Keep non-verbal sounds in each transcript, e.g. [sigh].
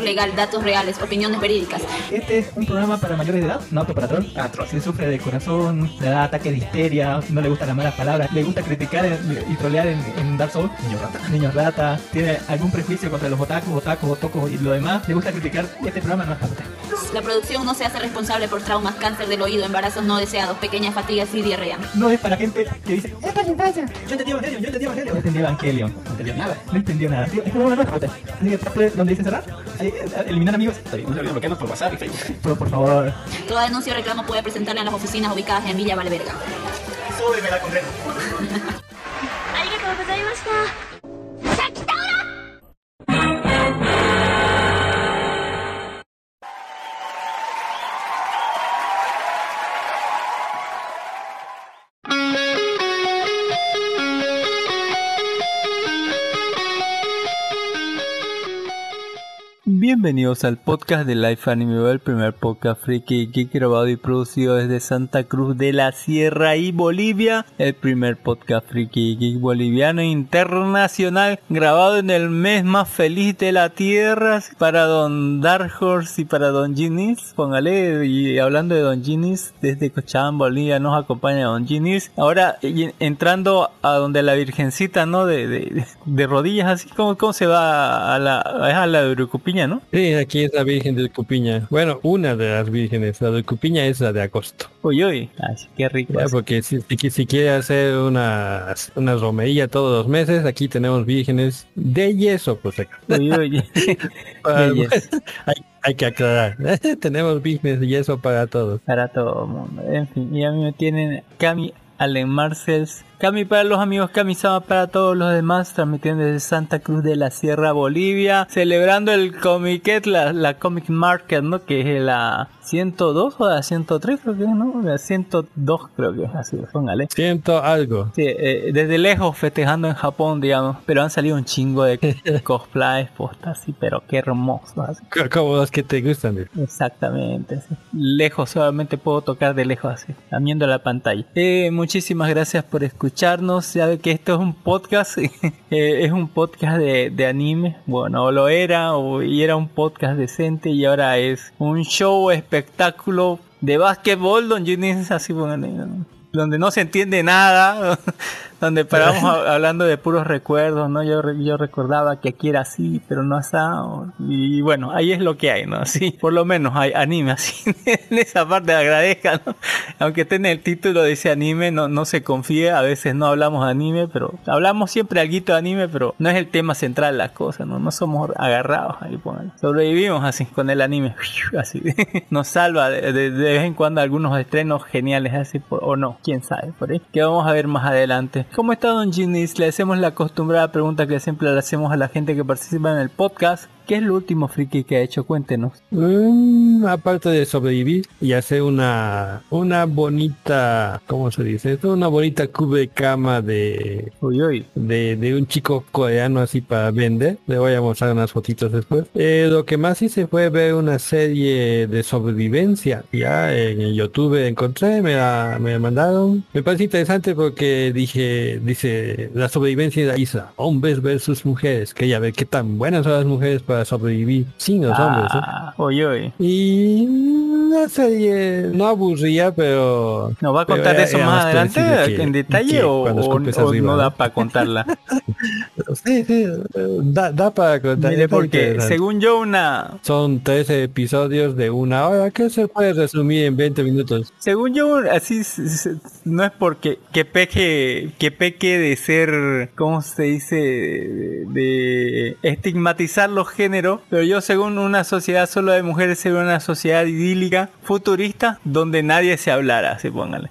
legal, datos reales, opiniones verídicas. Este es un programa para mayores de edad, no apto para troll. Si sufre de corazón, le da ataque de histeria, no le gustan las malas palabras, le gusta criticar y trolear en, en Dark Souls, niño rata, niño rata, tiene algún prejuicio contra los otakus, otakus, otocos y lo demás, le gusta criticar, este programa no es para usted. La producción no se hace responsable por traumas, cáncer del oído, embarazos no deseados, pequeñas fatigas y diarrea. No es para gente que dice, ¡Esto es infancia! Yo entendí Evangelion, yo entendí Evangelion. No entendí Evangelion, no entendió nada, no entendió nada. Tío, Es como una nueva Así que donde dice cerrar, eh, eliminar amigos. Está bien, no se olviden bloquearnos por WhatsApp y Facebook. Pero por favor, Toda denuncia o reclamo puede presentarla en las oficinas ubicadas en Villa Valverga. súbeme la condena. [laughs] Bienvenidos al podcast de Life Anime, el primer podcast friki geek grabado y producido desde Santa Cruz de la Sierra y Bolivia, el primer podcast friki geek boliviano internacional grabado en el mes más feliz de la tierra para Don Dark Horse y para Don Ginis, póngale y hablando de Don Ginis desde Cochabamba, Bolivia nos acompaña Don Ginis, ahora entrando a donde la virgencita, ¿no? De, de, rodillas así, como cómo se va a la, a la Urucupiña, ¿no? Sí, aquí es la Virgen de Cupiña. Bueno, una de las vírgenes. La de Cupiña es la de agosto. Uy, uy, ay, qué rico. Ya, porque si, si, si quiere hacer una, una romería todos los meses, aquí tenemos vírgenes de yeso, pues acá. Uy, uy. [laughs] Para- De yeso. [laughs] hay, hay que aclarar. [laughs] tenemos vírgenes de yeso para todos. Para todo el mundo. En fin, y a mí me tienen Cami Allen Marcels, Cami para los amigos, Kamisama para todos los demás, transmitiendo desde Santa Cruz de la Sierra, Bolivia, celebrando el Comiquet, la, la Comic Market, ¿no? Que es la 102 o la 103, creo que es, ¿no? La 102 creo que es así, póngale. Siento algo. Sí, eh, desde lejos festejando en Japón, digamos, pero han salido un chingo de [laughs] cosplays, postas, sí, pero qué hermoso. así. Co- Como los que te gustan. eh. Exactamente, sí. lejos, solamente puedo tocar de lejos así, viendo la pantalla. Eh, muchísimas gracias por escucharnos. Sabe que esto es un podcast, [laughs] eh, es un podcast de, anime. Bueno, lo era, o, y era un podcast decente, y ahora es un show espectáculo de básquetbol donde donde no se entiende nada, [laughs] donde [laughs] paramos a- hablando de puros recuerdos, ¿no? Yo, yo recordaba que aquí era así, pero no está, y bueno, ahí es lo que hay, ¿no? Sí, por lo menos hay anime, [laughs] así, en esa parte agradezca, ¿no? Aunque tiene el título dice anime, no, no se confíe, a veces no hablamos de anime, pero hablamos siempre algo de anime, pero no es el tema central de las cosas, ¿no? No somos agarrados ahí, póngale. Sobrevivimos así, con el anime, [laughs] así, nos salva de, de- de vez en cuando algunos estrenos geniales así, por- o no, quién sabe, por ahí, que vamos a ver más adelante. ¿Cómo está Don Ginis? Le hacemos la acostumbrada pregunta que siempre le hacemos a la gente que participa en el podcast. ¿Qué es lo último friki que ha hecho? Cuéntenos. Mm, aparte de sobrevivir y hacer una una bonita, ¿cómo se dice? Una bonita cubre cama de, Uy, uy. de, de un chico coreano así para vender. Le voy a mostrar unas fotitos después. Eh, lo que más hice fue ver una serie de sobrevivencia. Ya en el YouTube encontré, me la, me la mandaron. Me parece interesante porque dije, dice, la sobrevivencia de la isla. Hombres versus mujeres. Quería ver qué tan buenas son las mujeres para sobrevivir sin los hombres. ¿eh? Ah, uy, uy. Y una serie no aburría, pero... ¿Nos va a contar era- eso era más adelante que- en detalle que o, no da ¿no? para contarla? [laughs] Sí, sí, eh, da, da para contar. Mire, porque según yo una... Son 13 episodios de una hora que se puede resumir en 20 minutos. Según yo, así no es porque que peque, que peque de ser, ¿cómo se dice? De, estigmatizar los géneros, pero yo según una sociedad solo de mujeres sería una sociedad idílica, futurista, donde nadie se hablara, así póngale.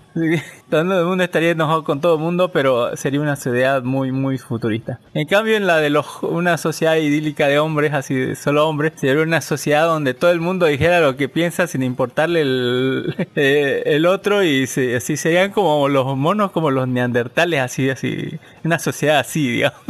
Todo el mundo estaría enojado con todo el mundo, pero sería una sociedad muy, muy futurista. En cambio, en la de los, una sociedad idílica de hombres, así de solo hombres, sería una sociedad donde todo el mundo dijera lo que piensa sin importarle el, [laughs] eh, el otro y se- así serían como los monos, como los neandertales, así, así. Una sociedad así, [laughs] digamos.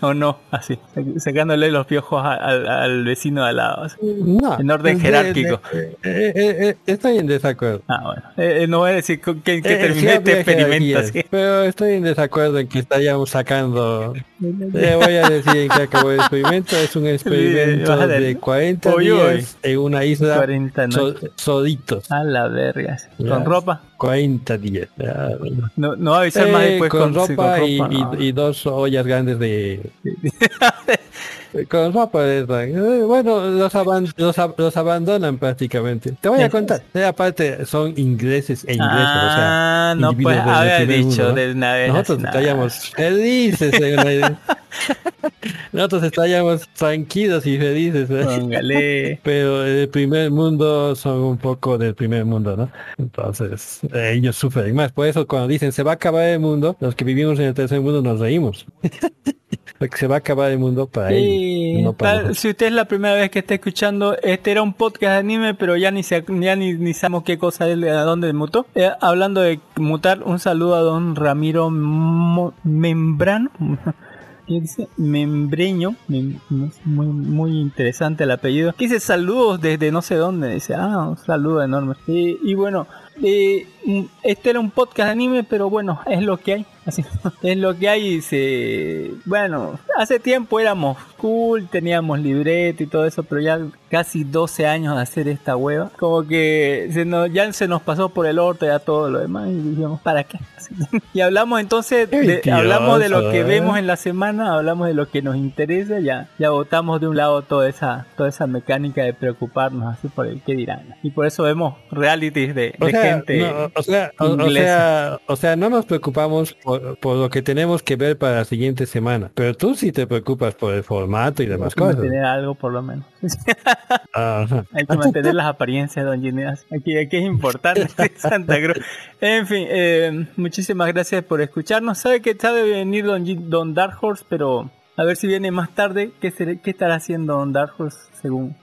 o no, así, sacándole los piojos al, al vecino de al lado. así. No, En orden de- jerárquico. de- eh, eh, eh, estoy en desacuerdo. Ah, bueno. Eh, eh, no voy a decir qué, qué Eh, terminó sí este jerarquías, así. Pero estoy en desacuerdo en que estaríamos sacando. Le voy a decir en qué acabó el experimento. Es un experimento ver. de 40 Oy, oy. días en una isla 40 so- solitos. A la verga. sí. Ya. Con ropa. 40 días. ya, bueno. No, no va a avisar más Eh, después con, con, sí, ropa, con y, ropa, y- no. y dos ollas grandes de... [laughs] con ropa de esta. Eh, Bueno, los, aban- los, ab- los abandonan prácticamente. Te voy a contar. Eh, aparte, son ingleses e ingleses. Ah, o sea, no individuos pues haber dicho mundo, ¿no? de una vez. Nosotros estaríamos felices. en [laughs] Nosotros estaríamos tranquilos y felices. ¿eh? [laughs] Pero el primer mundo son un poco del primer mundo, ¿no? Entonces, eh, ellos sufren más. Por eso cuando dicen se va a acabar el mundo, los que vivimos en el tercer mundo nos reímos. [laughs] Porque se va a acabar el mundo para Sí, ellos, no para tal- nosotros. si usted es la primera vez que está escuchando, este era un podcast de anime, pero ya ni se, ya ni, ni sabemos qué cosa es, a dónde mutó. Eh, hablando de mutar, un saludo a don Ramiro Mo- Membrano. [laughs] ¿Qué dice? Membreño. Mem- muy, muy interesante el apellido. Que dice saludos desde no sé dónde. Dice, ah, un saludo enorme. Y, y bueno, eh, este era un podcast de anime, pero bueno, es lo que hay. Así, [laughs] es lo que hay. y se... Bueno, hace tiempo éramos cool, teníamos libreto y todo eso, pero ya casi 12 años de hacer esta hueva. Como que se nos, ya se nos pasó por el orto ya todo lo demás y dijimos, ¿para qué? [laughs] Y hablamos entonces, de- hablamos de lo que vemos en la semana, hablamos de lo que nos interesa, ya, ya botamos de un lado toda esa, toda esa mecánica de preocuparnos así por el que dirán. Y por eso vemos realities de, de sea, gente. no, o, sea, o, sea, o sea, no nos preocupamos por, por, lo que tenemos que ver para la siguiente semana. Pero tú sí te preocupas por el formato y demás Hay cosas. mantener algo por lo menos. [laughs] Ajá. Hay que mantener las apariencias, don Gineas. Aquí, aquí es importante [laughs] Santa Cruz. En fin, eh, muchísimas gracias por escucharnos. Sabe que sabe venir don, don Dark Horse, pero a ver si viene más tarde. ¿Qué, será- qué estará haciendo don Dark Horse según?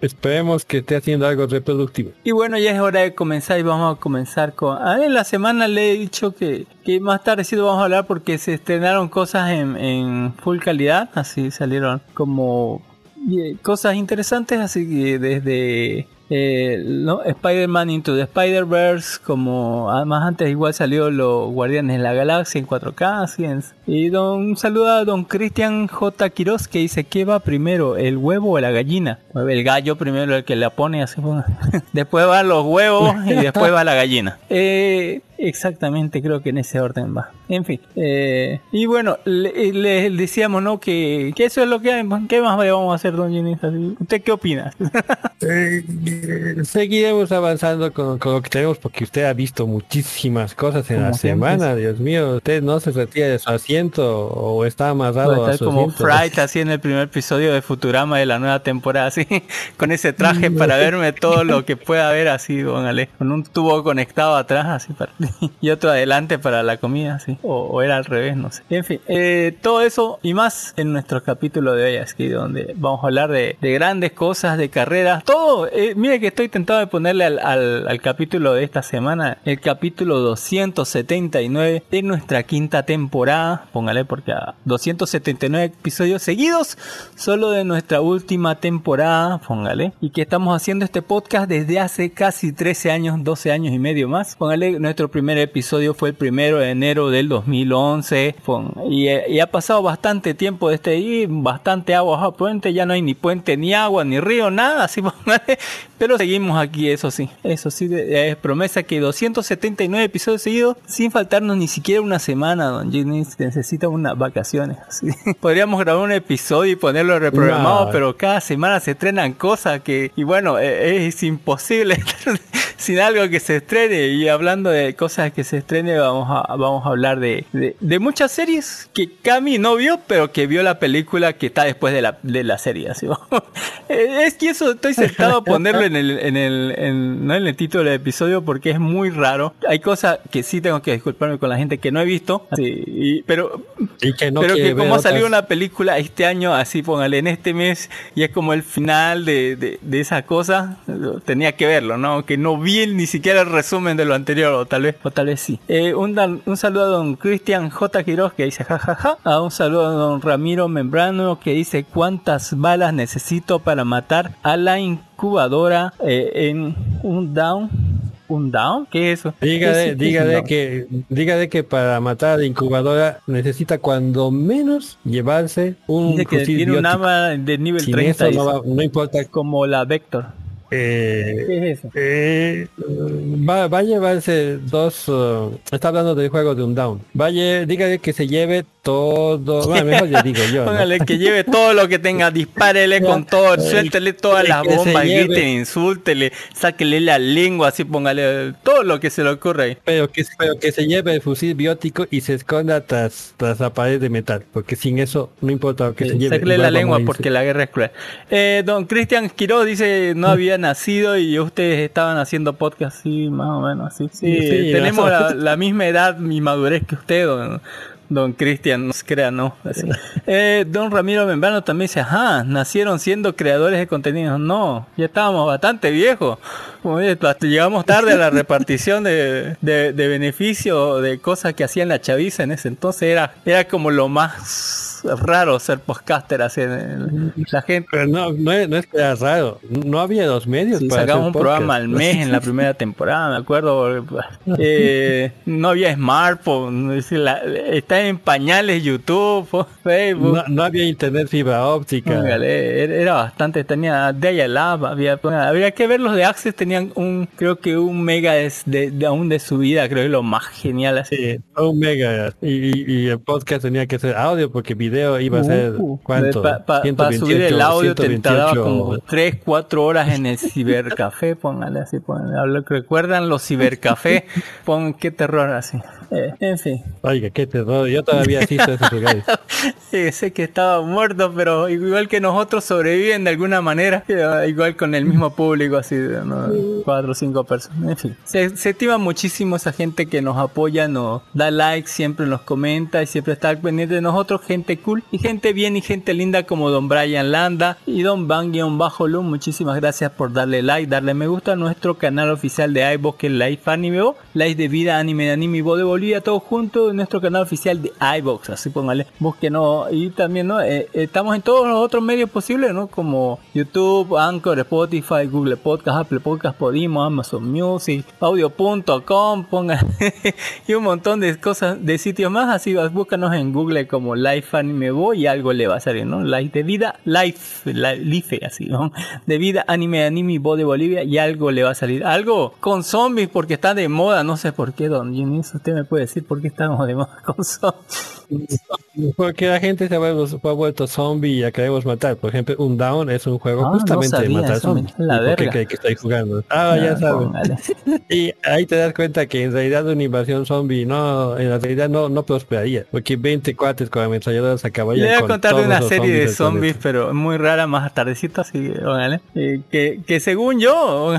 Esperemos que esté haciendo algo reproductivo. Y bueno, ya es hora de comenzar y vamos a comenzar con... A ver, la semana le he dicho que, que más tarde sí vamos a hablar porque se estrenaron cosas en, en full calidad, así salieron como eh, cosas interesantes, así que desde eh, ¿no? Spider-Man Into the Spider-Verse, como además antes igual salió los Guardianes de la Galaxia en 4K, así en- y don, un saludo a don Cristian J. Quiroz que dice, ¿qué va primero, el huevo o la gallina? El gallo primero el que la pone, así [laughs] después van los huevos y después va la gallina. Eh, exactamente, creo que en ese orden va. En fin, eh, y bueno, le, le decíamos, ¿no? Que, que eso es lo que hay. ¿Qué más vamos a hacer, don Ginés? ¿Usted qué opina? [laughs] Eh, seguiremos avanzando con, con lo que tenemos porque usted ha visto muchísimas cosas en Como la siempre. semana. Dios mío, usted no se retira de su asiento o está amarrado a a su como asiento. Fright así en el primer episodio de Futurama de la nueva temporada, así, [laughs] con ese traje [laughs] para verme todo lo que pueda ver así, póngale, con un tubo conectado atrás, así, para, [laughs] y otro adelante para la comida, así, o, era al revés, no sé. En fin, eh, todo eso y más en nuestro capítulo de hoy, aquí donde vamos a hablar de, de grandes cosas, de carreras, todo, eh, mire que estoy tentado de ponerle al, al, al capítulo de esta semana, el capítulo 279 de nuestra quinta temporada, póngale porque a 279 episodios seguidos, solo de nuestra última temporada, póngale, y que estamos haciendo este podcast desde hace casi 13 años, 12 años y medio más, póngale, nuestro primer episodio fue el primero de enero del 2011, pon- y, y ha pasado bastante tiempo desde ahí, bastante agua bajo puente, ya no hay ni puente, ni agua, ni río, nada, así [laughs] pero seguimos aquí, eso sí, eso sí, es promesa que 279 episodios seguidos, sin faltarnos ni siquiera una semana, don Ginny, necesita unas vacaciones, [laughs] así. Podríamos grabar un episodio y ponerlo reprogramado, No. pero cada semana se estrenan cosas que, y bueno, eh, es imposible [laughs] sin algo que se estrene, y hablando de cosas que se estrene, vamos a, vamos a hablar de, de, de muchas series que Cami no vio, pero que vio la película que está después de la, de la serie, así. [laughs] Eh, Es que eso estoy sentado a ponerlo en el, en el, en, no en el título del episodio porque es muy raro. Hay cosas que sí tengo que disculparme con la gente que no he visto, así, y- pero, Y que no pero que como ha salido otras- una película este año, así póngale en este mes, y es como el final de, de, de esa cosa, tenía que verlo, ¿no? Que no vi ni siquiera el resumen de lo anterior, o tal vez, o tal vez sí. Eh, un, saludo a don Cristian J. Quiroz que dice jajaja. A un saludo a don Ramiro Membrano que dice cuántas balas necesito para matar a la incubadora eh, en un down. ¿Un down? ¿Qué es eso? ¿Qué Dígale, es- qué es un dígale down? que, dígale que para matar a la incubadora necesita cuando menos llevarse un Dice que tiene un arma de nivel Sin 30. eso no, dice. va- no importa. Como la Vector. Eh, ¿Qué es eso? eh, va, va a llevarse dos. uh, está hablando del juego de un down. Vaya, dígale que se lleve todo. [laughs] Bueno, mejor le digo yo. ¿no? Póngale que lleve todo lo que tenga, dispárele [laughs] con todo, suéltele todas las bombas, grite, insúltele, sáquele la lengua, así póngale todo lo que se le ocurra ahí. Pero que, pero que se lleve el fusil biótico y se esconda tras, tras la pared de metal. Porque sin eso no importa lo que se lleve. Sáquele la lengua porque la guerra es cruel. Eh, don Cristian Quiroz dice no había nacido y ustedes estaban haciendo podcast así, más o menos así. Sí, Sí, tenemos la, la misma edad y madurez que usted, don, don Cristian, no se crea, no. Así. Eh, don Ramiro Membrano también dice, ajá, nacieron siendo creadores de contenidos. No, ya estábamos bastante viejos. Llegamos tarde a la repartición de, de, de beneficio de cosas que hacían la chaviza en ese entonces. Era, era como lo más raro ser podcaster así. en- La gente Pero no, no es, no es que era raro. No había dos medios Sí, para sacamos un programa al mes en la primera temporada, me acuerdo. Eh, no había smartphone, es está en pañales YouTube, [laughs] Facebook. No, no había internet fibra óptica. Era, bastante, tenía Dial-Up, había, habría que ver los de Access, tenían un, creo que un mega de, de, de aún de subida, creo que lo más genial así. Sí, un mega. Y, y- y el podcast tenía que ser audio porque video iba a ser Uh, ¿cuánto? Para 128, subir el audio te tardaba 128. como 3, 4 horas en el cibercafé, [laughs] póngale así, póngale. Recuerdan los cibercafé, pon qué terror así. Eh, en fin, Oiga, qué terror. Yo todavía asisto a esos lugares. [laughs] Sí, sé que estaba muerto, pero igual que nosotros sobreviven de alguna manera, eh, igual con el mismo público, así, ¿no? cuatro o cinco personas. En fin, se, se estima muchísimo esa gente que nos apoya, nos da like, siempre nos comenta y siempre está pendiente de nosotros, gente cool y gente bien y gente linda como Don Brian Landa y Don Van-Bajo Lu. Muchísimas gracias por darle like, darle me gusta a nuestro canal oficial de iVoox que es Life Anime Bo, Life de Vida Anime de Anime Bo de Bolivia, todo junto en nuestro canal oficial de iVoox, así póngale, búsquenos y también ¿no? Eh, estamos en todos los otros medios posibles, ¿no? Como YouTube, Anchor, Spotify, Google Podcast, Apple Podcast, Podimo, Amazon Music, audio.com, pongan [laughs] y un montón de cosas de sitios más, así búscanos en Google como Life Anime Bo y algo le va a salir, ¿no? Life de vida, Life, li- Life, así, ¿no? De vida, anime, anime, Bo de Bolivia y algo le va a salir. Algo con zombies porque está de moda, no sé por qué, don Jimmy, usted me puede decir por qué estamos de moda con zombies. Porque la gente se ha vuelto, ha vuelto zombie y ya queremos matar. Por ejemplo, un down es un juego Ah, no justamente de matar zombies. la ¿Y por qué verga. cree que estoy jugando? Ah, ya sabes. [laughs] Y ahí te das cuenta que en realidad una invasión zombie no, en la realidad no, no prosperaría. Porque 20 cuates con ametralladoras acabarían Le voy a con contar de todos una serie de zombies, pero muy rara, más tardecito, así póngale. Eh, que, que según yo,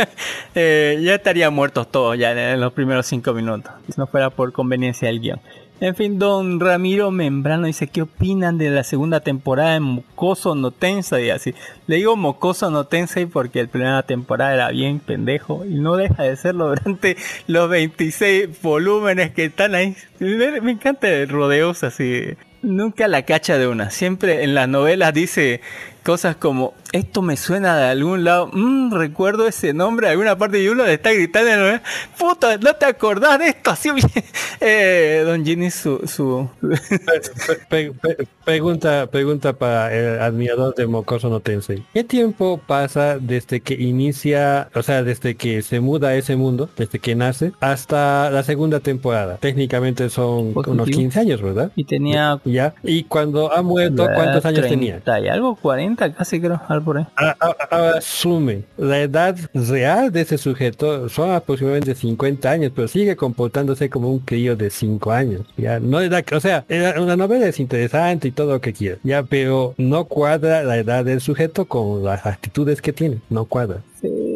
[laughs] eh, ya estarían muertos todos ya en los primeros cinco minutos, no fuera por conveniencia del guion. En fin, don Ramiro Membrano dice, ¿qué opinan de la segunda temporada de Mocoso no Tensei? Y así, le digo Mocoso no Tensei porque la primera temporada era bien pendejo y no deja de serlo durante [laughs] los 26 volúmenes que están ahí. Me, encanta rodeos así. Nunca la cacha de una. Siempre en las novelas dice cosas como, esto me suena de algún lado, Mm, recuerdo ese nombre de alguna parte y uno le está gritando puta, ¿no te acordás de esto? Así bien. [laughs] Eh, don Ginny, su... su... [laughs] Pe- pe- pregunta, pregunta para el admirador de Mocoso no Tensei. ¿Qué tiempo pasa desde que inicia, o sea, desde que se muda a ese mundo, desde que nace, hasta la segunda temporada? Técnicamente son Positivo. unos 15 años, ¿verdad? y tenía... Ya. Y cuando ha muerto, ¿cuántos años tenía? 30 y algo, 40 casi creo, por ahí. A- a- Ahora asume, la edad real de ese sujeto son aproximadamente 50 años, pero sigue comportándose como un crío de 5 años. Ya no le da, o sea, una novela es interesante y todo lo que quiera, ya, pero no cuadra la edad del sujeto con las actitudes que tiene, no cuadra.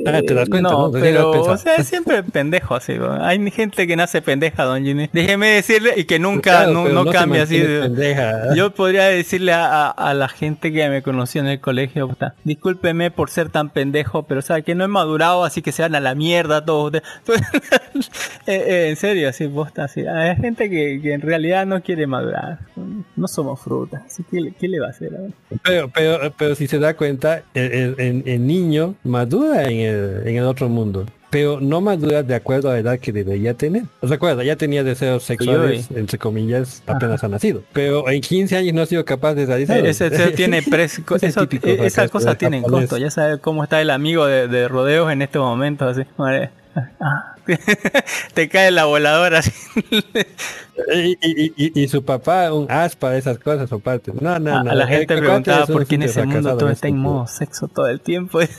Ah, te das cuenta, no, ¿no? Pero, o sea, es siempre pendejo así. ¿no? Hay gente que nace pendeja, don Ginny. Déjeme decirle y que nunca, Claro, no, no cambia así. pendeja. Yo podría decirle a, a- a la gente que me conoció en el colegio, discúlpeme por ser tan pendejo, pero sabe que no he madurado, así que se van a la mierda todos ustedes. [laughs] Eh, eh, en serio, así, posta, así. Hay gente que, que en realidad no quiere madurar. No somos frutas, así que ¿qué, qué le va a hacer? Pero, pero, pero si se da cuenta, el, el- el- el niño madura en el, en el otro mundo. Pero no madura de acuerdo a la edad que debería tener. Recuerda, ya tenía deseos sexuales, entre comillas, apenas ha nacido. Pero en 15 años no ha sido capaz de realizarlo. Ese, [laughs] ese tiene precio, Es el eso, típico cosas del tienen japonés. costo. Ya sabes cómo está el amigo de, de rodeos en este momento, así. Vale. Ah. [laughs] Te cae la voladora. Y, y- y- y su papá, un as para esas cosas aparte. No, no, a, no. a la gente preguntaba por qué en ese mundo todo está en modo sexo todo el tiempo. [laughs]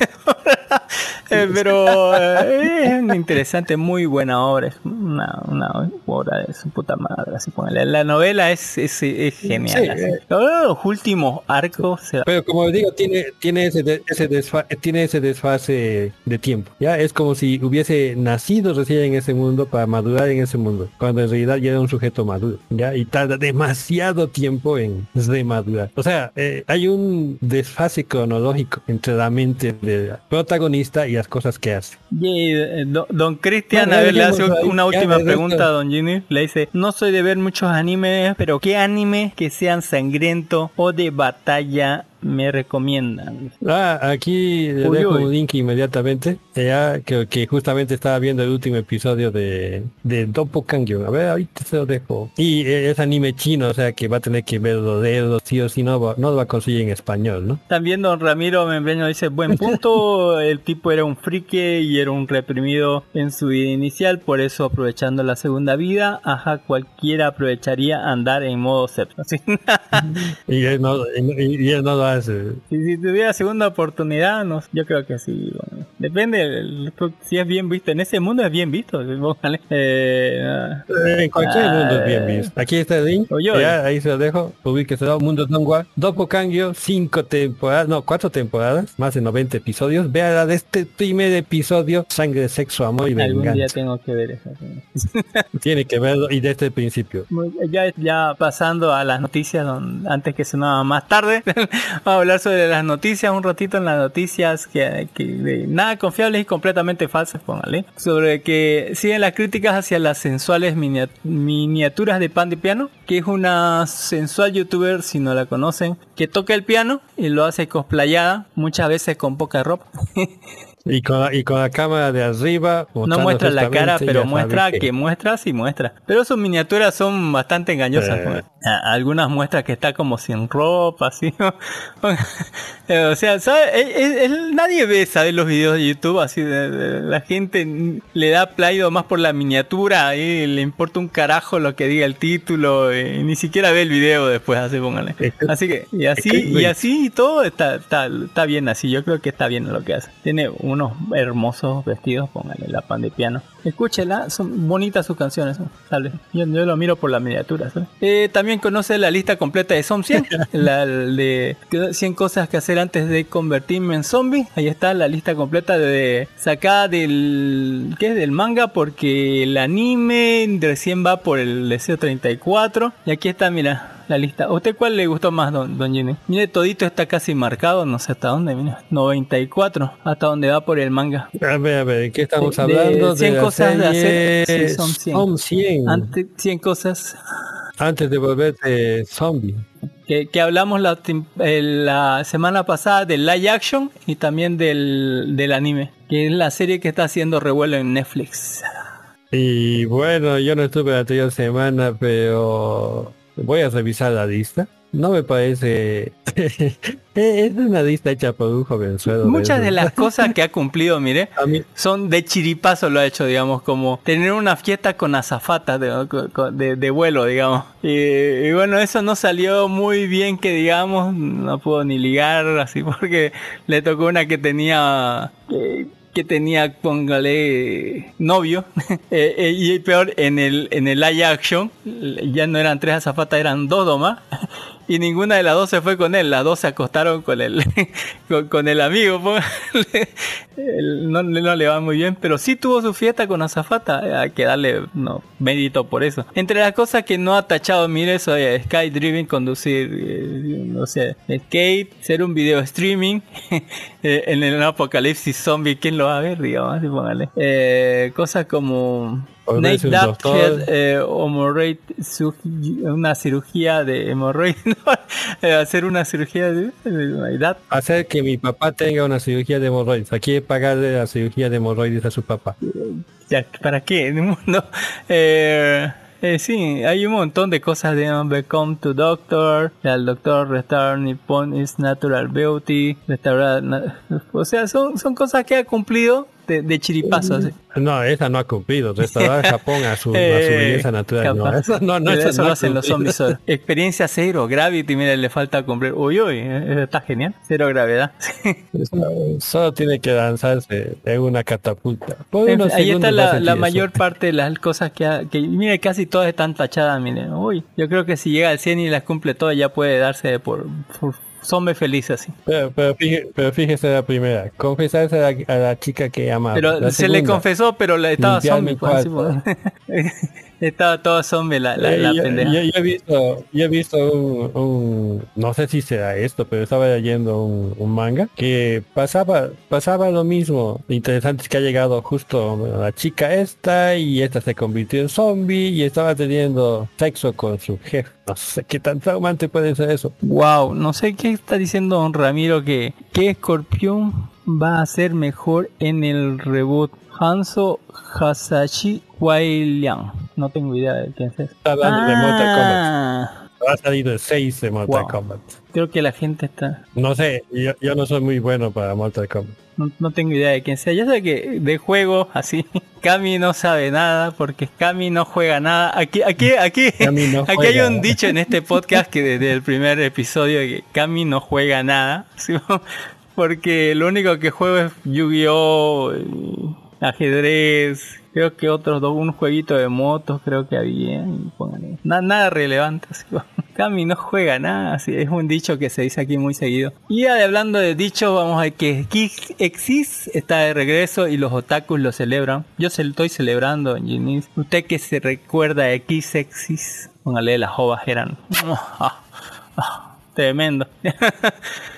Eh, pero eh, es interesante, muy buena obra. Es una, una obra de su puta madre. Así, póngale. La novela es, es, es genial. Sí, así. eh. Ahora los últimos arcos se Pero como digo, tiene, tiene ese, de- ese desfa- tiene ese desfase de tiempo. Ya es como si hubiese nacido recién en ese mundo para madurar en ese mundo, cuando en realidad ya era un sujeto maduro. Ya y tarda demasiado tiempo en remadurar. O sea, eh, hay un desfase cronológico entre la mente del protagonista y las cosas que hace. Y, eh, do- don Cristian, Bueno, a ver, le hace ahí, una última pregunta a don Ginny. Le dice, no soy de ver muchos animes, pero ¿qué anime que sean sangriento o de batalla me recomiendan? Ah, aquí le Uy, dejo uy. un link inmediatamente. Ya que, que justamente estaba viendo el último episodio de, de Doppelganger. A ver, ahorita se lo dejo. Y eh, es anime chino, o sea que va a tener que verlo de él, sí o sí, no, va- no lo va a conseguir en español, ¿no? También don Ramiro Membreño dice, buen punto, [laughs] el tipo era un friki y era un reprimido en su vida inicial, por eso aprovechando la segunda vida, ajá, cualquiera aprovecharía andar en modo sexo. Así. [laughs] Y él no, y, y él no lo hace. Si, si tuviera segunda oportunidad, no, yo creo que sí. bueno. Depende, el- si es bien visto. En ese mundo es bien visto. [laughs] Eh, ah, En cualquier Ah, mundo es bien visto. Aquí está el link. Oye. Ya, ahí se lo dejo. Ubíquese, Mundo Tonghua. Dopo Kangyo, cinco temporadas, no, cuatro temporadas, más de 90 episodios. Vea la de este primer episodio, Sangre, Sexo, Amor y algún día Venganza. tengo que ver eso. [laughs] Tiene que verlo y desde el principio. Ya, ya pasando a las noticias, don- antes que sonaba más tarde, vamos a hablar sobre las noticias, un ratito en las noticias que, que de nada confiables y completamente falsas, póngale. Sobre que siguen las críticas hacia las sensuales minia- miniaturas de pan de piano, que es una sensual youtuber, si no la conocen, que toca el piano y lo hace cosplayada, muchas veces con poca ropa. [laughs] Y con, la, y con la cámara de arriba. No muestra la cara, pero muestra que muestra, sí muestra. Pero sus miniaturas son bastante engañosas. Eh. pues. Algunas muestran que está como sin ropa, [laughs] así. ¿no? Eh, o sea, ¿sabe? Eh, eh, nadie ve, ¿sabe? Los videos de YouTube, así. de- de- la gente le da play más por la miniatura, y le importa un carajo lo que diga el título, y ni siquiera ve el video después, así póngale. Así que, y así, y así y todo está, está, está bien así. Yo creo que está bien lo que hace. Tiene unos hermosos vestidos, póngale la pan de piano. Escúchela, son bonitas sus canciones. Sale. Yo, yo lo miro por la miniatura. ¿sabe? Eh, también conoce la lista completa de Som 100, [laughs] la de 100 cosas que hacer antes de convertirme en zombie. Ahí está la lista completa de sacada del ¿qué es? del manga porque el anime recién va por el deseo 34 y aquí está, mira. La lista. ¿A usted cuál le gustó más, don, don Jenny? Mire, todito está casi marcado, no sé hasta dónde, mira. 94, hasta donde va por el manga. A ver, a ver, ¿de qué estamos De- de hablando? 100 la cosas de hacer- sí, son 100. Som 100. Antes, 100 cosas Antes de volverte zombie. que, que hablamos la, eh, la semana pasada del live action y también del, del anime, que es la serie que está haciendo revuelo en Netflix. Y bueno, yo no estuve la anterior semana, pero voy a revisar la lista. No me parece... [laughs] es una lista hecha por un jovenzuelo. Muchas de esos. las cosas que ha cumplido, mire, [laughs] A mí, son de chiripazo lo ha hecho, digamos, como tener una fiesta con azafata de, de, de vuelo, digamos. Y, y bueno, eso no salió muy bien que digamos, no pudo ni ligar así [laughs] porque le tocó una que tenía... que- que tenía, póngale, novio. [laughs] Eh, eh, y peor, en el, en el live action, ya no eran tres azafatas, eran dos nomás. Y ninguna de las dos se fue con él, las dos se acostaron con el, [laughs] con, el amigo. no, no le va muy bien, pero sí tuvo su fiesta con azafata. Hay que darle no, mérito por eso. Entre las cosas que no ha tachado, mire eso, eh, Skydriving, conducir, eh, no sé, skate, hacer un video streaming [laughs] eh, en el apocalipsis zombie. ¿Quién lo va a ver? Digamos, así póngale. Eh, cosas como Nate. Daphead, eh, hemorrhoid, una cirugía de hemorroides, [laughs] Eh, hacer una cirugía de, edad. hacer que mi papá tenga una cirugía de hemorroides. Aquí pagarle la cirugía de hemorroides a su papá. Ya, ¿Para qué? En el mundo. Eh, eh, sí, hay un montón de cosas de Become to Doctor, el Doctor Restore Nippon is Natural Beauty, restaurar, o sea, son, son cosas que ha cumplido de, de chiripazo. así. No, esa no ha cumplido. Restaurar Japón a su, a su [laughs] Eh, belleza natural. No, eso no, no, eso eso no lo ha hacen los zombies. [laughs] Experiencia cero, Gravity, mira, le falta cumplir. Uy, uy, eh, está genial. Cero gravedad. [laughs] Solo- Solo tiene que lanzarse en una catapulta. En ahí está la, mayor parte de las cosas que, ha- que mire, casi todas están tachadas, mire. Uy, yo creo que si llega al 100 y las cumple todas ya puede darse por, por zombie feliz así. Pero, pero, fíjese, pero fíjese la primera. Confesarse a la, a la chica que ama. Pero La se le segunda, confesó, pero la estaba zombie. pues, así, pues. [laughs] estaba toda zombie la, la, Eh, la yo, pendeja. yo- yo he visto, yo he visto un, un- no sé si será esto, pero estaba leyendo un, un manga que pasaba, pasaba lo mismo. Lo interesante es que ha llegado justo la chica esta y esta se convirtió en zombie y estaba teniendo sexo con su jefe. No sé qué tan traumante puede ser eso. Wow, no sé qué está diciendo don Ramiro que que Escorpión va a ser mejor en el reboot. Hanzo Hasashi Wailian. No tengo idea de quién es. Está hablando de Mortal Kombat. Ah, Va a salir el 6 de Mortal Wow. Kombat. Creo que la gente está. No sé, yo, yo no soy muy bueno para Mortal Kombat. no, no tengo idea de quién sea. Yo sé que de juego, así, [laughs] Cami no sabe nada porque Cami no juega nada. Aquí, aquí, aquí, no [laughs] aquí hay un dicho en este podcast que desde el primer episodio que Cami no juega nada. [laughs] ¿sí? Porque lo único que juego es Yu-Gi-Oh! Ajedrez, creo que otros dos, un jueguito de motos creo que había. y póngale. Na- nada relevante. Así, [laughs] Cami no juega nada, así, es un dicho que se dice aquí muy seguido. Y hablando de dichos, vamos a que Exis está de regreso y los otakus lo celebran. Yo se lo estoy celebrando, Ginis. Usted que se recuerda Geek Exis, póngale las jovas eran tremendo. [laughs]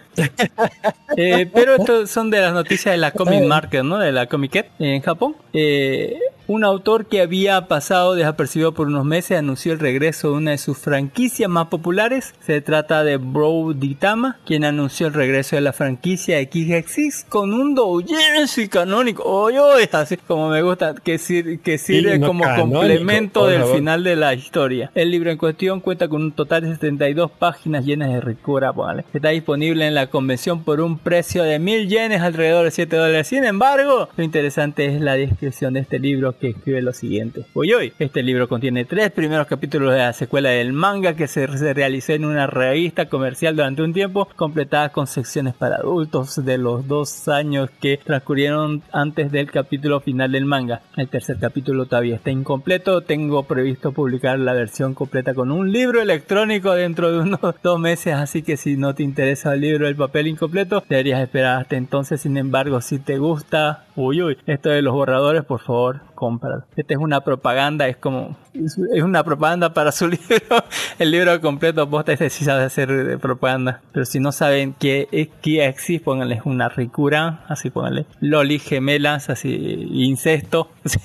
Eh, pero esto son de las noticias de la Comic Market, ¿no? De la Comic en Japón. Eh, un autor que había pasado desapercibido por unos meses anunció el regreso de una de sus franquicias más populares. Se trata de Bro Ditama, quien anunció el regreso de la franquicia de Kixexis con un doujinshi canónico. Oye, oye, así como me gusta, que, sir- que sirve no como canónico, complemento del favor. final de la historia. El libro en cuestión cuenta con un total de 72 páginas llenas de ricura, póngale. Está disponible en la convención por un precio de mil yenes, alrededor de 7 dólares. Sin embargo, lo interesante es la descripción de este libro que escribe lo siguiente. Hoy hoy, este libro contiene tres primeros capítulos de la secuela del manga que se, realizó en una revista comercial durante un tiempo, completadas con secciones para adultos de los dos años que transcurrieron antes del capítulo final del manga. El tercer capítulo todavía está incompleto. Tengo previsto publicar la versión completa con un libro electrónico dentro de unos [laughs] dos meses, así que si no te interesa el libro del papel incompleto, deberías esperar hasta entonces. Sin embargo, si te gusta, uy, uy, esto de los borradores, por favor, cómpralo. Esta es una propaganda, es como, es una propaganda para su [laughs] libro. El libro completo, este sí sabe hacer de propaganda. Pero si no saben qué es qué existe, pónganles una ricura, así pónganle. Loli, gemelas, así, incesto, [laughs] así,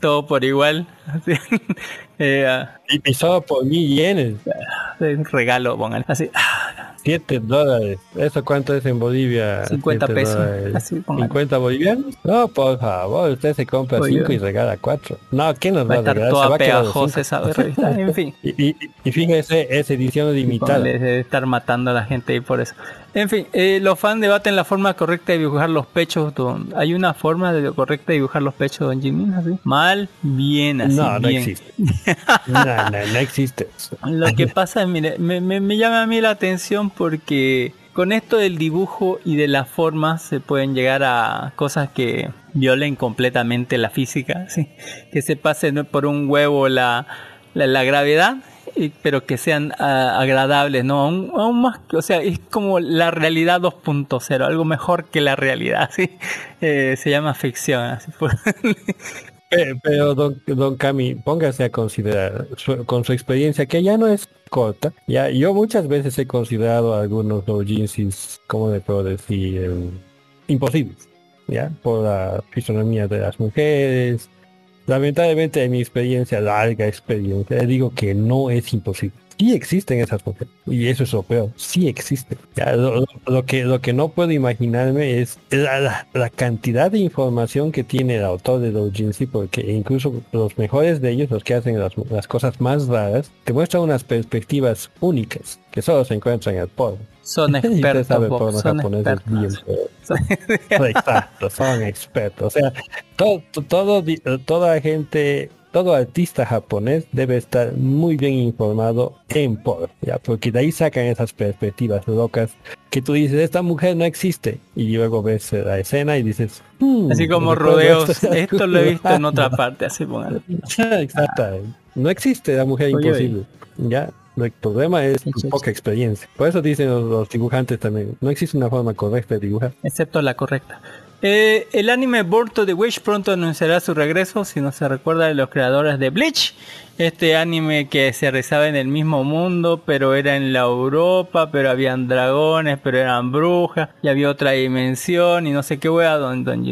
todo por igual. así. [laughs] Eh, ah, Y pisado por mil yenes, un regalo, pónganle. Así, 7 dólares. ¿Eso cuánto es en Bolivia? 50 7 pesos. Así, póngale. 50 bolivianos. No, por favor, usted se compra Oye. 5 y regala 4. No, ¿quién nos va va a regalar? Se toda va a esa revista. En fin. [laughs] Y, y, y fíjese, es edición limitada. Debe estar matando a la gente y por eso. En fin, eh, los fans debaten la forma correcta de dibujar los pechos. Don. ¿Hay una forma de correcta de dibujar los pechos, Don Jimmy? ¿Así? Mal, bien, así. No, no bien. existe. [laughs] No, no, no existe. eso. Lo que pasa es, mire, me, me- me llama a mí la atención porque con esto del dibujo y de la forma se pueden llegar a cosas que violen completamente la física, [laughs] ¿sí? que se pasen por un huevo la, la, la gravedad, pero que sean ah, agradables, ¿no? Aún, aún más, o sea, es como la realidad 2.0, algo mejor que la realidad, [laughs] ¿sí? Eh, se llama ficción, así por- [laughs] Pe- Pero, don, Cami, póngase a considerar con su experiencia, que ya no es corta. Ya, yo muchas veces he considerado algunos doujinsis, como le puedo decir, Em, imposibles, ya, por la fisonomía de las mujeres. Lamentablemente, en mi experiencia, larga experiencia, digo que no es imposible. Sí existen esas mujeres, y eso es lo peor, sí existen. Lo, que, lo que no puedo imaginarme es la, cantidad de información que tiene el autor de Doujinshi, porque incluso los mejores de ellos, los que hacen las, cosas más raras, te muestran unas perspectivas únicas que solo se encuentran en el porno. Son [laughs] expertos, sabe, Bob, son japonés es bien [laughs] expertos. feo. Exacto, son expertos. O sea, todo, todo, di- toda gente, todo artista japonés debe estar muy bien informado en porno, ya, porque de ahí sacan esas perspectivas locas que tú dices, esta mujer no existe, y luego ves la escena y dices, "Hmm, Así como rodeos, esto". [laughs] esto lo he visto en otra parte, así póngale. Exacto. No existe la mujer Oye, imposible. Ya. El problema es tu poca experiencia. Por eso dicen los, los dibujantes también. No existe una forma correcta de dibujar. excepto la correcta. Eh, el anime Born to the Wish pronto anunciará su regreso, si no se recuerda de los creadores de Bleach. Este anime que se realizaba en el mismo mundo, pero era en la Europa, pero habían dragones, pero eran brujas, y había otra dimensión, y no sé qué wea, don, don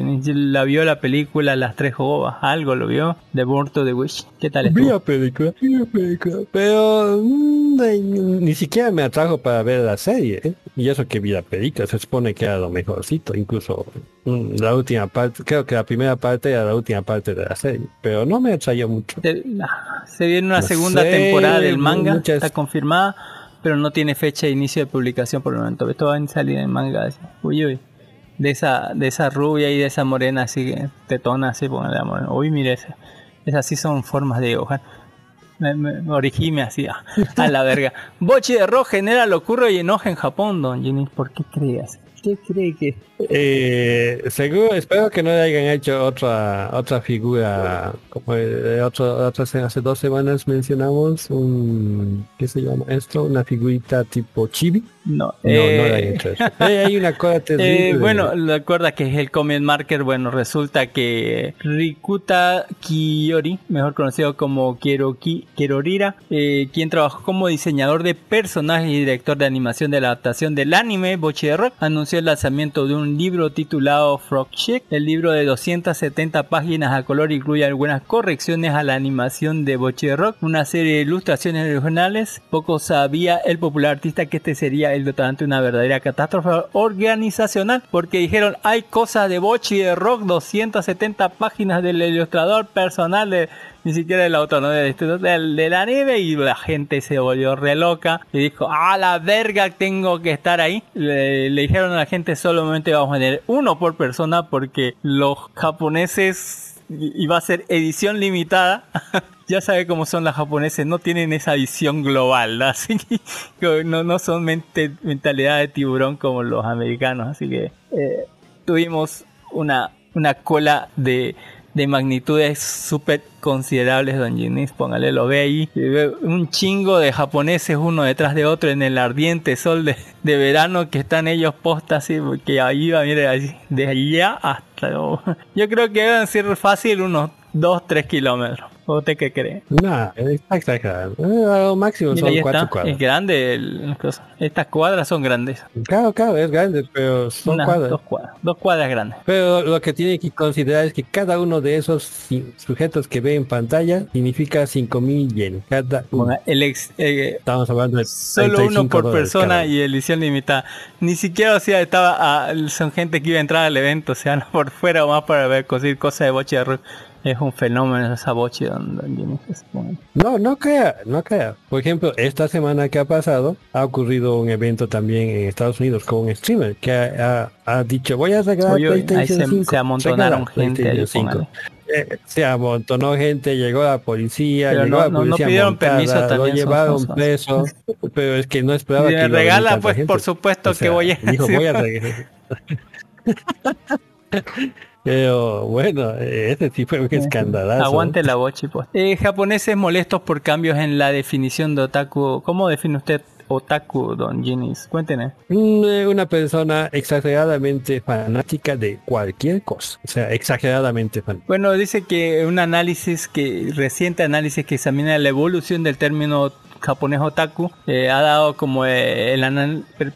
la vio la película Las Tres Jobas, algo lo vio, de Born to the Wish. ¿Qué tal Vi estuvo? la película, vi la película, pero mm, ay, ni siquiera me atrajo para ver la serie. ¿eh? Y eso que vi la película, se supone que era lo mejorcito, incluso mm, la última parte, creo que la primera parte era la última parte de la serie, pero no me atraía mucho. Ah, se viene una No segunda sé, temporada del manga, muchas- está confirmada, pero no tiene fecha de inicio de publicación por el momento. Esto va a salir en manga. Uy, uy. de esa, de esa rubia y de esa morena así tetona así, póngale amor. Uy, mire esa. Esas sí son formas de dibujar. Me, me, me origime así, ah, a la verga. Bochi de rock genera locura y enoja en Japón, don Jimmy. ¿Por qué creas? Eh, seguro, espero que no hayan hecho otra otra figura como de otro, hace dos semanas mencionamos un ¿qué se llama esto? Una figurita tipo chibi. No, No, no eh, le han hecho eso. [laughs] Eh, hay una cosa terrible. Eh, bueno, recuerda que es el comment marker. Bueno, resulta que Rikuta Kiyori, mejor conocido como Kieroki, Kierorira, eh, quien trabajó como diseñador de personajes y director de animación de la adaptación del anime Bochi de Rock, anunció el lanzamiento de un libro titulado Frog Chick. El libro de 270 páginas a color incluye algunas correcciones a la animación de Bochi de Rock, una serie de ilustraciones originales. Poco sabía el popular artista que este sería el de una verdadera catástrofe organizacional, porque dijeron hay cosas de Bochi de Rock, 270 páginas del ilustrador personal de ni siquiera del autor, ¿no? del, del, del anime y la gente se volvió re loca y dijo, a la verga tengo que estar ahí. Le, le dijeron a la gente solamente vamos a tener uno por persona porque los japoneses y va a ser edición limitada. [laughs] ya sabe cómo son las japoneses, no tienen esa visión global, ¿no? [laughs] así que no, no son mente, mentalidad de tiburón como los americanos, así que eh, tuvimos una, una cola de, de magnitudes súper considerables, don Ginis, póngale, lo ve ahí, un chingo de japoneses uno detrás de otro en el ardiente sol de, de verano que están ellos postas, así, que ahí va, mire, ahí, de allá hasta... [laughs] Yo creo que deben ser fácil unos 2-3 kilómetros. ¿O usted qué cree? No, está exagerado. Eh, Lo máximo Mira, son cuatro está. cuadras. Es grande el-. Estas cuadras son grandes. Claro, claro, es grande, pero son cuadras. Dos cuadras. Dos cuadras grandes. Pero lo que tiene que considerar es que cada uno de esos sujetos que ve en pantalla significa 5000 yen. Cada uno. Ponga el ex- eh, Estamos hablando de Solo 35 uno por persona y edición limitada. Ni siquiera, o sea, estaba a- son gente que iba a entrar al evento, o sea, [laughs] no por fuera o más para ver conseguir cosas de boche de. Es un fenómeno esa boche. No, no crea, no crea. Por ejemplo, esta semana que ha pasado, ha ocurrido un evento también en Estados Unidos con un streamer que ha, ha- ha dicho, voy a sacar Oye, PlayStation se- 5. se amontonaron gente ahí, PlayStation 5. Eh, se amontonó gente, llegó la policía, Pero llegó no- la no- no policía pidieron montada, permiso lo también, son- llevaron preso, pero es que no esperaba que regala, pues, por supuesto que voy a Dijo, [laughs] voy a. Pero bueno, eh, ese sí fue un escandalazo. Aguante la [laughs] boche, pues. Eh, japoneses molestos por cambios en la definición de otaku. ¿Cómo define usted otaku, don Ginis? Cuéntenos. Mm, eh, Una persona exageradamente fanática de cualquier cosa. O sea, exageradamente fanática. Bueno, dice que un análisis que reciente análisis que examina la evolución del término japonés otaku eh, ha dado como eh,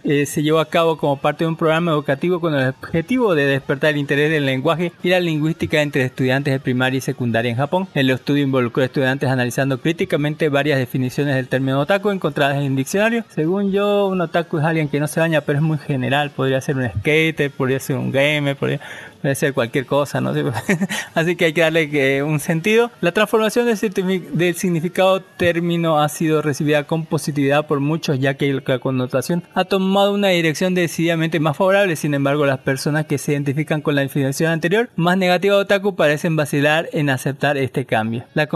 eh, se llevó a cabo como parte de un programa educativo con el objetivo de despertar el interés del lenguaje y la lingüística entre estudiantes de primaria y secundaria en Japón. El estudio involucró a estudiantes analizando críticamente varias definiciones del término otaku encontradas en el diccionario. Según yo, un otaku es alguien que no se baña, pero es muy general. Podría ser un skater, podría ser un gamer, podría puede ser cualquier cosa, ¿no? [laughs] Así que hay que darle que, un sentido. La transformación del, significado término ha sido recibida con positividad por muchos, ya que la connotación ha tomado una dirección decididamente más favorable. Sin embargo, las personas que se identifican con la definición anterior, más negativa de otaku, parecen vacilar en aceptar este cambio. La,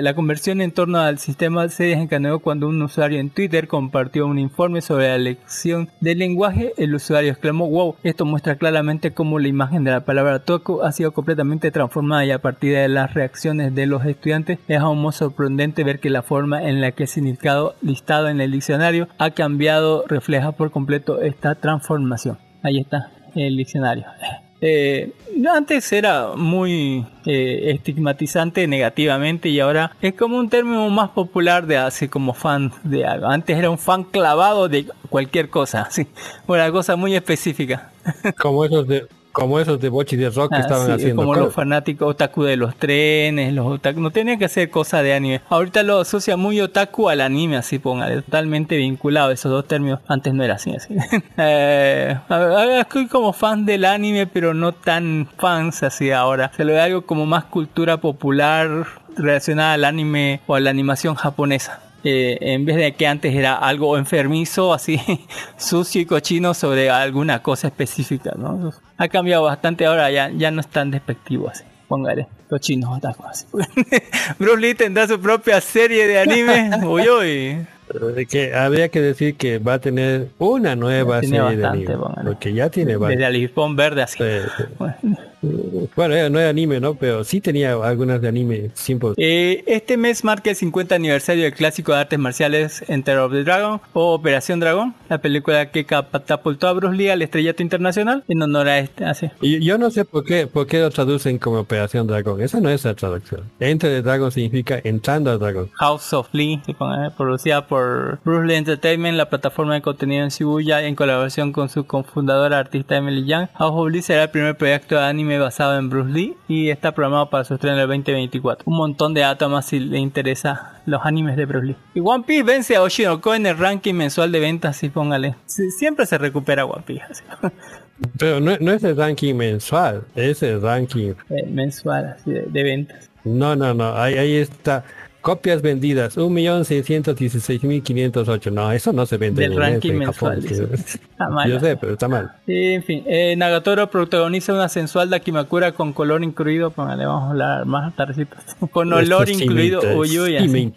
la conversión en torno al sistema se desencadenó cuando un usuario en Twitter compartió un informe sobre la lección del lenguaje. El usuario exclamó, wow, esto muestra claramente cómo la imagen de la palabra toku ha sido completamente transformada y a partir de las reacciones de los estudiantes es aún más sorprendente ver que la forma en la que el significado listado en el diccionario ha cambiado refleja por completo esta transformación. Ahí está el diccionario. [laughs] Eh, antes era muy eh, estigmatizante negativamente y ahora es como un término más popular de así como fan de algo. Antes era un fan clavado de cualquier cosa, [laughs] así, una cosa muy específica. [laughs] Como esos de, como esos de Bochi de Rock que Ah, estaban sí, haciendo. como los fanáticos otaku de los trenes, los otaku, no tenían que hacer cosas de anime. Ahorita lo asocia muy otaku al anime, así póngale, totalmente vinculado esos dos términos. Antes no era así, así. [laughs] eh, estoy como fan del anime, pero no tan fans así ahora. Se lo ve algo como más cultura popular relacionada al anime o a la animación japonesa. Eh, en vez de que antes era algo enfermizo, así [laughs] sucio y cochino sobre alguna cosa específica, ¿no? Ha cambiado bastante ahora, ya, ya no es tan despectivo así. Póngale, cochino, otaku, así. [laughs] Bruce Lee tendrá su propia serie de anime. [laughs] Uy, uy. Que habría que decir que va a tener una nueva serie de bastante, anime. póngale. Porque ya tiene Desde. Alipón Verde, así. Sí, sí. Bueno. Bueno, eh, no era anime, ¿no? Pero sí tenía algunas de anime simple. Eh, este mes marca el 50 aniversario del clásico de artes marciales Enter of the Dragon o Operación Dragón, la película que catapultó a Bruce Lee al estrellato internacional en honor a este. Así. Y yo no sé por qué, por qué lo traducen como Operación Dragón. Esa no es la traducción. Enter the Dragon significa entrando al dragón. House of Lee, que pone- producida por Bruce Lee Entertainment, la plataforma de contenido en Shibuya, en colaboración con su cofundadora artista Emily Young. House of Lee será el primer proyecto de anime basado en Bruce Lee y está programado para su estreno en el 2024. Un montón de datos más si le interesa los animes de Bruce Lee. Y One Piece vence a Oshinoko en el ranking mensual de ventas, así póngale. Siempre se recupera One Piece. así. [laughs] Pero no, no es el ranking mensual, es el ranking. Eh, mensual así de, de ventas. No, no, no. Ahí, ahí está. Copias vendidas, 1.616.508. No, eso no se vende Del en, ranking en mensual, Japón. [laughs] Está mal. Yo sé, pero está mal. Sí, en fin, eh, Nagatoro protagoniza una sensual Dakimakura con color incluido. Póngale, vamos a hablar más tardecito. [laughs] Con olor sí incluido. interesa, Uy, uy, sí.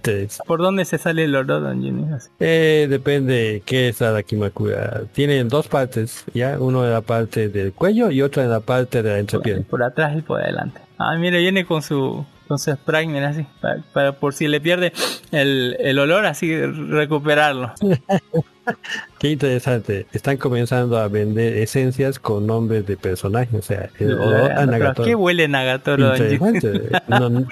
¿Por dónde se sale el olor, don Jimmy? Eh, depende qué es la Dakimakura. Tienen dos partes, ya uno de la parte del cuello y otra de la parte de la entrepierna. Por atrás y por adelante. Ah, mire, viene con su su spray, mira así, para, para- por si le pierde el, el olor, así recuperarlo. [laughs] Qué interesante. Están comenzando a vender esencias con nombres de personajes. O sea, el olor a Nagatoro. ¿Qué huele Nagatoro. [laughs] No, no,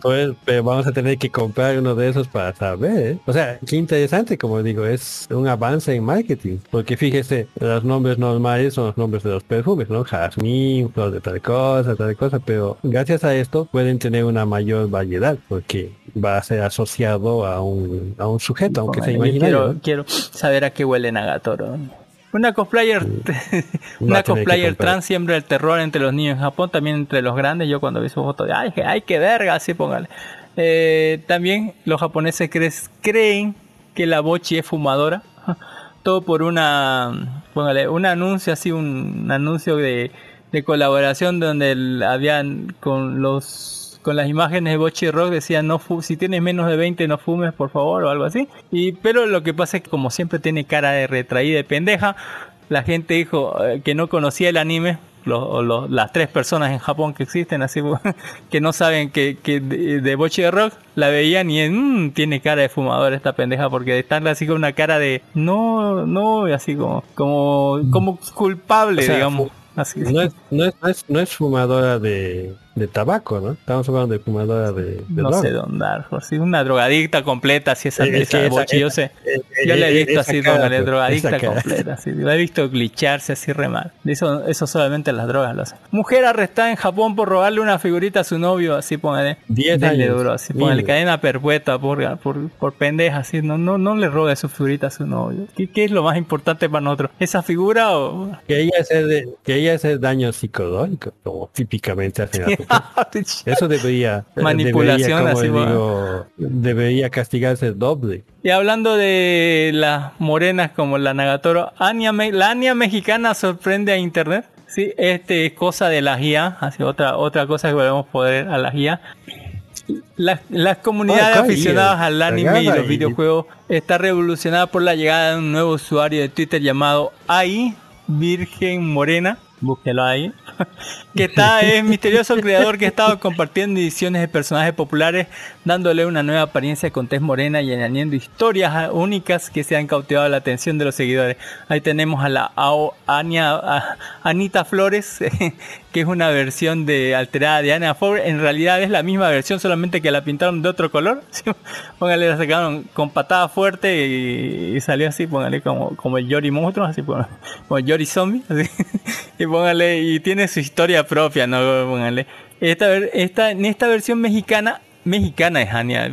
pues, pero vamos a tener que comprar uno de esos para saber. ¿eh? O sea, qué interesante, como digo, es un avance en marketing. Porque fíjese, los nombres normales son los nombres de los perfumes, ¿no? Jazmín, flor de tal cosa, tal cosa. Pero gracias a esto pueden tener una mayor variedad porque va a ser asociado a un, a un sujeto, aunque sea Yo imaginario. quiero, ¿no? quiero saber a qué huele Nagatoro. Una cosplayer, [laughs] una cosplayer trans siembra el terror entre los niños en Japón, también entre los grandes. Yo cuando vi su foto, de, ay, que, ay, qué verga, así póngale. Eh, también los japoneses creen que la bochi es fumadora. [laughs] Todo por una, póngale, un anuncio así, un anuncio de, de colaboración donde habían con los con las imágenes de Bochi Rock decían no si tienes menos de 20 no fumes por favor o algo así. Y pero lo que pasa es que como siempre tiene cara de retraída de pendeja la gente dijo eh, que no conocía el anime los, las tres personas en Japón que existen así [laughs] que no saben que, que de, de Bochi Rock la veían y "Mm, tiene cara de fumador esta pendeja porque están así con una cara de no no y así como como como culpable O sea, digamos. así. No es, no, es, no, es, no es fumadora de, de tabaco, ¿no? Estamos hablando de fumadora de, de no droga. sé dónde dar, por si una drogadicta completa, si esa, Eh, es esa bochi, yo sé. eh, Yo eh, la he visto así, cara, pues, drogadicta completa, así. La he visto glitcharse así re mal. Eso, eso solamente las drogas lo hacen. Mujer arrestada en Japón por robarle una figurita a su novio, así póngale. Diez Denle años. duro, así póngale, cadena perpetua por, por, por pendeja, así. No, no, no le robe su figurita a su novio. ¿Qué, qué es lo más importante para nosotros? ¿Esa figura o...? Que ella hace de- que ella hace daño psicológico, como típicamente mujeres. [laughs] [laughs] Eso debería Manipulación, debería, así, digo, debería castigarse doble. Y hablando de las morenas como la Nagatoro, Anya Me- la Anya mexicana sorprende a internet. Sí, este es cosa de la guía, así otra otra cosa que podemos poder a la guía. Las, las comunidades acá, aficionadas al anime y los videojuegos está revolucionada por la llegada de un nuevo usuario de Twitter llamado AI Virgen Morena. Búsquelo ahí. [laughs] que [laughs] está, es misterioso creador que ha estado compartiendo ediciones de personajes populares, dándole una nueva apariencia con tez morena y añadiendo historias únicas que se han cautivado la atención de los seguidores. Ahí tenemos a la Ao- Ania- a- Anita Flores, [laughs] que es una versión de alterada de Ana Flores. En realidad es la misma versión, solamente que la pintaron de otro color. [laughs] Póngale, la sacaron con patada fuerte y, y salió así, póngale como, como el Yori monstruo, así póngale, como el Yori zombie, [laughs] así. y póngale, y tiene su historia propia, ¿no? Póngale. Esta, esta, en esta versión mexicana, mexicana es Ania,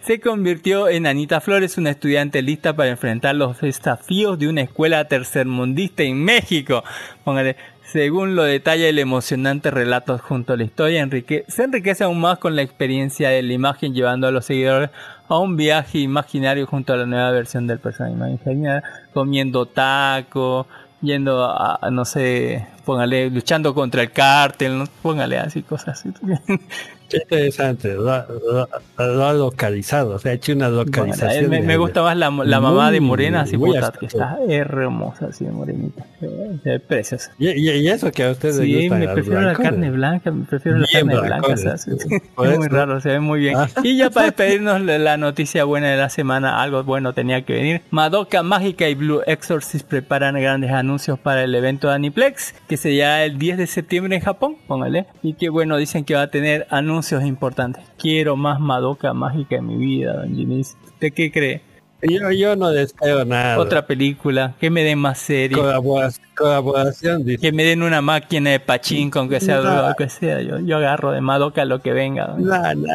se convirtió en Anita Flores, una estudiante lista para enfrentar los desafíos de una escuela tercermundista en México. Póngale, según lo detalla el emocionante relato junto a la historia, enrique se enriquece aún más con la experiencia de la imagen llevando a los seguidores a un viaje imaginario junto a la nueva versión del personaje comiendo taco, yendo a, no sé, póngale, luchando contra el cártel, póngale así cosas. Interesante, lo, ha- lo lo ha localizado, o sea, ha hecho una localización. me, de- me gusta más la, la mamá de Muy- Morena, así puta, está hermosa, así morenita, eh, eh, preciosa. Y, y- y eso que a ustedes les Sí, gusta me prefiero la carne blanca, me prefiero la Bien carne blanca. ¿sabes? sí. Es muy raro, se ve muy bien. Ah. Y ya para despedirnos, la la noticia buena de la semana, algo bueno tenía que venir. Madoka Mágica y Blue Exorcist preparan grandes anuncios para el evento de Aniplex, que será el 10 de septiembre en Japón, póngale. Y que bueno, dicen que va a tener anuncios importantes. Quiero más Madoka Mágica en mi vida, don Ginis. ¿Usted qué cree? Yo, yo no deseo nada. Otra película, que me den más series. Colaboración, colaboración dice. Que me den una máquina de pachinko, aunque sea No. lo que sea. Yo, yo agarro de Madoka lo que venga. No, no,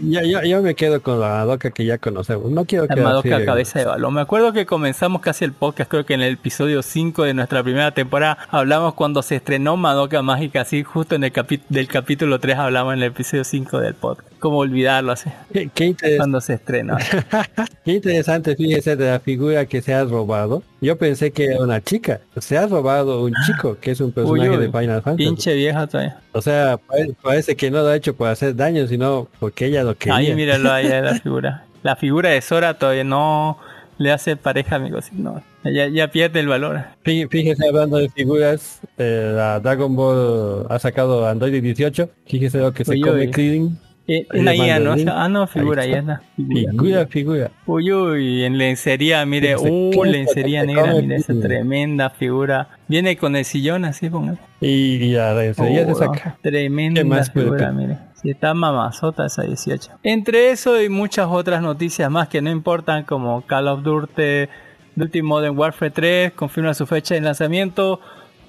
yo, yo, yo me quedo con la Madoka que ya conocemos. No quiero La que Madoka cabeza de balón. Me acuerdo que comenzamos casi el podcast, creo que en el episodio 5 de nuestra primera temporada hablamos cuando se estrenó Madoka Mágica, así justo en el capi- del capítulo 3 hablamos en el episodio 5 del podcast. ¿Cómo olvidarlo así? Qué, Cuando se estrena. [laughs] qué interesante, fíjese, de la figura que se ha robado. Yo pensé que era una chica. Se ha robado un chico, que es un personaje Uy, uy, de Final Fantasy. Pinche vieja. O sea, pare- parece que no lo ha hecho por hacer daño, sino porque ella lo quería. Ahí míralo ahí [laughs] la figura. La figura de Sora todavía no le hace pareja, amigos. No, ya, ya pierde el valor. Fí- Fíjese, hablando de figuras, eh, la Dragon Ball ha sacado Android 18. Fíjese lo que se Uy, come. Krillin. Eh, una IA, ¿no? Ah, no, figura, Ahí ya está. Figura, figura. Uy, uy, en lencería, mire, uh, ¿qué lencería negra, mire esa tremenda figura. Viene con el sillón así, póngale. Y, la lencería Oh, se saca. Tremenda ¿Qué más puede figura, mire. Si está mamazota esa 18. Entre eso y muchas otras noticias más que no importan, como Call of Duty, Duty Modern Warfare 3, confirma su fecha de lanzamiento.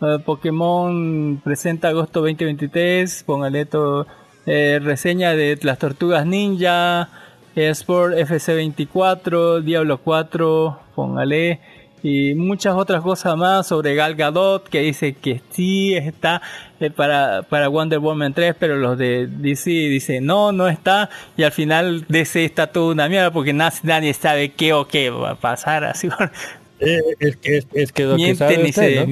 eh, Pokémon presenta agosto 2023, póngale todo. Eh, reseña de las tortugas ninja, Sport FC24, Diablo 4, póngale y muchas otras cosas más sobre Gal Gadot que dice que sí está eh, para, para Wonder Woman 3 pero los de DC dicen no, no está y al final DC está toda una mierda porque na- nadie sabe qué o qué va a pasar así [laughs] Eh, es, que, es, es que lo que sabe y se usted,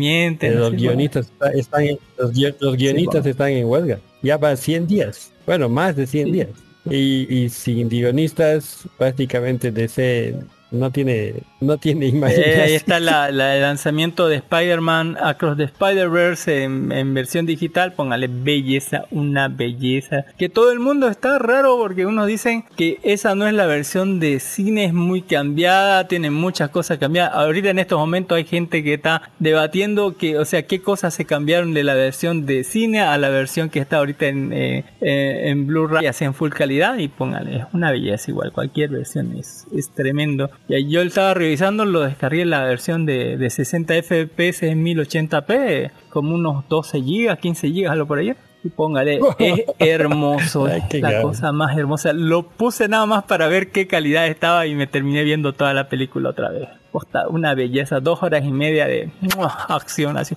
Eh, los guionistas está- están en, los, guio- los guionistas están en huelga. Ya van 100 días. Bueno, más de 100 Sí. días. Y, y sin guionistas prácticamente DC no tiene no tiene Eh, imaginación. ahí está la, la- el lanzamiento de Spider-Man Across the Spider-Verse en, en versión digital. Póngale belleza, una belleza. Que todo el mundo está raro porque unos dicen que esa no es la versión de cine, es muy cambiada, tiene muchas cosas cambiadas. Ahorita en estos momentos hay gente que está debatiendo que, o sea, qué cosas se cambiaron de la versión de cine a la versión que está ahorita en, eh, eh, en Blu-ray, así en full calidad. Y póngale, es una belleza igual, cualquier versión es, es tremendo. Y ahí yo estaba revisando, lo descargué la versión de, de 60 FPS en 1080p, como unos 12 GB, 15 GB, algo por ahí. Y póngale, es [laughs] hermoso, Ay, la cosa más hermosa. Lo puse nada más para ver qué calidad estaba y me terminé viendo toda la película otra vez. Posta, una belleza, dos horas y media de acción así.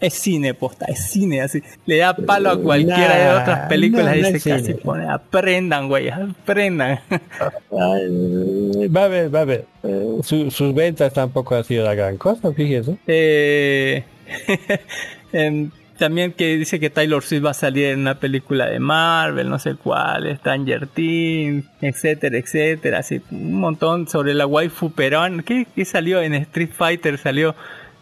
Es cine, posta, es cine, así. Le da palo a cualquiera de Nah, otras películas no, y no dice es casi pone, aprendan, güey, aprendan. Ay, va a ver, va a ver. Eh, su- sus ventas tampoco ha sido la gran cosa, fíjese. Eh, [laughs] em, también que dice que Taylor Swift va a salir en una película de Marvel, no sé cuál, Stranger Things, etcétera, etcétera, así un montón sobre la waifu peruana. ¿Qué, qué salió en Street Fighter? Salió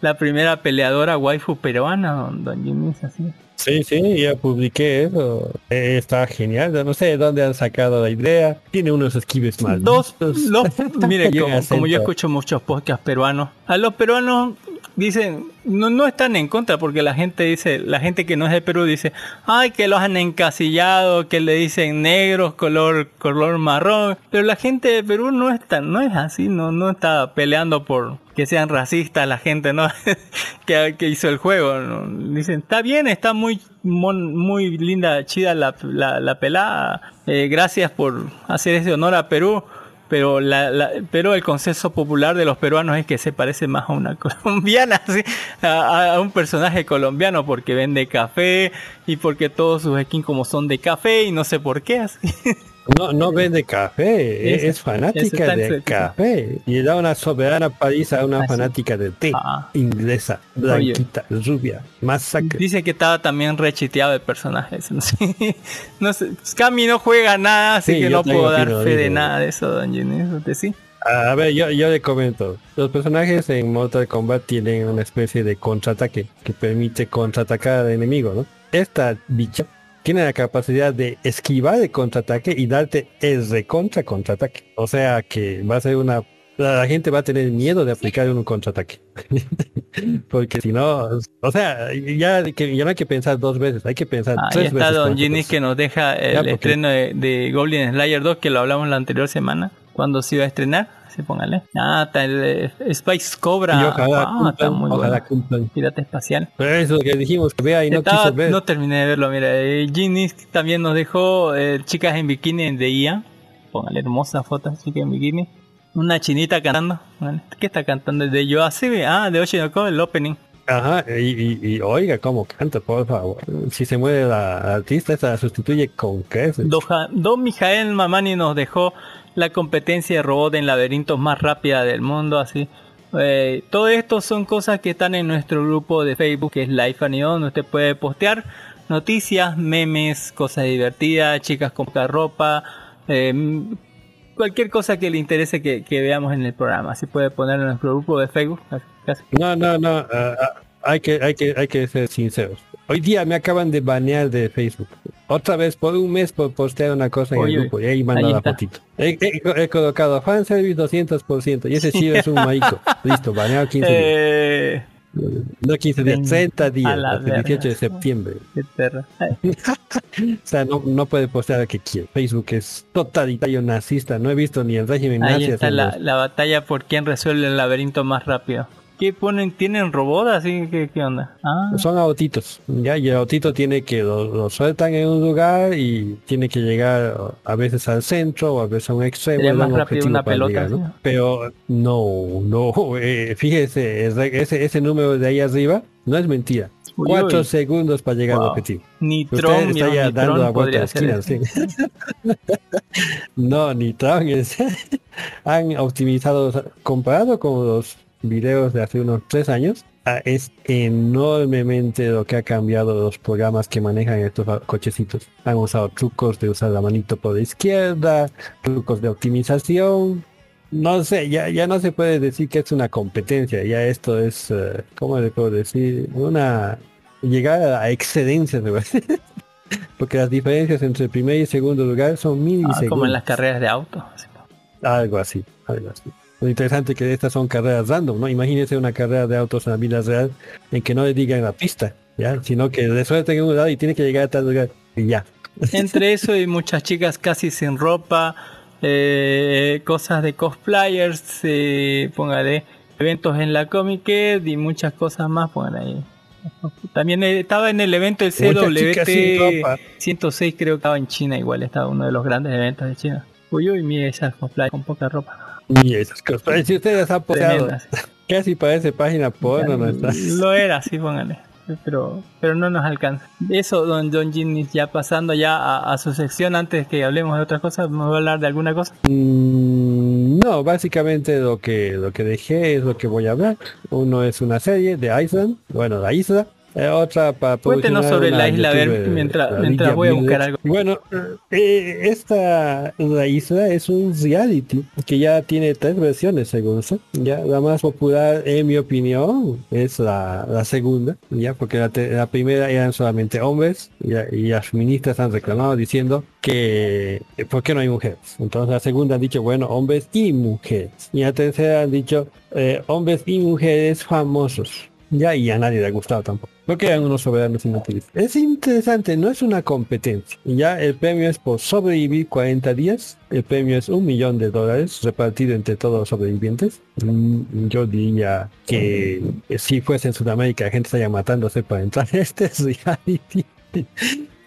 la primera peleadora waifu peruana, don, don Jimmy, así. Sí, sí, ya publiqué eso. Eh, está genial. No sé de dónde han sacado la idea. Tiene unos esquives más. Dos, los, [laughs] mire, como, como yo escucho muchos podcasts peruanos, a los peruanos dicen, no, no están en contra porque la gente dice, la gente que no es de Perú dice, ay, que los han encasillado, que le dicen negros, color, color marrón, pero la gente de Perú no es no es así, no, no está peleando por que sean racistas la gente, ¿no? [laughs] que, que hizo el juego, ¿no? Dicen, está bien, está muy, mon- muy linda, chida la, la, la pelada, eh, gracias por hacer ese honor a Perú, pero la, la- pero el consenso popular de los peruanos es que se parece más a una [laughs] colombiana, así, a, a un personaje colombiano porque vende café y porque todos sus skins como son de café y no sé por qué así. [laughs] No, no vende café, es, fanática de café. Y le da una soberana paliza a una Ah, fanática de té, Ah. inglesa, blanquita, rubia, masacre. Dice que estaba también rechiteado el personaje. ese, [laughs] No sé, no sé, Cami no juega nada, así Sí, que no puedo dar fe de nada de eso, don. ¿Usted sí? A ver, yo, yo le comento. Los personajes en Mortal Kombat tienen una especie de contraataque que permite contraatacar al enemigo, ¿no? Esta bicha tiene la capacidad de esquivar el contraataque y darte el recontra contraataque. O sea que va a ser una... La gente va a tener miedo de aplicar un contraataque. [laughs] Porque si no, o sea, ya, que, ya no hay que pensar dos veces, hay que pensar Ahí tres está veces. Don Ginny que nos deja el Ya, estreno de, de Goblin Slayer 2 que lo hablamos la anterior semana. Cuando se iba a estrenar, póngale. Ah, está el eh, Spice Cobra. Y ojalá Ah, está muy ojalá bueno. cumplan. Pirata espacial. Pero eso que dijimos que vea y no Estaba- quiso ver. no terminé de verlo, mira. eh, Ginny también nos dejó eh, chicas en bikini de IA. Póngale hermosa foto, chicas en bikini. Una chinita cantando. ¿Qué está cantando? De Yo así, ah, de Oshinoko, el opening. Ajá, y, y- y oiga cómo canta, por favor. Si se muere la, artista, esa la sustituye con creces. Doja- Don Mijael Mamani nos dejó la competencia de robot en laberintos más rápida del mundo, así. Eh, todo esto son cosas que están en nuestro grupo de Facebook, que es Life Anime, donde usted puede postear noticias, memes, cosas divertidas, chicas con poca ropa, eh, cualquier cosa que le interese que, veamos en el programa. Así puede poner en nuestro grupo de Facebook. No, no, no, ah, ah, hay que, hay que, hay que ser sinceros. Hoy día me acaban de banear de Facebook. Otra vez por un mes por postear una cosa en Oye, el grupo y ahí manda ahí la está. fotito. He, he- he colocado fanservice 200% y ese sí es un marico. [laughs] Listo, baneado 15 días. Eh, No 15 días, 30 días, hasta el 18 de septiembre. [laughs] qué. [laughs] O sea, no, no puede postear lo que quiere. Facebook es totalitario nazista. No he visto ni el régimen Ahí nazi está haciendo la, eso. la batalla por quién resuelve el laberinto más rápido. ¿Qué ponen? ¿Tienen robot así? ¿Qué, qué onda? Ah, Son autitos, ya, y el autito tiene que lo, lo sueltan en un lugar y tiene que llegar a veces al centro o a veces a un extremo. Dan más un rápido una pelota, llegar, ¿no? Pero no, no, [laughs] eh, fíjese, es- ese, ese número de ahí arriba no es mentira. Uy, Cuatro uy. segundos para llegar al Wow. objetivo. ni Tron, está ya dando la vuelta hacer esquina, sí. [laughs] No, ni Tron es- [laughs] han optimizado, comparado con los videos de hace unos tres años, ah, es enormemente lo que ha cambiado los programas que manejan estos cochecitos. Han usado trucos de usar la manito por la izquierda, trucos de optimización. No sé, ya, ya no se puede decir que es una competencia, ya esto es, eh, ¿cómo le puedo decir? Una llegar a la excelencia, me parece. [laughs] Porque las diferencias entre primer y segundo lugar son Ah, milisegundos. como en las carreras de auto. Algo así, algo así. Lo interesante es que estas son carreras random, ¿no? Imagínense una carrera de autos en la vida real en que no le digan la pista, ¿ya? Sino que le suelten en un lado y tiene que llegar a tal lugar y ya. [laughs] Entre eso y muchas chicas casi sin ropa, eh, cosas de cosplayers, eh, póngale eventos en la Comic y muchas cosas más, póngale ahí. También estaba en el evento del CWT ropa. 106, creo que estaba en China igual, estaba uno de los grandes eventos de China. Uy, uy, mire esas cosplay con poca ropa. Y esas cosas. Si ustedes han posteado, [laughs] casi parece página porno, ¿no está? Lo era, sí, póngale. Pero, pero no nos alcanza. Eso, don John Ginnis, ya pasando ya a, a su sección, antes que hablemos de otra cosa, ¿me va a hablar de alguna cosa? Mm, no, básicamente lo que lo que dejé es lo que voy a hablar. Uno es una serie de Iceland, bueno, la isla. Eh, otra para Cuéntenos sobre la isla, a ver, mientras- la mientras voy a buscar algo. Bueno, eh, esta la isla es un reality que ya tiene tres versiones según sé. Ya la más popular, en mi opinión, es la, la segunda, ya porque la, primera eran solamente hombres ya, y las feministas han reclamado diciendo que eh, ¿por qué no hay mujeres? Entonces la segunda han dicho, bueno, hombres y mujeres. Y la tercera han dicho, eh, hombres y mujeres famosos. Ya, y a nadie le ha gustado tampoco. Porque eran unos soberanos inútiles. Es interesante, no es una competencia. Ya el premio es por sobrevivir 40 días. El premio es un millón de dólares repartido entre todos los sobrevivientes. Mm, Yo diría que eh, si fuese en Sudamérica la gente estaría matándose para entrar este [laughs] reality.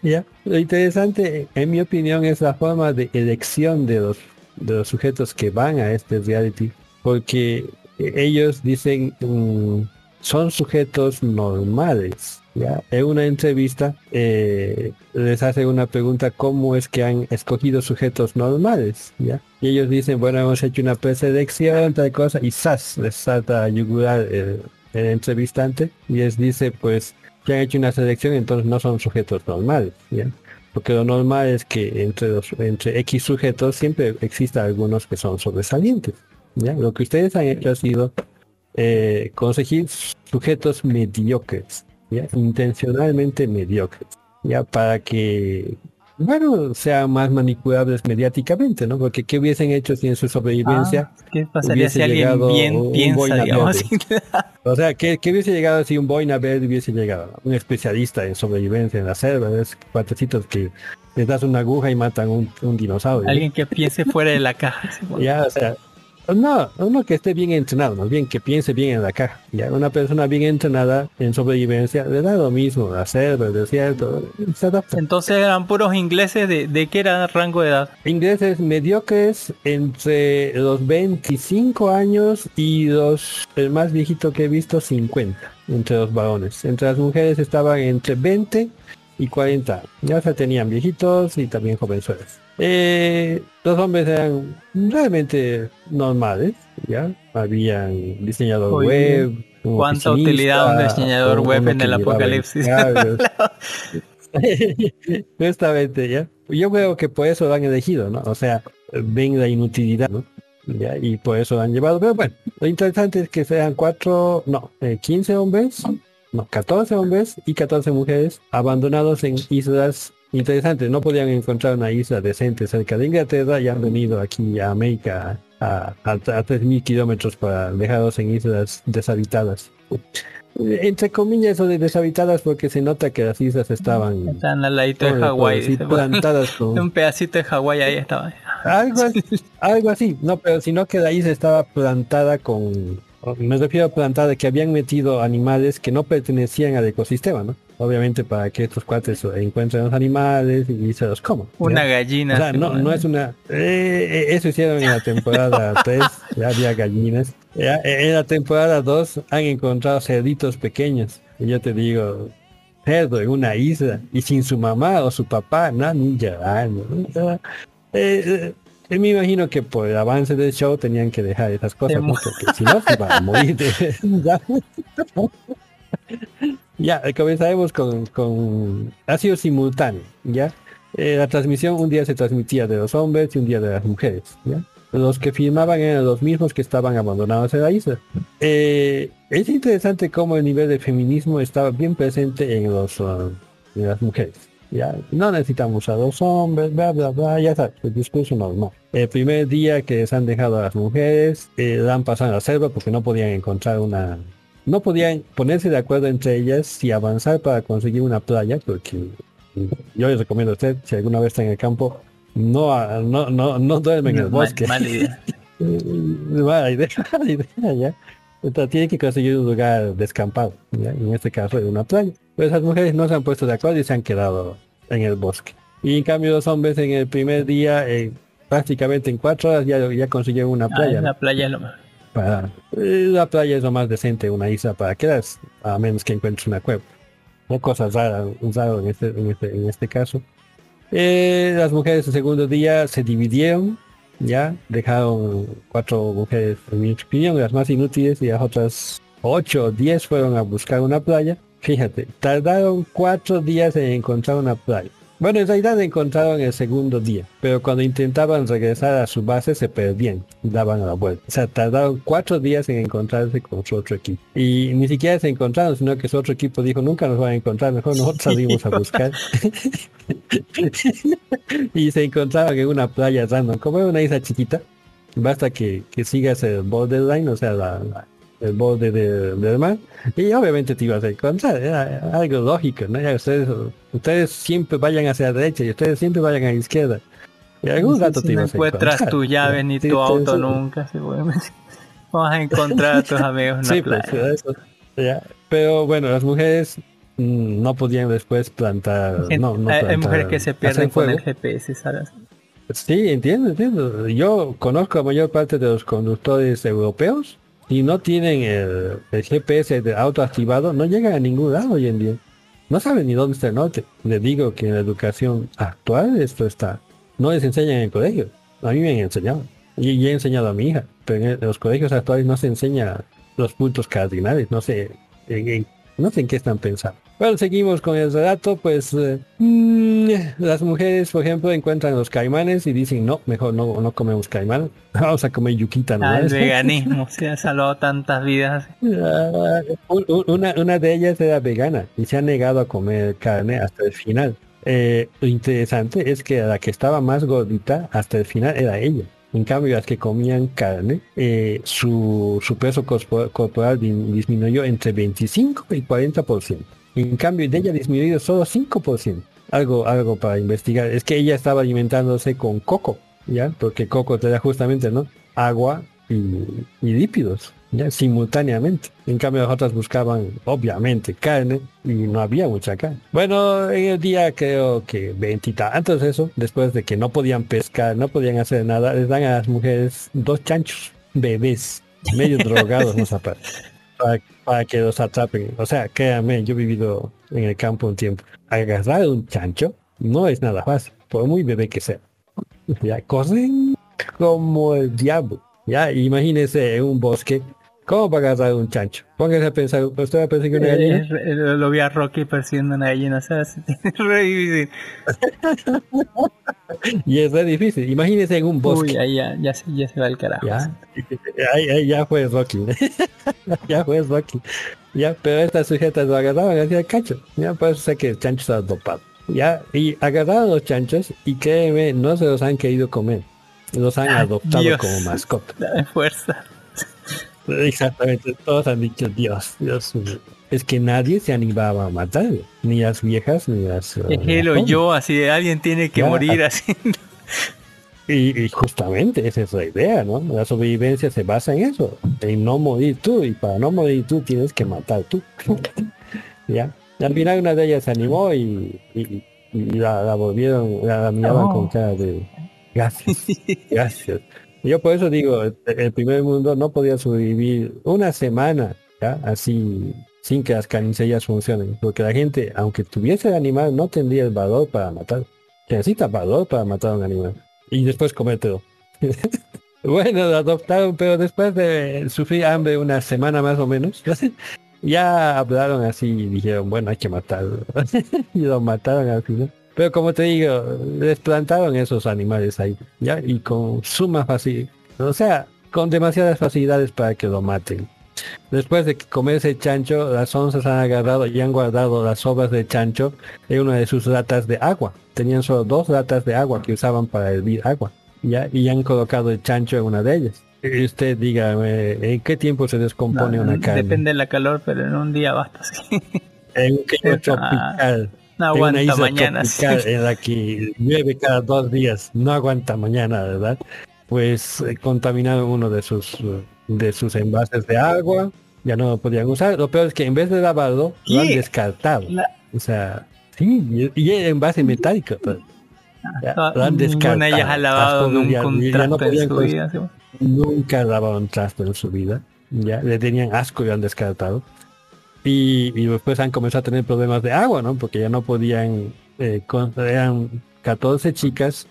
Ya, Lo interesante, en mi opinión, es la forma de elección de los de los sujetos que van a este reality, porque ellos dicen mm, son sujetos normales. ¿ya? En una entrevista eh, les hace una pregunta cómo es que han escogido sujetos normales. ¿ya? Y ellos dicen, bueno, hemos hecho una preselección, tal cosa, y ¡zas! les salta a yugular el, entrevistante y les dice, pues, que han hecho una selección, entonces no son sujetos normales. ¿ya? Porque lo normal es que entre, los, entre X sujetos siempre exista algunos que son sobresalientes. ¿ya? Lo que ustedes han hecho ha sido eh, conseguir sujetos mediocres, ¿ya? intencionalmente mediocres, ya para que bueno, sean más manipulables mediáticamente, ¿no? Porque ¿qué hubiesen hecho si en su sobrevivencia Ah, ¿Qué pasaría hubiese si alguien llegado bien un piensa, digamos? [laughs] O sea, ¿qué, qué hubiese llegado si un Boina Verde hubiese llegado? Un especialista en sobrevivencia en la selva, es cuatecitos que les das una aguja y matan un, un dinosaurio. ¿no? alguien que piense fuera de la caja. [laughs] Ya, o sea, no, uno que esté bien entrenado, más bien que piense bien en la caja. Ya, una persona bien entrenada en sobrevivencia le da lo mismo, la selva, el desierto, se adapta. Entonces eran puros ingleses de, de qué era el rango de edad. Ingleses mediocres entre los 25 años y los, el más viejito que he visto, 50, entre los varones. Entre las mujeres estaban entre 20 y 40. Ya se tenían viejitos y también jovenzuelas. Eh, los hombres eran realmente normales, ¿ya? Habían diseñador Muy web. ¿Cuánta utilidad un diseñador web en el apocalipsis? [laughs] Justamente, ¿ya? Yo creo que por eso lo han elegido, ¿no? O sea, ven la inutilidad, ¿no? ¿Ya? Y por eso lo han llevado. Pero bueno, lo interesante es que sean cuatro, no, eh, 15 hombres, no, 14 hombres y 14 mujeres abandonados en islas interesantes. No podían encontrar una isla decente cerca de Inglaterra y han venido aquí a América a, a, a 3.000 kilómetros para dejarlos en islas deshabitadas. Entre comillas, eso de deshabitadas porque se nota que las islas estaban Están al ladito de ¿cómo le puedo Hawái. [laughs] plantadas con, Un pedacito de Hawái ahí estaba. algo así, [laughs] algo así, no, pero sino que la isla estaba plantada con, me refiero a plantada que habían metido animales que no pertenecían al ecosistema, ¿no? Obviamente para que estos cuates encuentren los animales y se los coman. Una gallina. O sea, no, no es una... eh, eh, eso hicieron en la temporada [laughs] 3, ya había gallinas. Eh, en la temporada 2 han encontrado cerditos pequeños. Y yo te digo, cerdo en una isla y sin su mamá o su papá, no, ni llorando. ¿no? Eh, eh, me imagino que por el avance del show tenían que dejar esas cosas, porque si no se van a morir. de- [laughs] ya. Eh, comenzaremos con, con... Ha sido simultáneo, ¿ya? Eh, la transmisión un día se transmitía de los hombres y un día de las mujeres, ¿ya? Los que filmaban eran los mismos que estaban abandonados en la isla. Eh, es interesante cómo el nivel de feminismo estaba bien presente en, los, uh, en las mujeres. ¿ya? No necesitamos a dos hombres, bla, bla, bla, ya sabes, el discurso. El primer día que les han dejado a las mujeres, eh, la pasado a la selva porque no podían encontrar una, no podían ponerse de acuerdo entre ellas si avanzar para conseguir una playa, porque yo les recomiendo a usted, si alguna vez está en el campo, no, a- no, no, no duermen en el Mal- bosque. mala idea. Eh, [laughs] Mala idea, [laughs] mala idea, ya. Entonces tiene que conseguir un lugar descampado, ¿ya? en este caso en una playa. Pero esas mujeres no se han puesto de acuerdo y se han quedado en el bosque. Y en cambio los hombres en el primer día, eh, prácticamente en cuatro horas ya, ya consiguieron una Ah, playa. en ¿no? la playa es lo mejor. Para eh, la playa es lo más decente una isla para quedarse a menos que encuentres una cueva. No cosas raras raras en este, en este en este caso. Eh, las mujeres el segundo día se dividieron ya dejaron cuatro mujeres en mi opinión las más inútiles y las otras ocho o diez fueron a buscar una playa. Fíjate tardaron cuatro días en encontrar una playa bueno, en realidad encontraron el segundo día, pero cuando intentaban regresar a su base se perdían y daban la vuelta. O sea, tardaron cuatro días en encontrarse con su otro equipo. Y ni siquiera se encontraron, sino que su otro equipo dijo, nunca nos van a encontrar, mejor nosotros salimos a buscar. [laughs] [laughs] y se encontraban en una playa random, como es una isla chiquita. Basta que, que sigas el borderline, o sea, la- la- el borde de- del mar, y obviamente te ibas a encontrar, era algo lógico, ¿no? Ya ustedes, ustedes siempre vayan hacia la derecha y ustedes siempre vayan a la izquierda. Y algún Sí, rato si te no ibas a encuentras encontrar. tus llaves ni Sí, tu auto sí. nunca, seguramente. Vas [laughs] a encontrar a tus amigos en la Sí, pues, playa. eso, ya. Pero bueno, las mujeres mm, no podían después plantar, Gente- no, no hay, hay plantar, mujeres que se pierden con el. GPS, ¿sabes? Sí, entiendo, entiendo. Yo conozco a mayor parte de los conductores europeos y no tienen el, GPS de auto activado, no llegan a ningún lado hoy en día. No saben ni dónde está el norte. Les digo que en la educación actual esto está. No les enseñan en el colegio. A mí me han enseñado. Y, he enseñado a mi hija. Pero en, los colegios actuales no se enseña los puntos cardinales. No sé en- no sé en qué están pensando. Bueno, seguimos con el relato. Pues eh, mm, las mujeres, por ejemplo, encuentran los caimanes y dicen, no, mejor no, no comemos caimán. [laughs] Vamos a comer yuquita. ¿no? Ah, el veganismo se ha salvado tantas vidas. Ah, un- un- Una, una de ellas era vegana y se ha negado a comer carne hasta el final. Eh, lo interesante es que la que estaba más gordita hasta el final era ella. En cambio, las que comían carne, eh, su, su peso corpo- corporal di- disminuyó entre 25 y 40%. En cambio, de ella ha disminuido solo 5%. Algo, algo para investigar. Es que ella estaba alimentándose con coco, ¿ya? Porque coco te da justamente, ¿no? Agua y, y lípidos, ¿ya? Simultáneamente. En cambio, las otras buscaban, obviamente, carne y no había mucha carne. Bueno, en el día creo que veintitantos eso, después de que no podían pescar, no podían hacer nada, les dan a las mujeres dos chanchos, bebés, medio [laughs] drogados, no aparte para, para que los atrapen. O sea, créanme, yo he vivido en el campo un tiempo. Agarrar un chancho no es nada fácil, por muy bebé que sea. Ya corren como el diablo. Ya, imagínese en un bosque, ¿cómo va a agarrar un chancho? Póngase a pensar, ¿usted va a pensar que una gallina? Eh, eh, lo vi a Rocky persiguiendo una gallina, o sea, [laughs] se tiene re difícil. [laughs] Y es re difícil. Imagínese en un bosque. Uy, ahí ya, ya, se, ya se va el carajo. Ya, [laughs] ahí, ahí ya fue Rocky. ya fue Rocky. Ya, pero estas sujetas lo agarraban así al cacho. Ya, por eso sé que el chancho está dopado. Ya, y agarraron los chanchos y créeme, no se los han querido comer. Los han Ah, adoptado Dios. como mascota. Dame fuerza. Exactamente, todos han dicho Dios, Dios mío. Es que nadie se animaba a matarlo. Ni las viejas, ni las... él o yo, así de alguien tiene que morir así. Y, y justamente esa es la idea, ¿no? La sobrevivencia se basa en eso, en no morir tú, y para no morir tú tienes que matar tú. [laughs] ¿Ya? Al final una de ellas se animó y, y- y la, la volvieron, la, la miraban con cara de gracias, [laughs] gracias. Yo por eso digo, el, primer mundo no podía sobrevivir una semana. Así, sin que las carnicerías funcionen, porque la gente, aunque tuviese el animal, no tendría el valor para matar. Necesita valor para matar a un animal y después comértelo. [laughs] bueno, lo adoptaron, pero después de sufrir hambre una semana más o menos, [laughs] ya hablaron así y dijeron, bueno, hay que matarlo. [laughs] y lo mataron al final. Pero como te digo, les plantaron esos animales ahí, ya, y con suma facilidad, o sea, con demasiadas facilidades para que lo maten. Después de comerse el chancho, las onzas han agarrado y han guardado las sobras de chancho en una de sus latas de agua. Tenían solo dos latas de agua que usaban para hervir agua. ¿ya? Y han colocado el chancho en una de ellas. Y usted dígame, ¿en qué tiempo se descompone No, una carne? Depende de la calor, pero en un día basta. sí. En un clima [laughs] Ah, tropical. No una aguanta isla mañana. en la que llueve cada dos días. No aguanta mañana, ¿verdad? Pues eh, contaminaron uno de sus de sus envases de agua. Ya no lo podían usar. Lo peor es que en vez de lavarlo, lo han ¿Qué? descartado. La- O sea, sí, y y el envase metálico. pues. Ya, Ah, lo han descartado. Ellas ha lavado nunca un no en su vida. sí. Nunca lavaron trasto en su vida. Ya, le tenían asco y lo han descartado. Y, y después han comenzado a tener problemas de agua, ¿no? Porque ya no podían, eh, con- eran 14 chicas.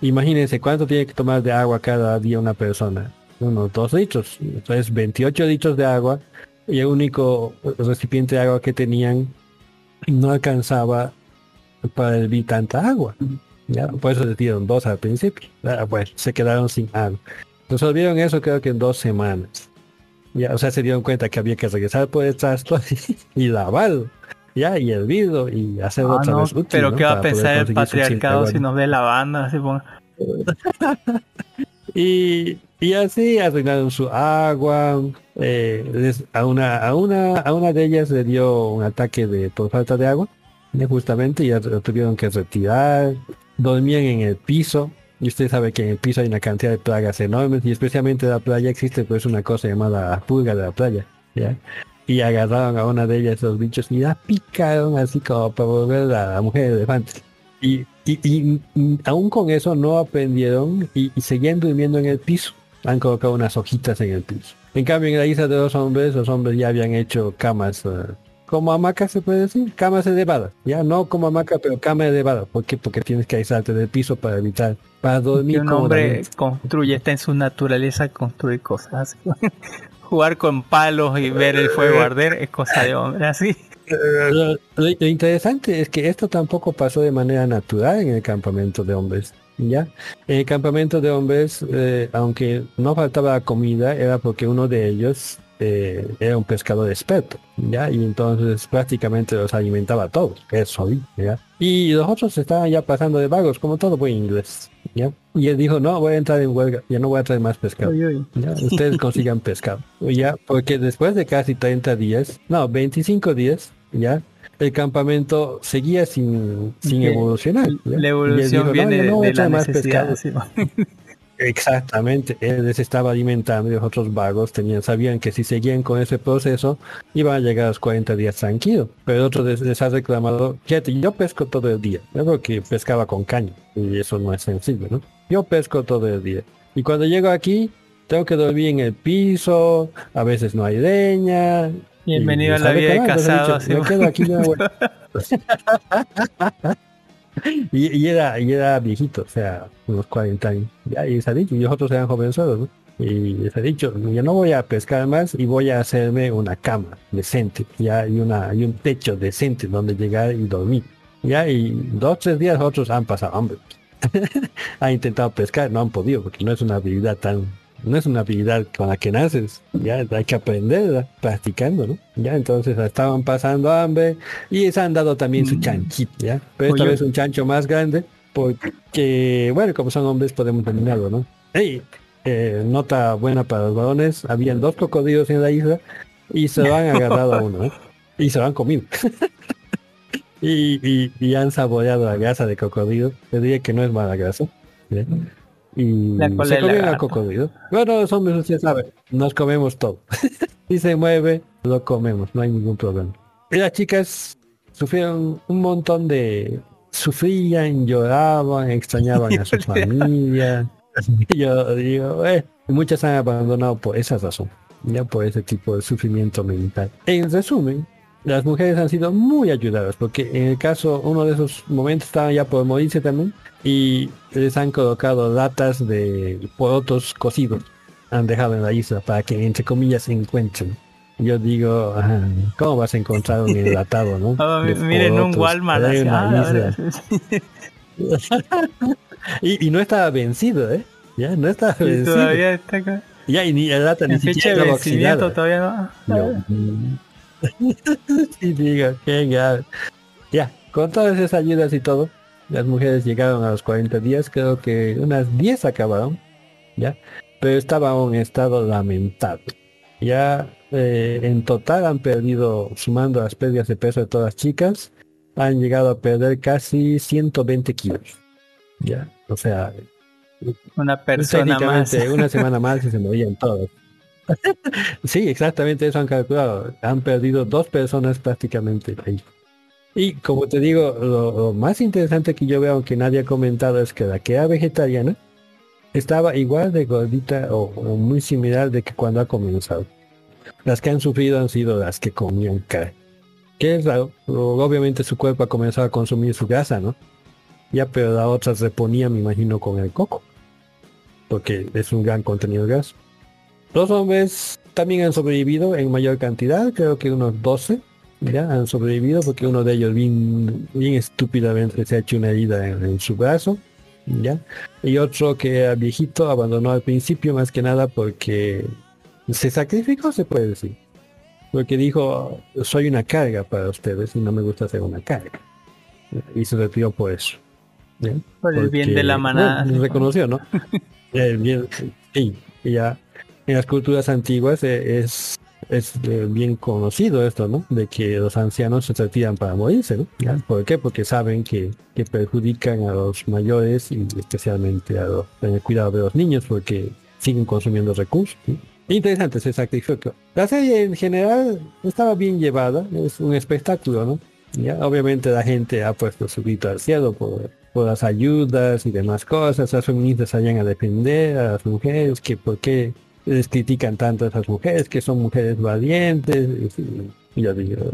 Imagínense cuánto tiene que tomar de agua cada día una persona. Unos 2 litros. Entonces 28 litros de agua. Y el único recipiente de agua que tenían no alcanzaba para hervir tanta agua. ¿ya? Por eso les dieron dos al principio. Ah, Bueno, se quedaron sin agua. Resolvieron eso creo que en dos semanas. Ya, o sea, se dieron cuenta que había que regresar por el trasto [laughs] y lavarlo. Ya, y hervirlo y hacerlo Ah, otra no, vez útil, pero ¿no? qué va a pensar el patriarcado si nos ve lavando. Así [laughs] Y, y así arruinaron su agua. eh, les- a, una, a, una, a una de ellas le dio un ataque de por falta de agua. Justamente ya lo tuvieron que retirar. Dormían en el piso. Y usted sabe que en el piso hay una cantidad de plagas enormes. Y especialmente en la playa existe pues una cosa llamada pulga de la playa. ¿ya? Y agarraron a una de ellas los bichos y la picaron así como para volver a la mujer elefante. Y Y, y- y aún con eso no aprendieron y, y seguían durmiendo en el piso. Han colocado unas hojitas en el piso. En cambio, en la isla de los hombres, los hombres ya habían hecho camas eh, como hamacas, se puede decir, camas elevadas. Ya no como hamaca, pero cama elevada. ¿Por qué? Porque tienes que aislarte del piso para evitar, para dormir un hombre construye, está en su naturaleza construir cosas así. [laughs] Jugar con palos y ver el fuego arder es cosa de hombre, así. Eh, Lo, interesante es que esto tampoco pasó de manera natural en el campamento de hombres. ¿ya? En el campamento de hombres, eh, aunque no faltaba comida, era porque uno de ellos eh, era un pescador experto. ¿ya? Y entonces prácticamente los alimentaba a todos. Eso, ¿ya? Y los otros estaban ya pasando de vagos, como todo buen inglés. ¿ya? Y él dijo, no, voy a entrar en huelga, ya no voy a traer más pescado. Uy, uy. Ya, ustedes [laughs] consigan pescado. Ya, porque después de casi 30 días, no, 25 días, ya, el campamento seguía sin, sin evolucionar. ¿ya? La evolución dijo, "No, viene no voy a de la más necesidad. pescado". así. [laughs] Exactamente, él les estaba alimentando y los otros vagos tenían, sabían que si seguían con ese proceso iban a llegar a los 40 días tranquilos. Pero otro les, les ha reclamado, fíjate, yo pesco todo el día. Yo creo que pescaba con caña y eso no es sencillo, ¿no? Yo pesco todo el día. Y cuando llego aquí, tengo que dormir en el piso, a veces no hay leña. Bienvenido a la vida de casado. dicho. "Me quedo aquí, no voy". [laughs] [laughs] Y, y era, y era viejito, o sea, unos 40 años. Ya, y se ha dicho, y los otros eran jovenzuelos, ¿no? Y se ha dicho, yo no voy a pescar más y voy a hacerme una cama decente, ya, y una, y un techo decente donde llegar y dormir. Ya, y dos, tres días otros han pasado hambre. [laughs] han intentado pescar, no han podido, porque no es una habilidad tan, no es una habilidad con la que naces, ya hay que aprender practicando, ¿no? Ya entonces estaban pasando hambre y se han dado también su chanchito, ¿ya? Pero esta Oye. vez un chancho más grande, porque, bueno, como son hombres podemos terminarlo, ¿no? Ey, eh, nota buena para los varones, habían dos cocodrilos en la isla y se lo han [laughs] agarrado a uno, ¿eh? Y se lo han comido. [laughs] y, y, y han saboreado la grasa de cocodrilo. Te diría que no es mala grasa. Y La se al lagarto. cocodrilo. Bueno, los hombres, usted sabe, nos comemos todo. [laughs] si se mueve, lo comemos, no hay ningún problema. Y las chicas sufrieron un montón de... Sufrían, lloraban, extrañaban a [laughs] su familia. Yo digo, eh, muchas han abandonado por esa razón, ya por ese tipo de sufrimiento mental. En resumen, las mujeres han sido muy ayudadas porque en el caso, uno de esos momentos estaban ya por morirse también y les han colocado latas de porotos cocidos, han dejado en la isla para que entre comillas se encuentren. Yo digo, ah, ¿cómo vas a encontrar un enlatado, no? [laughs] Oh, De miren un Walmart. una ah, isla. [laughs] y, y no estaba vencido, ¿eh? Ya, no estaba y vencido. todavía está acá. Ya, y ni la lata ni siquiera estaba oxidada. todavía no. [laughs] sí, digo, qué grave. Ya, con todas esas ayudas y todo, las mujeres llegaron a los 40 días, creo que unas 10 acabaron, ya, pero estaba en un estado lamentable. Ya eh, en total han perdido, sumando las pérdidas de peso de todas las chicas, han llegado a perder casi 120 kilos. Ya, o sea, Una persona más. una semana más y se morían todos. Sí, exactamente eso han calculado. Han perdido dos personas prácticamente ahí. Y como te digo, lo, más interesante que yo veo, aunque nadie ha comentado, es que la que era vegetariana estaba igual de gordita o, muy similar de que cuando ha comenzado. Las que han sufrido han sido las que comían carne. Que es obviamente su cuerpo ha comenzado a consumir su grasa, ¿no? Ya, pero la otra reponía, me imagino, con el coco. Porque es un gran contenido de gas. Los hombres también han sobrevivido en mayor cantidad, creo que unos 12 ya han sobrevivido porque uno de ellos bien, bien estúpidamente se ha hecho una herida en, en su brazo, ya. Y otro que era viejito abandonó al principio más que nada porque se sacrificó, se puede decir. Porque dijo, soy una carga para ustedes y no me gusta ser una carga. Y se retiró por eso. ¿ya? Por el bien de la manada. bueno, reconoció, ¿no? [laughs] El bien, sí, y ya en las culturas antiguas eh, es, es eh, bien conocido esto, ¿no? De que los ancianos se retiran para morirse, ¿no? ¿Ya? ¿Por qué? Porque saben que, que perjudican a los mayores y especialmente a los, en el cuidado de los niños porque siguen consumiendo recursos. ¿sí? Interesante ese sacrificio. La serie en general estaba bien llevada, es un espectáculo, ¿no? Ya, obviamente la gente ha puesto su grito al cielo por, por las ayudas y demás cosas. Las feministas salían a defender a las mujeres, que por qué les critican tanto a esas mujeres, que son mujeres valientes. Y, yo digo,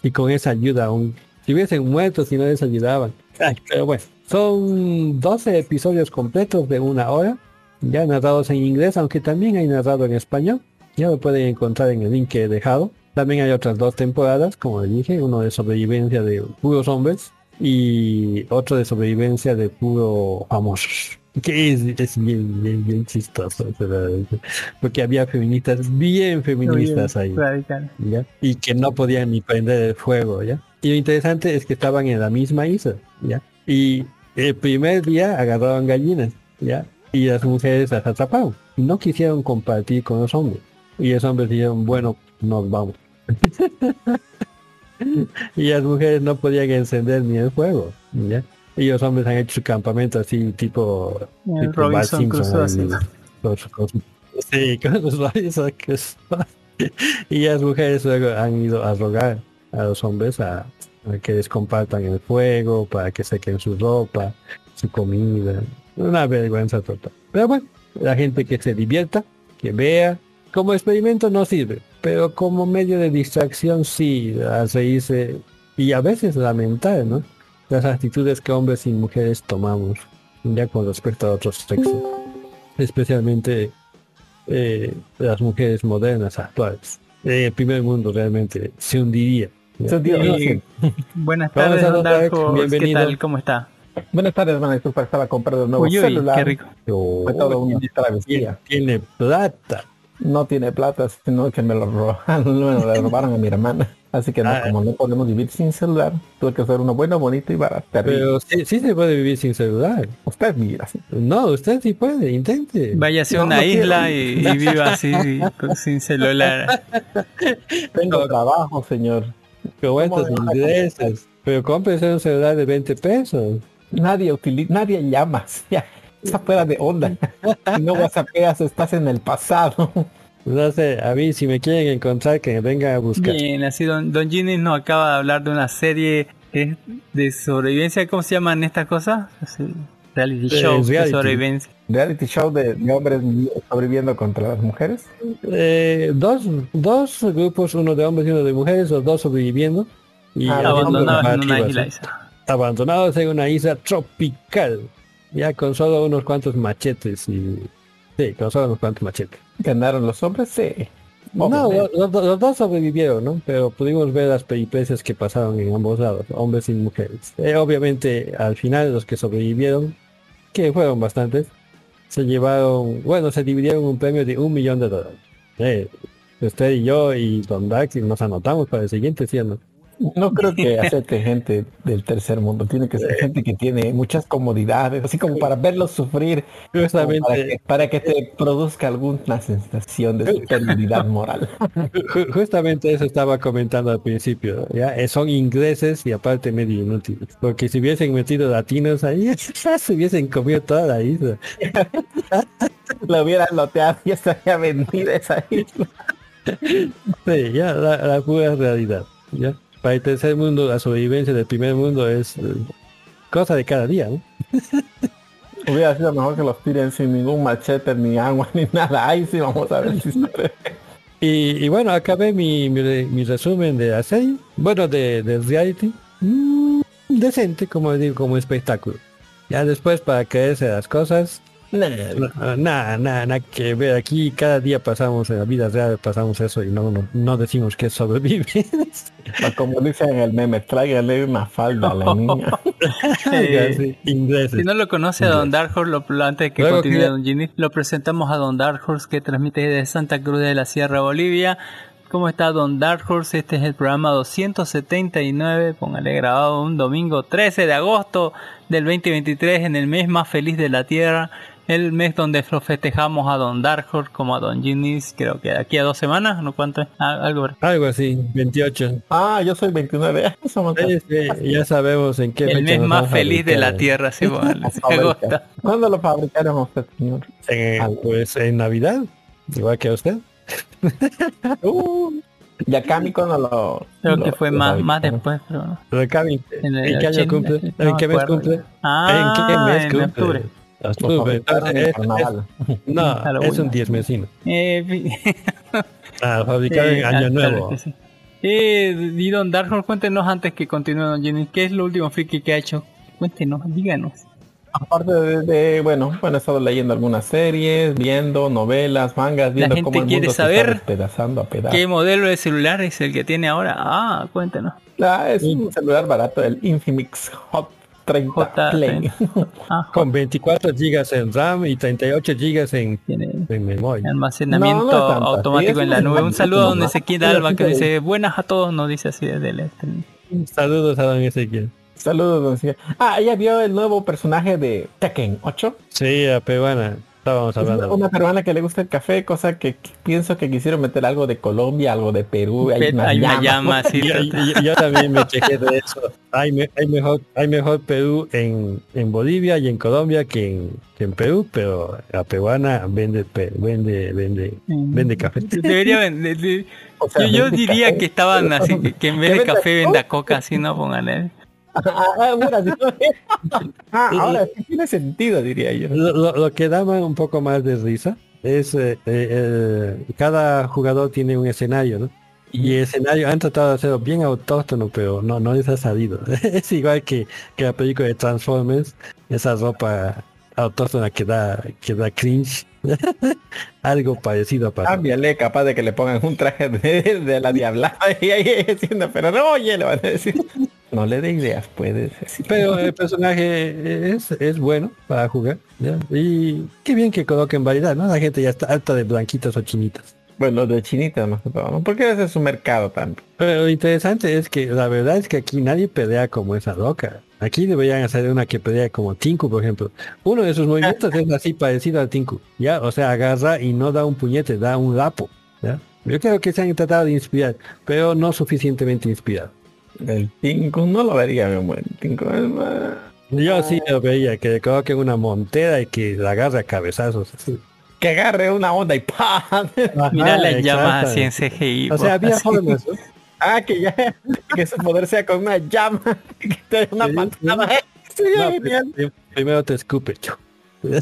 que con esa ayuda aún, si hubiesen muerto si no les ayudaban. Ay, pero bueno, son 12 episodios completos de una hora, ya narrados en inglés, aunque también hay narrado en español. Ya lo pueden encontrar en el link que he dejado. También hay otras dos temporadas, como dije, uno de sobrevivencia de puros hombres y otro de sobrevivencia de puro famosos. Que es, es bien, bien, bien chistoso, porque había feministas bien feministas ahí. Y que no podían ni prender el fuego, ¿ya? Y lo interesante es que estaban en la misma isla, ¿ya? Y el primer día agarraron gallinas, ¿ya? Y las mujeres las atraparon. No quisieron compartir con los hombres. Y los hombres dijeron, bueno, nos vamos. [laughs] y las mujeres no podían encender ni el fuego, ¿ya? Y los hombres han hecho su campamento así, tipo... Tipo Robinson Crusoe, así. Sí, con los. [laughs] Y las mujeres luego han ido a rogar a los hombres a, a que les compartan el fuego, para que sequen su ropa, su comida. Una vergüenza total. Pero bueno, la gente que se divierta, que vea. Como experimento no sirve, pero como medio de distracción sí, a reírse y a veces lamentar, ¿no? Las actitudes que hombres y mujeres tomamos ya con respecto a otros sexos. Especialmente eh, las mujeres modernas actuales. Eh, el primer mundo realmente se hundiría. Se. Y- Sí. [laughs] Buenas tardes, don Darko. ¿Qué bienvenido. tal? ¿Cómo está? Buenas tardes, hermano. Disculpa, estaba comprando un nuevo Uy, uy, celular. qué rico. Todo tiene plata. No tiene plata, sino que me lo robaron, [laughs] me lo robaron a mi hermana. Así que no, Ah. como no podemos vivir sin celular, tuve que hacer uno bueno, bonito y barato. Pero sí, sí se puede vivir sin celular. Usted mira así. No, usted sí puede, intente. Váyase a No, una no isla y, [laughs] y viva así, sin celular. Tengo trabajo, señor. Con estos ¿Cómo me- ingresos. Pero cómprese un celular de 20 pesos. Nadie utiliza, nadie llama. [laughs] Ya, está fuera de onda. [laughs] Si no whatsappeas, estás en el pasado. No sé, a mí si me quieren encontrar que me vengan a buscar. Bien, así don, don Ginny nos acaba de hablar de una serie que es de sobrevivencia. ¿Cómo se llaman estas cosas? Así, reality Eh, show de reality. sobrevivencia. Reality show de, de hombres sobreviviendo contra las mujeres. Eh, dos, dos grupos, uno de hombres y uno de mujeres, los dos sobreviviendo. Y Ah, haciendo Abandonados en una isla. Abandonados en una isla tropical. Ya con solo unos cuantos machetes y... Sí, con solo unos cuantos machetes. ¿Ganaron los hombres? Sí. No, Obviamente. los, los- los dos sobrevivieron, ¿no? Pero pudimos ver las peripecias que pasaron en ambos lados, hombres y mujeres. Eh, obviamente, al final, los que sobrevivieron, que fueron bastantes, se llevaron, bueno, se dividieron un premio de un millón de dólares. Eh, usted y yo y Don Dark nos anotamos para el siguiente, ¿sí o no? No creo que acepte gente del tercer mundo. Tiene que ser gente que tiene muchas comodidades, así como para verlos sufrir, como para, que, Justamente, para que te produzca alguna sensación de superioridad moral. ju- justamente eso estaba comentando al principio, ¿ya? Eh, son ingleses y aparte medio inútiles. Porque si hubiesen metido latinos ahí, [laughs] se hubiesen comido toda la isla. [laughs] Lo hubieran loteado y estaría vendida esa isla. Sí, ya, la, la pura realidad. ¿ya? Para el tercer mundo, la sobrevivencia del primer mundo es eh, cosa de cada día, ¿no? [laughs] Hubiera sido mejor que los tiren sin ningún machete, ni agua, [laughs] ni nada. Ahí sí vamos a ver si se Y, y bueno, acabé mi, mi, re- mi resumen de la serie, bueno, de, de reality. Mm, decente, como digo, como espectáculo. Ya después, para creerse las cosas, nada, nada, nada que ver. Aquí cada día pasamos, en la vida real pasamos eso y no, no, no decimos que sobrevive. O Como dicen en el meme, tráigale una falda a la [laughs] niña. [laughs] Ingleses. Si no lo conoce a Don Dark Horse, lo, lo- antes de que Luego continúe que- Don Ginny, lo presentamos a Don Dark Horse que transmite desde Santa Cruz de la Sierra Bolivia. ¿Cómo está Don Dark Horse? Este es el programa 279, póngale grabado un domingo 13 de agosto del 2023 en el mes más feliz de la Tierra. El mes donde lo festejamos a Don Dark Horse como a Don Ginny, creo que de aquí a dos semanas, ¿no cuánto es? Ah, algo Algo así, 28. Ah, yo soy 29 años. somos- Sí, sí, ya sabemos en qué El fecha mes nos más feliz de la. Tierra, sí, [laughs] fábricas. ¿Cuándo lo fabricaron usted, señor? Eh, pues en Navidad, igual que a usted. [laughs] Uh, Y a Kamiko no lo... Creo lo- que fue más, más después, pero En ¿en qué año 80, cumple? no ¿En qué me mes cumple? Ah, ¿En qué mes en cumple? octubre. Fabricaron en Es- es-. [laughs] No, es un 10 mesino. Eh, [laughs] Ah, fabricado eh, en Año Nuevo. sí. Eh, y Don Darkhold, cuéntenos antes que continúe Don Jenny, ¿qué es lo último friki que ha hecho? Cuéntenos, díganos. Aparte de, de- bueno, bueno, he estado leyendo algunas series, viendo novelas, mangas, viendo gente cómo el quiere mundo se está despedazando a pedazos. ¿Qué modelo de celular es el que tiene ahora? Ah, cuéntenos. Ah, es un celular barato, el Infinix Hot 30 J30. Play. Ah, [laughs] Con 24 gigas en RAM y 38 gigas en, en memoria. almacenamiento No, no automático sí, en la nube. Un saludo a don Ezequiel Alba que dice [laughs] buenas a todos, nos dice así desde el este. Saludos a don Ezequiel. Saludos, don Ezequiel. Ah, ella vio el nuevo personaje de Tekken 8. Sí, a peruana. Estábamos Es hablando. una peruana que le gusta el café, cosa que pienso que quisieron meter algo de Colombia, algo de Perú. Hay, una llama así. [laughs] Yo, yo- yo también me [laughs] chequé de eso. Hay, me- hay mejor hay mejor Perú en, en Bolivia y en Colombia que en, que en Perú, pero la peruana vende vende vende vende café. Debería vender. de- O sea, Yo, yo vende diría café. que estaban así, que, en vez ¿Que de café venda coca, así no pongan él. Ah, sí. [laughs] Ah, ahora sí tiene sentido, diría yo. Lo, lo- que da un poco más de risa es eh, eh, eh, cada jugador tiene un escenario, ¿no? Y el escenario han tratado de hacerlo bien autóctono, pero no, no les ha salido. [laughs] es igual que, que la película de Transformers, esa ropa autóctona que da, que da cringe. [laughs] Algo parecido a pasar. Cámbiale, capaz de que le pongan un traje de, de la diabla y ahí diciendo, pero no, oye, le van a decir. No le dé ideas, puede ser. Pero el personaje es, es bueno para jugar. ¿ya? Y qué bien que coloquen variedad, ¿no? La gente ya está alta de blanquitas o chinitas. Bueno, de chinitas más que todo, ¿no? Porque ese es su mercado también. Pero lo interesante es que la verdad es que aquí nadie pelea como esa loca. Aquí deberían hacer una que pelea como Tinku, por ejemplo. Uno de sus movimientos es así parecido a Tinku. Ya, o sea, agarra y no da un puñete, da un lapo. ¿ya? Yo creo que se han tratado de inspirar, pero no suficientemente inspirado. El Tinku no lo vería bien buen Tinku es más- Yo sí lo veía, que le coloquen una montera y que la agarre a cabezazos. así. Que agarre una onda y ¡pam! Mira Ajá, las llamas así en. CGI. O sea, había así. formas. ¿no? Ah, que ya, que su poder sea con una llama, que te dé una Sí, patada. Sí, No, genial. pri- primero te escupe. [laughs]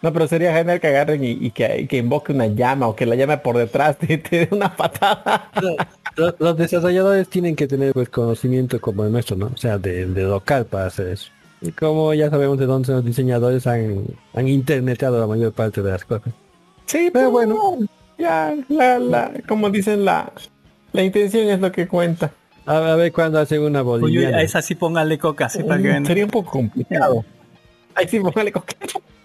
No, pero sería genial que agarren y, y que, y que invoque una llama o que la llame por detrás te, te dé una patada. Los, los desarrolladores tienen que tener pues conocimiento como el nuestro, ¿no? O sea, de, de local para hacer eso. Y como ya sabemos de dónde los diseñadores han, han internetado la mayor parte de las cosas. Sí, pero bueno, ya, la, la, como dicen, la, la intención es lo que cuenta. A, a ver cuándo hacen una Uy, uy, boliviana. a esa sí póngale coca, así para que. Sería un poco complicado. Ahí sí, póngale con-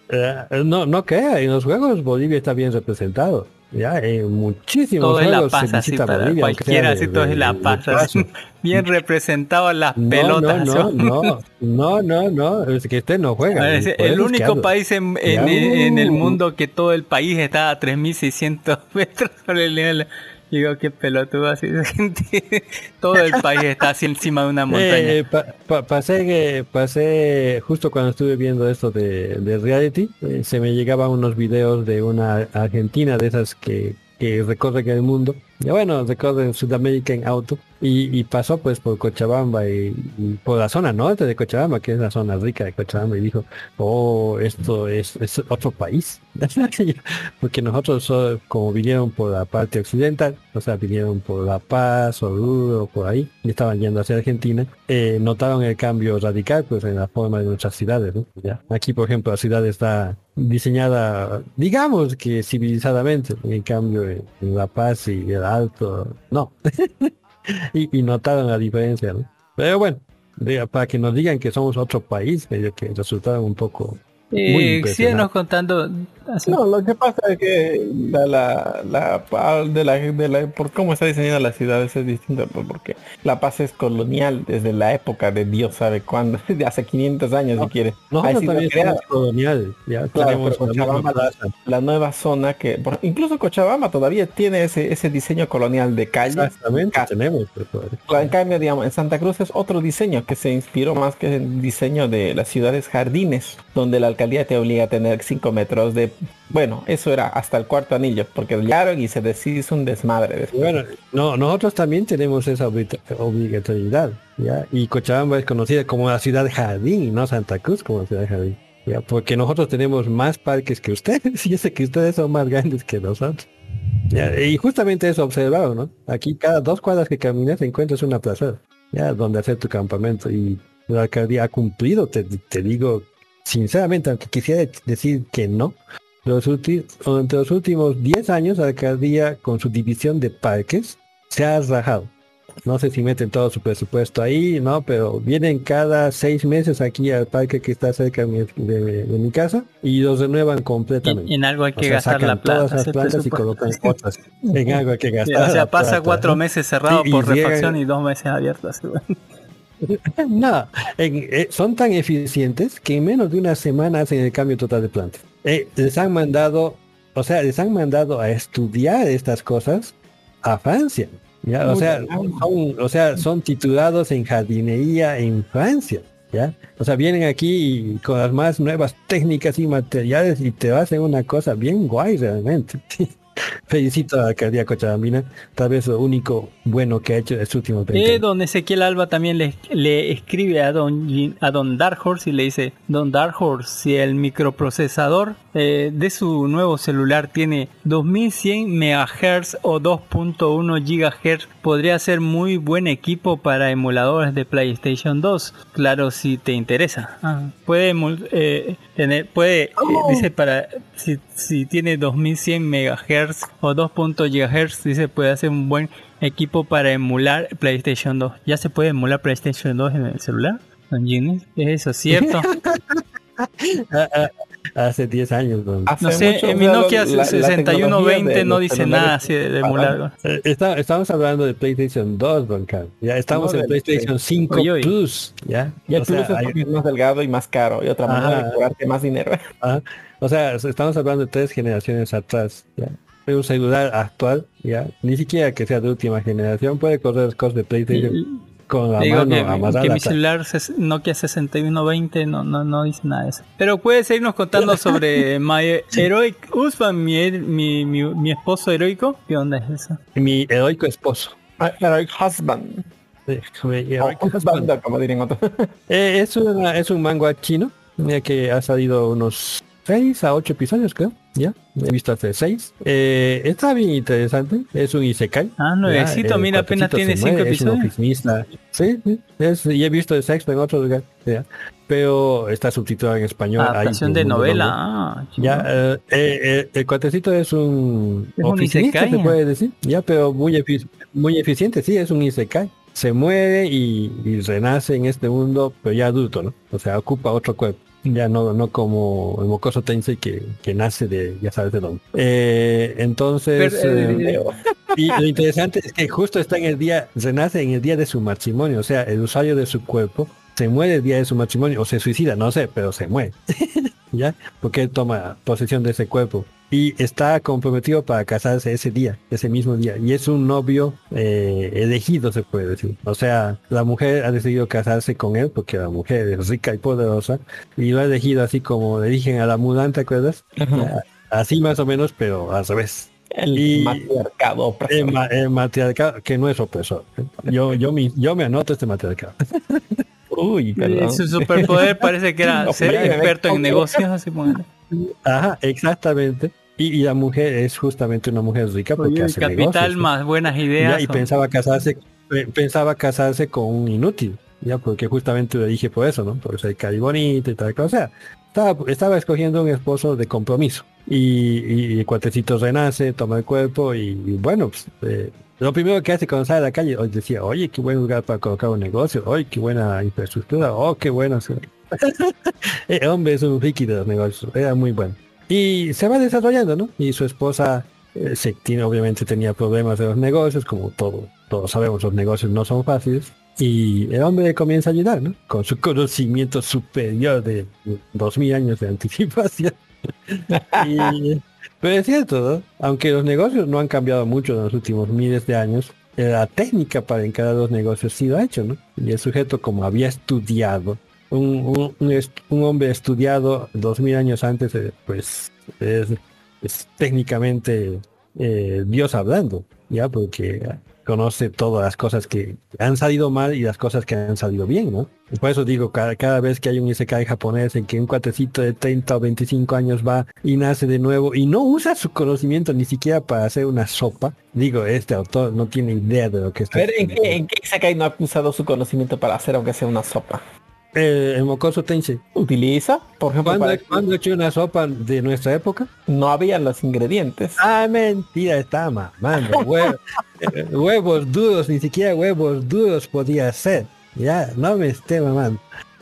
Eh, no, no crea, en los juegos Bolivia está bien representado. Ya, en muchísimos Todo es la juegos paz así para Bolivia, cualquiera, de- así todo es la así. [laughs] Bien representado las No, pelotas. No, no, no, no, no, no, es que usted no juega. Ver, es el único país en, en- en el mundo que todo el país está a 3600 [laughs] metros sobre el nivel. Digo, qué pelotudo así de gente. [laughs] Todo el país está así encima de una montaña. Eh, pa- pa- pasé, que- pasé justo cuando estuve viendo esto de, de reality, eh, se me llegaban unos videos de una argentina de esas que, que recorren el mundo. Y bueno, recorren Sudamérica en auto. Y, y pasó pues por Cochabamba y, y por la zona norte de Cochabamba, que es la zona rica de Cochabamba, y dijo, oh, esto es, es otro país. [laughs] Porque nosotros, so- como vinieron por la parte occidental, o sea, vinieron por La Paz, Oruro, por ahí, y estaban yendo hacia Argentina, eh, notaron el cambio radical pues en la forma de nuestras ciudades. ¿no? Ya. Aquí, por ejemplo, la ciudad está diseñada, digamos que civilizadamente, en cambio en La Paz y el Alto, no. [laughs] y, y notaron la diferencia. Pero bueno, para que nos digan que somos otro país, medio que resultaron un poco... Eh, síguenos contando. así. No, lo que pasa es que la, la, la de la, de la, por cómo está diseñada la ciudad es distinto, pues, porque La Paz es colonial desde la época de Dios sabe cuándo, [laughs] de hace 500 años si quiere. Ha Nosotros sido también creada. somos coloniales, ya Claro, Cochabamba, la, nueva zona que, por- incluso Cochabamba todavía tiene ese, ese diseño colonial de calle. Exactamente, Casa. tenemos. pues. En cambio, digamos, en Santa Cruz es otro diseño que se inspiró más que el diseño de las ciudades jardines, donde la alcaldía te obliga a tener 5 metros de... Bueno, eso era hasta el cuarto anillo, porque llegaron y se deshizo un desmadre. Después. bueno, no, nosotros también tenemos esa obli- obligatoriedad, ¿ya? Y Cochabamba es conocida como la ciudad jardín, no Santa Cruz como ciudad jardín, ¿ya? Porque nosotros tenemos más parques que ustedes, [laughs] y yo sé que ustedes son más grandes que nosotros. ¿ya? Y justamente eso observado, ¿no? Aquí cada dos cuadras que caminas encuentras una plaza, ¿ya? Donde hacer tu campamento, y la alcaldía ha cumplido, te, te digo sinceramente, aunque quisiera decir que no, los durante los últimos 10 años, la alcaldía con su división de parques se ha rajado. No sé si meten todo su presupuesto ahí, no, pero vienen cada seis meses aquí al parque que está cerca de mi, de- de mi casa y los renuevan completamente. En, en algo hay O que sea, gastar sacan la plata. todas las plantas y presupuesto. colocan [laughs] otras en algo hay que gastar. o sea, pasa plata, cuatro meses cerrado Sí, y por llegan- refacción y dos meses abiertos. [laughs] [laughs] No, en- eh, son tan eficientes que en menos de una semana hacen el cambio total de plantas. Eh, les han mandado, o sea, les han mandado a estudiar estas cosas a Francia. ¿ya? O sea, son, o sea, son titulados en jardinería en Francia. ¿ya? O sea, vienen aquí y con las más nuevas técnicas y materiales y te hacen una cosa bien guay realmente. [laughs] Felicito a la alcaldía cochabambina, tal vez lo único bueno que ha hecho estos últimos 20 Eh, don Ezequiel Alba también le, le escribe a don, a don Dark Horse y le dice, Don Dark Horse, si el microprocesador eh, de su nuevo celular tiene 2100 MHz o 2.1 GHz, podría ser muy buen equipo para emuladores de PlayStation 2. Claro, si te interesa. Ah, puede eh, tener, puede, eh, dice para, si, si tiene 2100 MHz o 2.0 GHz, dice puede hacer un buen equipo para emular PlayStation 2. ¿Ya se puede emular PlayStation 2 en el celular? ¿Es eso cierto? [laughs] Ah, ah, Hace 10 años. Hace No sé, mucho, en mi Nokia la- la 6120 tecnología de no dice nada así de, emular. Eh, está- estamos hablando de PlayStation 2, Don Carlos. Ya estamos No, en PlayStation 5 Oye, oye. Plus. ¿ya? Y el o, sea, plus es hay- porque es más delgado y más caro y otra manera de cobrarte más dinero. ah, o sea, estamos hablando de tres generaciones atrás. ¿ya? Pero un celular actual, ya ni siquiera que sea de última generación, puede correr cosas de PlayStation con la Digo mano que, amarrada. que mi celular ses- Nokia 6120 no, no, no dice nada de eso. Pero puedes seguirnos contando sobre [laughs] My Heroic Husband, mi, mi, mi, mi esposo heroico. ¿Qué onda es eso? Mi heroico esposo. Heroic Husband. Sí, husband. como dirían otros. [laughs] Eh, es, una- es un manga chino mira que ha salido unos 6 a 8 episodios creo ya he visto hace 6 eh, está bien interesante es un isekai Ah, nuevecito, mira, apenas tiene se cinco muere, es un episodios. oficinista. sí, sí, es- y he visto el sexto en otro lugar ya, pero está subtitulado en español Adaptación de novela. Ah, ya eh, eh, eh, el cuatecito es un Es un isekai. se puede decir ya pero muy efi- muy eficiente sí es un isekai se muere y, y renace en este mundo pero ya adulto no o sea ocupa otro cuerpo ya no no como el mocoso Tensei que, que nace de ya sabes de dónde. Eh, entonces eh, eh, [laughs] y lo interesante es que justo está en el día renace en el día de su matrimonio o sea el usuario de su cuerpo se muere el día de su matrimonio o se suicida no sé pero se muere. [laughs] Ya porque él toma posesión de ese cuerpo y está comprometido para casarse ese día, ese mismo día. Y es un novio eh, elegido, se puede decir. O sea, la mujer ha decidido casarse con él porque la mujer es rica y poderosa y lo ha elegido así como le dije a la mudan, ¿te acuerdas? Así más o menos, pero al revés. El Y- matriarcado opresor. El, ma- el matriarcado, que no es opresor. ¿eh? Yo, yo, me, yo me anoto este matriarcado. [laughs] Uy, perdón. Su superpoder parece que era [laughs] No, ser experto en negocios, así. Ajá, exactamente. Y, y la mujer es justamente una mujer rica porque Oye, hace capital negocios, ¿no? más buenas Ya, ideas. y o- pensaba casarse pe- pensaba casarse con un inútil ya porque justamente le dije por eso no por ser cari bonito y tal cosa o sea estaba, estaba escogiendo un esposo de compromiso y, y el cuatecito renace toma el cuerpo y, y bueno pues, eh, lo primero que hace cuando sale a la calle hoy decía oye qué buen lugar para colocar un negocio oye qué buena infraestructura oh qué bueno sí". [laughs] el hombre es un friki de los negocios era muy bueno y se va desarrollando no y su esposa eh, se tiene, obviamente tenía problemas de los negocios, como todo, todos sabemos, los negocios no son fáciles. Y el hombre comienza a ayudar, ¿no? Con su conocimiento superior de dos mil años de anticipación. [laughs] Pero es cierto, ¿no? Aunque los negocios no han cambiado mucho en los últimos miles de años, la técnica para encarar los negocios sí lo ha hecho, ¿no? Y el sujeto, como había estudiado, un, un- hombre estudiado dos mil años antes, eh, pues es, es técnicamente eh, Dios hablando, ya porque conoce todas las cosas que han salido mal y las cosas que han salido bien, ¿no? Y por eso digo, cada, cada vez que hay un isekai japonés en que un cuatecito de 30 o 25 años va y nace de nuevo y no usa su conocimiento ni siquiera para hacer una sopa, digo, este autor no tiene idea de lo que está A ver, ¿en haciendo. qué, en qué Isekai no ha usado su conocimiento para hacer aunque sea una sopa? Eh, el Mokoso Tensei. ¿Utiliza? Por ejemplo, ¿Cuándo, para- ¿Cuándo he hecho una sopa de nuestra época? no habían los ingredientes. Ah, mentira, está mamando. [laughs] Hue- eh, huevos duros, ni siquiera huevos duros podía ser. Ya, no me esté mamando.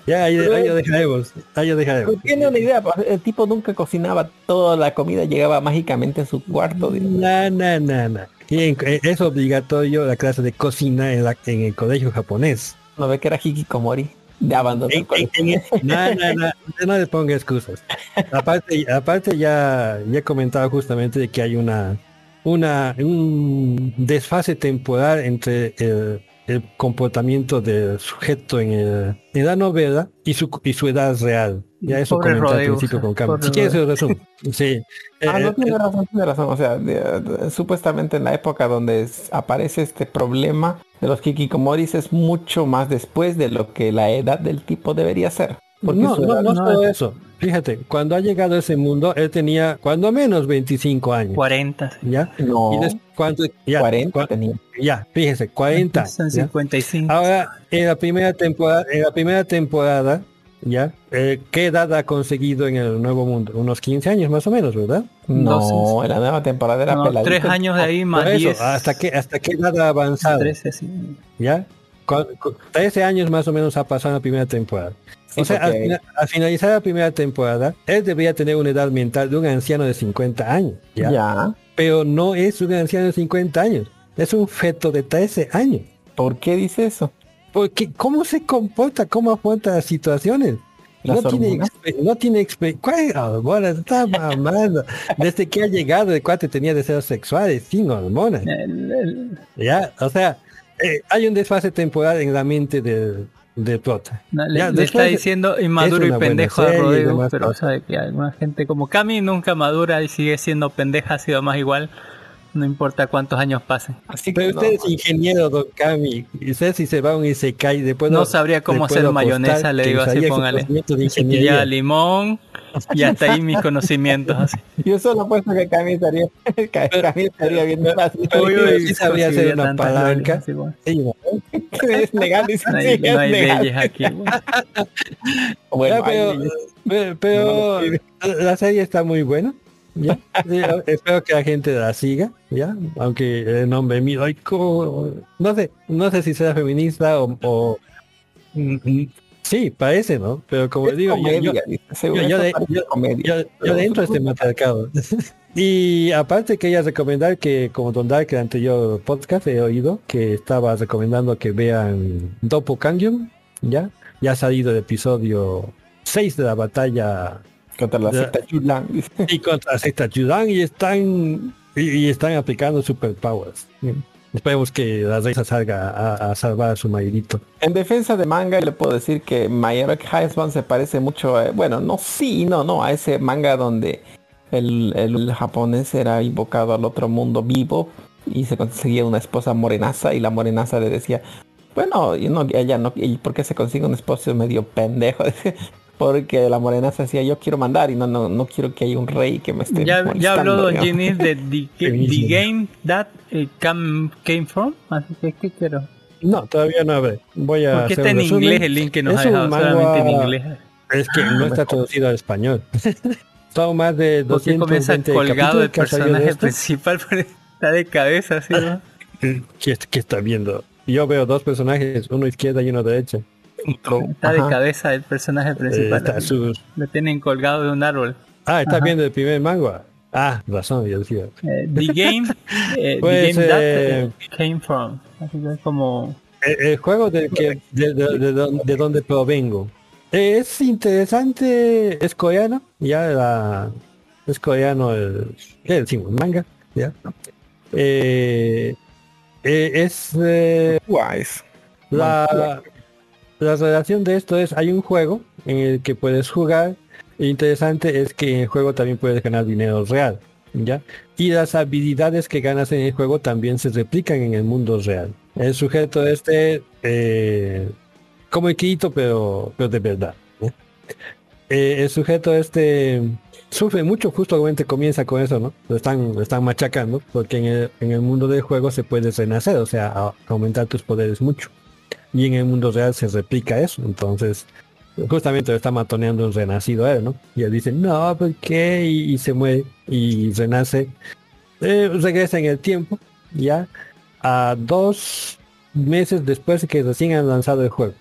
Ya, ahí, ahí lo dejaremos. Ahí lo dejaremos. Tiene una idea, pues, el tipo nunca cocinaba toda la comida, llegaba mágicamente a su cuarto. No, no, no, no. Y en- eh, es obligatorio la clase de cocina en, la- en el colegio japonés. No ve que era hikikomori. De abandonar el colegio. no, no, no, no le ponga excusas. Aparte, aparte ya, ya he comentado justamente de que hay una, una, un desfase temporal entre el, el comportamiento del sujeto en, el- en la novela y su, y su edad real. Ya eso Pobre comenté al Rodeo, principio con Cam. pobre Si quieres, se lo resumo. Sí. [laughs] Ah, Eh, no eh, tiene razón, tiene razón. O sea, de- supuestamente en la época donde es- aparece este problema de los hikikomoris es mucho más después de lo que la edad del tipo debería ser. Porque no, su no, no solo eso. Fíjate, cuando ha llegado a ese mundo, él tenía cuando menos 25 años. 40. sí. ¿Ya? no, Y des- cuando- ya, 40 cua- tenía. ya, fíjese, 40. [laughs] Son ¿ya? 55. Ahora, en la primera temporada, en la primera temporada, ¿ya? Eh, ¿Qué edad ha conseguido en el nuevo mundo? Unos 15 años más o menos, ¿verdad? No, en la nueva temporada era No, peladito. tres años de ahí más Por eso, 10. ¿hasta qué, ¿hasta qué edad ha avanzado? 13, sí. ¿Ya? Cu- cu- 13 años más o menos ha pasado en la primera temporada. Sí, o sea, al, porque- fina- al finalizar la primera temporada, él debería tener una edad mental de un anciano de 50 años, ¿ya? ya. Pero no es un anciano de 50 años, es un feto de 13 años. ¿Por qué dice eso? Porque cómo se comporta, cómo afronta las situaciones. Las no tiene, no tiene ¿Cuál hormonas? Está mamando. Desde que ha llegado el cuate tenía deseos sexuales sin hormonas. El- el- Ya, o sea, eh, hay un desfase temporal en la mente del, del prota. no, le, Ya, le está de- diciendo es inmaduro y una buena pendejo a y Rodrigo, pero cosas. sabe que alguna gente como Cami nunca madura y sigue siendo pendeja, ha sido más igual. No importa cuántos años pasen. Así Pero que usted no. es ingeniero, don Cami. Y usted si se va a un Isekai, después No sabría cómo hacer mayonesa, le digo así, póngale. [laughs] Ya limón y hasta ahí mis conocimientos. Así. [laughs] Yo solo apuesto que Cami estaría, [laughs] que Cami estaría Uy, uy, sí sabría hacer una palanca. lolas, así, bueno. Sí, es legal, dice, No hay, sí, no hay legal. leyes aquí. bueno. Bueno, pero, hay leyes. pero, pero No, la serie está muy buena. ¿Ya? Sí, espero que la gente la siga, ¿ya? Aunque el nombre mío, no sé, no sé si será feminista o, o- mm, mm, sí, parece, ¿no? Pero como Es digo, yo, yo- de- dentro de este [laughs] matriarcado. y aparte quería recomendar que, como Don Dark, el anterior podcast he oído que estaba recomendando que vean Doppelganger, ¿ya? Ya ha salido el episodio 6 de la batalla Contra la secta y contra Secta Yudan y están y, y están aplicando superpowers. Esperemos que la reina salga a, a salvar a su maridito. En defensa de manga le puedo decir que My Heroic Husband se parece mucho, a- bueno, no sí, no, no, a ese manga donde el, el japonés era invocado al otro mundo vivo y se conseguía una esposa morenaza y la morenaza le decía, bueno, y no, ella no, ¿y por qué se consigue un esposo medio pendejo? [laughs] Porque la morenaza decía, yo quiero mandar y no, no, no quiero que haya un rey que me esté Ya, ya molestando", habló Don. Ginny de [laughs] the, the game that eh, came, came from. Así que, ¿qué quiero? No, todavía no habré. Voy a Porque está en resumen. inglés el link que nos Es ha un dejado, solamente en inglés. Es que no está traducido al español. [laughs] Son más de Porque comienza 220 colgado el capítulos que han salido de personaje esto. principal, [laughs] pero está de cabeza, así, ¿no? ¿Qué, qué está viendo? Yo veo dos personajes, uno izquierda y uno derecha. Está de Ajá. cabeza el personaje Eh, principal. está así. su- Lo tienen colgado de un árbol. Ah, está Ajá. viendo el primer manga. Ah, razón, yo decía. Eh, the game, eh, [laughs] Pues, the game that eh, eh, came from. Así que es como El, el juego del que, de, de, de don- de donde provengo. Es interesante, es coreano, ya la, es coreano el, ¿qué decimos? Manga, ya. Eh, eh, es eh, Wise. la, la relación de esto es, hay un juego en el que puedes jugar. e interesante es que en el juego también puedes ganar dinero real, ¿ya? Y las habilidades que ganas en el juego también se replican en el mundo real. El sujeto este, eh, como Kirito, pero, pero de verdad. ¿eh? El sujeto este sufre mucho, justamente comienza con eso, ¿no? Lo están, lo están machacando, porque en el, en el mundo del juego se puede renacer, o sea, aumentar tus poderes mucho. Y en el mundo real se replica eso, entonces justamente lo está matoneando un renacido a él, ¿no? Y él dice, no, ¿por qué? Y, y se muere y renace. Eh, regresa en el tiempo, ya, a dos meses después de que recién han lanzado el juego.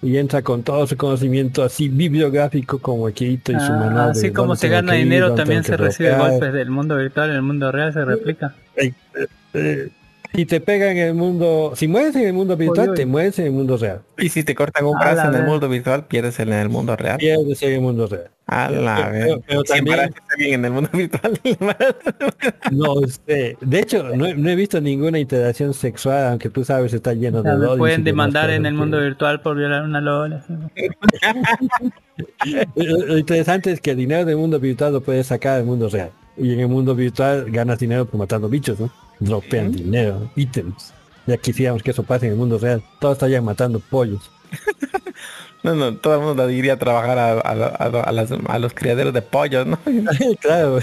Y entra con todo su conocimiento así bibliográfico como Kirito y su Ah, manual. de así como se gana dinero, también se recibe golpes del mundo virtual, en el mundo real se replica. Eh, eh, y te pega en el mundo, si mueres en el mundo virtual, te mueres en el mundo real. Y si te cortan un brazo en el vez. mundo virtual, pierdes en el mundo real. Pierdes en el mundo real. A la Pero- vez. pero Si también- bien en el mundo virtual. [laughs] No sé. De hecho, no, he- no he visto ninguna interacción sexual, aunque tú sabes está lleno de y pueden demandar en el que- mundo virtual por violar una lola. así. [laughs] Lo lo interesante es que el dinero del mundo virtual lo puedes sacar del mundo real. Y en el mundo virtual ganas dinero por matando bichos, ¿no? Dropean dinero, ítems. Ya quisiéramos que eso pase en el mundo real. Todos estarían matando pollos. [laughs] No, no, todo el mundo iría a trabajar a, a- a- las- a los criaderos de pollos, ¿no? [laughs] claro.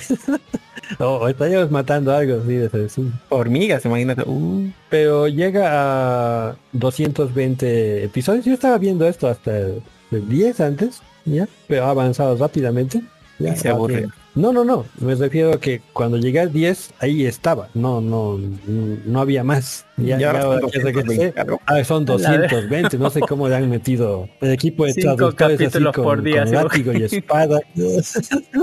[laughs] o, o estaríamos matando algo así de sencillo. Hormigas, imagínate. Uh, Pero llega a 220 episodios. Yo estaba viendo esto hasta el, el 10 antes, ¿ya? Pero ha avanzado rápidamente. Ya, Y se aburre. bien. No, no, no. Me refiero a que cuando llegué al 10, ahí estaba. No, no, no había más. Ya, ya son ahora que 220 regresé, algo. ah, son A la vez. 220. No sé cómo le han metido el equipo de Cinco traductores así con, por día, con sí, látigo y [laughs] espada.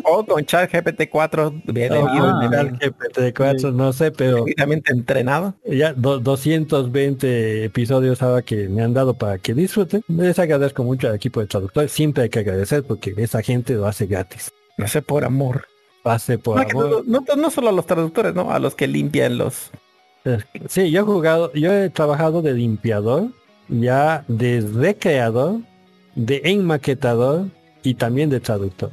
O con chat GPT-4 viene O bien, con Ah. bien, GPT-4, no sé, pero entrenado. ya do- 220 episodios ahora que me han dado para que disfruten. Les agradezco mucho al equipo de traductores. Siempre hay que agradecer porque esa gente lo hace gratis. No sé, por amor. Hace por No, amor. no, no- no solo a los traductores, ¿no? A los que limpian los... Sí, yo he jugado, yo he trabajado de limpiador, ya de recreador, de enmaquetador y también de traductor.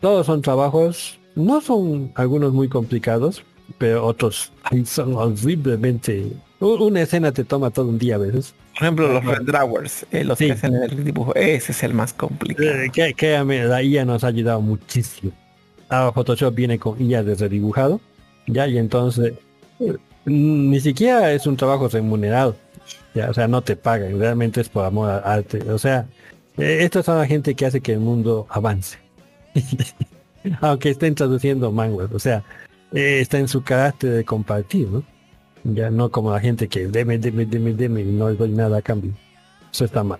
Todos son trabajos, no son algunos muy complicados, pero otros [laughs] son horriblemente... Una escena te toma todo un día a veces. Por ejemplo, los red drawers, eh, los Sí. que hacen el dibujo. Ese es el más complicado. Eh, que- créame, la IA nos ha ayudado muchísimo. Ahora Photoshop viene con IA de redibujado, ya, y entonces eh, ni siquiera es un trabajo remunerado. Ya, o sea, no te pagan, realmente es por amor al arte. O sea, eh, estas son la gente que hace que el mundo avance. [laughs] Aunque estén traduciendo manguas, o sea, eh, está en su carácter de compartir, ¿no? Ya no como la gente que deme, deme, deme, deme y no les doy nada a cambio. Eso está mal.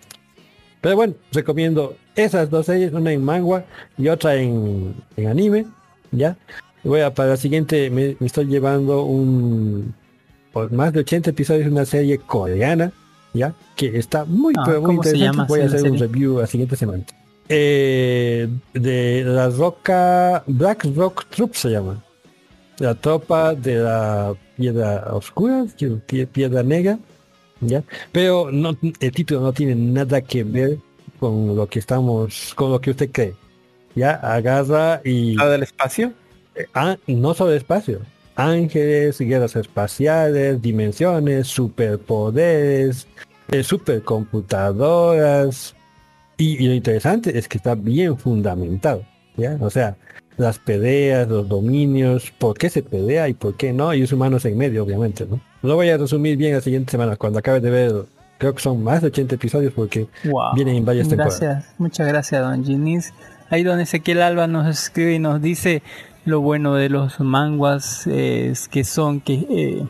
Pero bueno, recomiendo esas dos series, una en manga y otra en, en anime, ¿ya? Voy a, para la siguiente me, me estoy llevando un por más de 80 episodios de una serie coreana, ¿ya? Que está muy, Ah, pero muy ¿cómo se interesante. Voy a hacer un review la siguiente semana. Eh, de la roca, Black Rock Troop se llama. La tropa de la piedra oscura, pie- piedra negra, ¿ya? Pero no, el título no tiene nada que ver con lo que estamos, con lo que usted cree. Ya agarra y ¿Lo del espacio? ah, no solo espacio, ángeles, guerras espaciales, dimensiones, superpoderes, eh, supercomputadoras. Y, y lo interesante es que está bien fundamentado, ¿ya? O sea, las peleas, los dominios, por qué se pelea y por qué no, y los humanos en medio, obviamente, ¿no? Lo voy a resumir bien la siguiente semana, cuando acabe de ver, creo que son más de 80 episodios porque Wow. vienen en varias temporadas. Gracias, muchas gracias, don Ginis. Ahí don Ezequiel Alba nos escribe y nos dice lo bueno de los manguas es que son que, eh,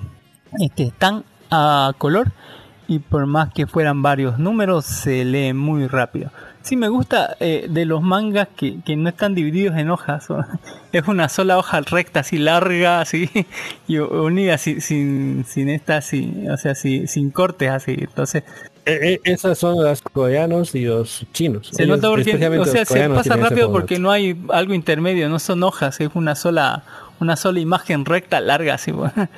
es que están a color y por más que fueran varios números se leen muy rápido. Sí me gusta eh, de los mangas que, que no están divididos en hojas, [laughs] es una sola hoja recta así larga así [laughs] y unida sin sin, sin esta así, o sea, sin, sin cortes así. Entonces Eh, eh, esas son las coreanos y los chinos. Se Ellos, nota porque, o sea, se pasa rápido porque no hay algo intermedio, no son hojas, es una sola, una sola imagen recta larga así. [laughs] bueno.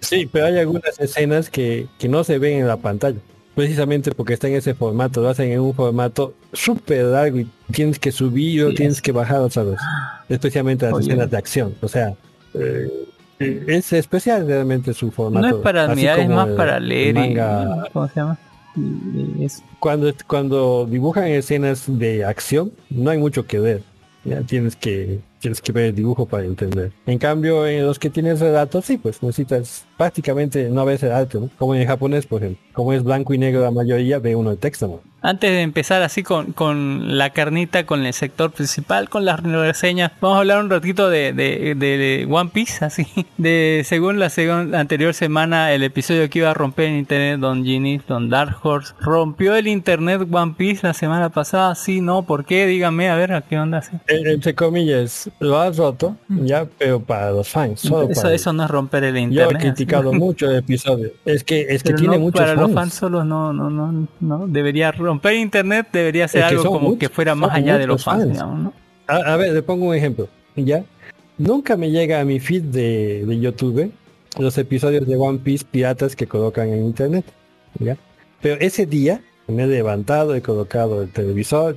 Sí, pero hay algunas escenas que, que no se ven en la pantalla. Precisamente porque está en ese formato, lo hacen en un formato súper largo y tienes que subir o Sí, tienes es. que bajar, ¿sabes? Especialmente las Oye. escenas de acción. O sea, eh, es especial realmente su formato. No es para mirar, es más el- para leer manga. y... ¿Cómo se llama? Y- y eso. Cuando, cuando dibujan escenas de acción, no hay mucho que ver. Ya tienes que tienes que ver el dibujo para entender. En cambio, en los que tienes relatos, sí, pues necesitas prácticamente no ves el arte, ¿no? Como en el japonés, por ejemplo. Como es blanco y negro la mayoría, ve uno el texto, ¿no? Antes de empezar así con, con la carnita, con el sector principal, con las reseñas, vamos a hablar un ratito de, de, de One Piece, así. [laughs] De según la, segun- la anterior semana, el episodio que iba a romper el internet, Don Genie, Don Dark Horse, rompió el internet One Piece la semana pasada, sí, no, ¿por qué? Dígame, a ver, ¿a qué onda así? Eh, Entre comillas, lo has roto, ya, pero para los fans, solo Eso, para eso no es romper el Yo internet. he así. criticado [laughs] mucho el episodio. Es que es que Pero tiene no, muchos para fans. los fans solos no, no, no, no, debería romper internet, debería ser Es que algo como muchos, que fuera más allá de los fans, fans. digamos, ¿no? A, a ver, le pongo un ejemplo. ¿Ya? Nunca me llega a mi feed de, de YouTube los episodios de One Piece piratas que colocan en internet. ¿Ya? Pero ese día me he levantado, he colocado el televisor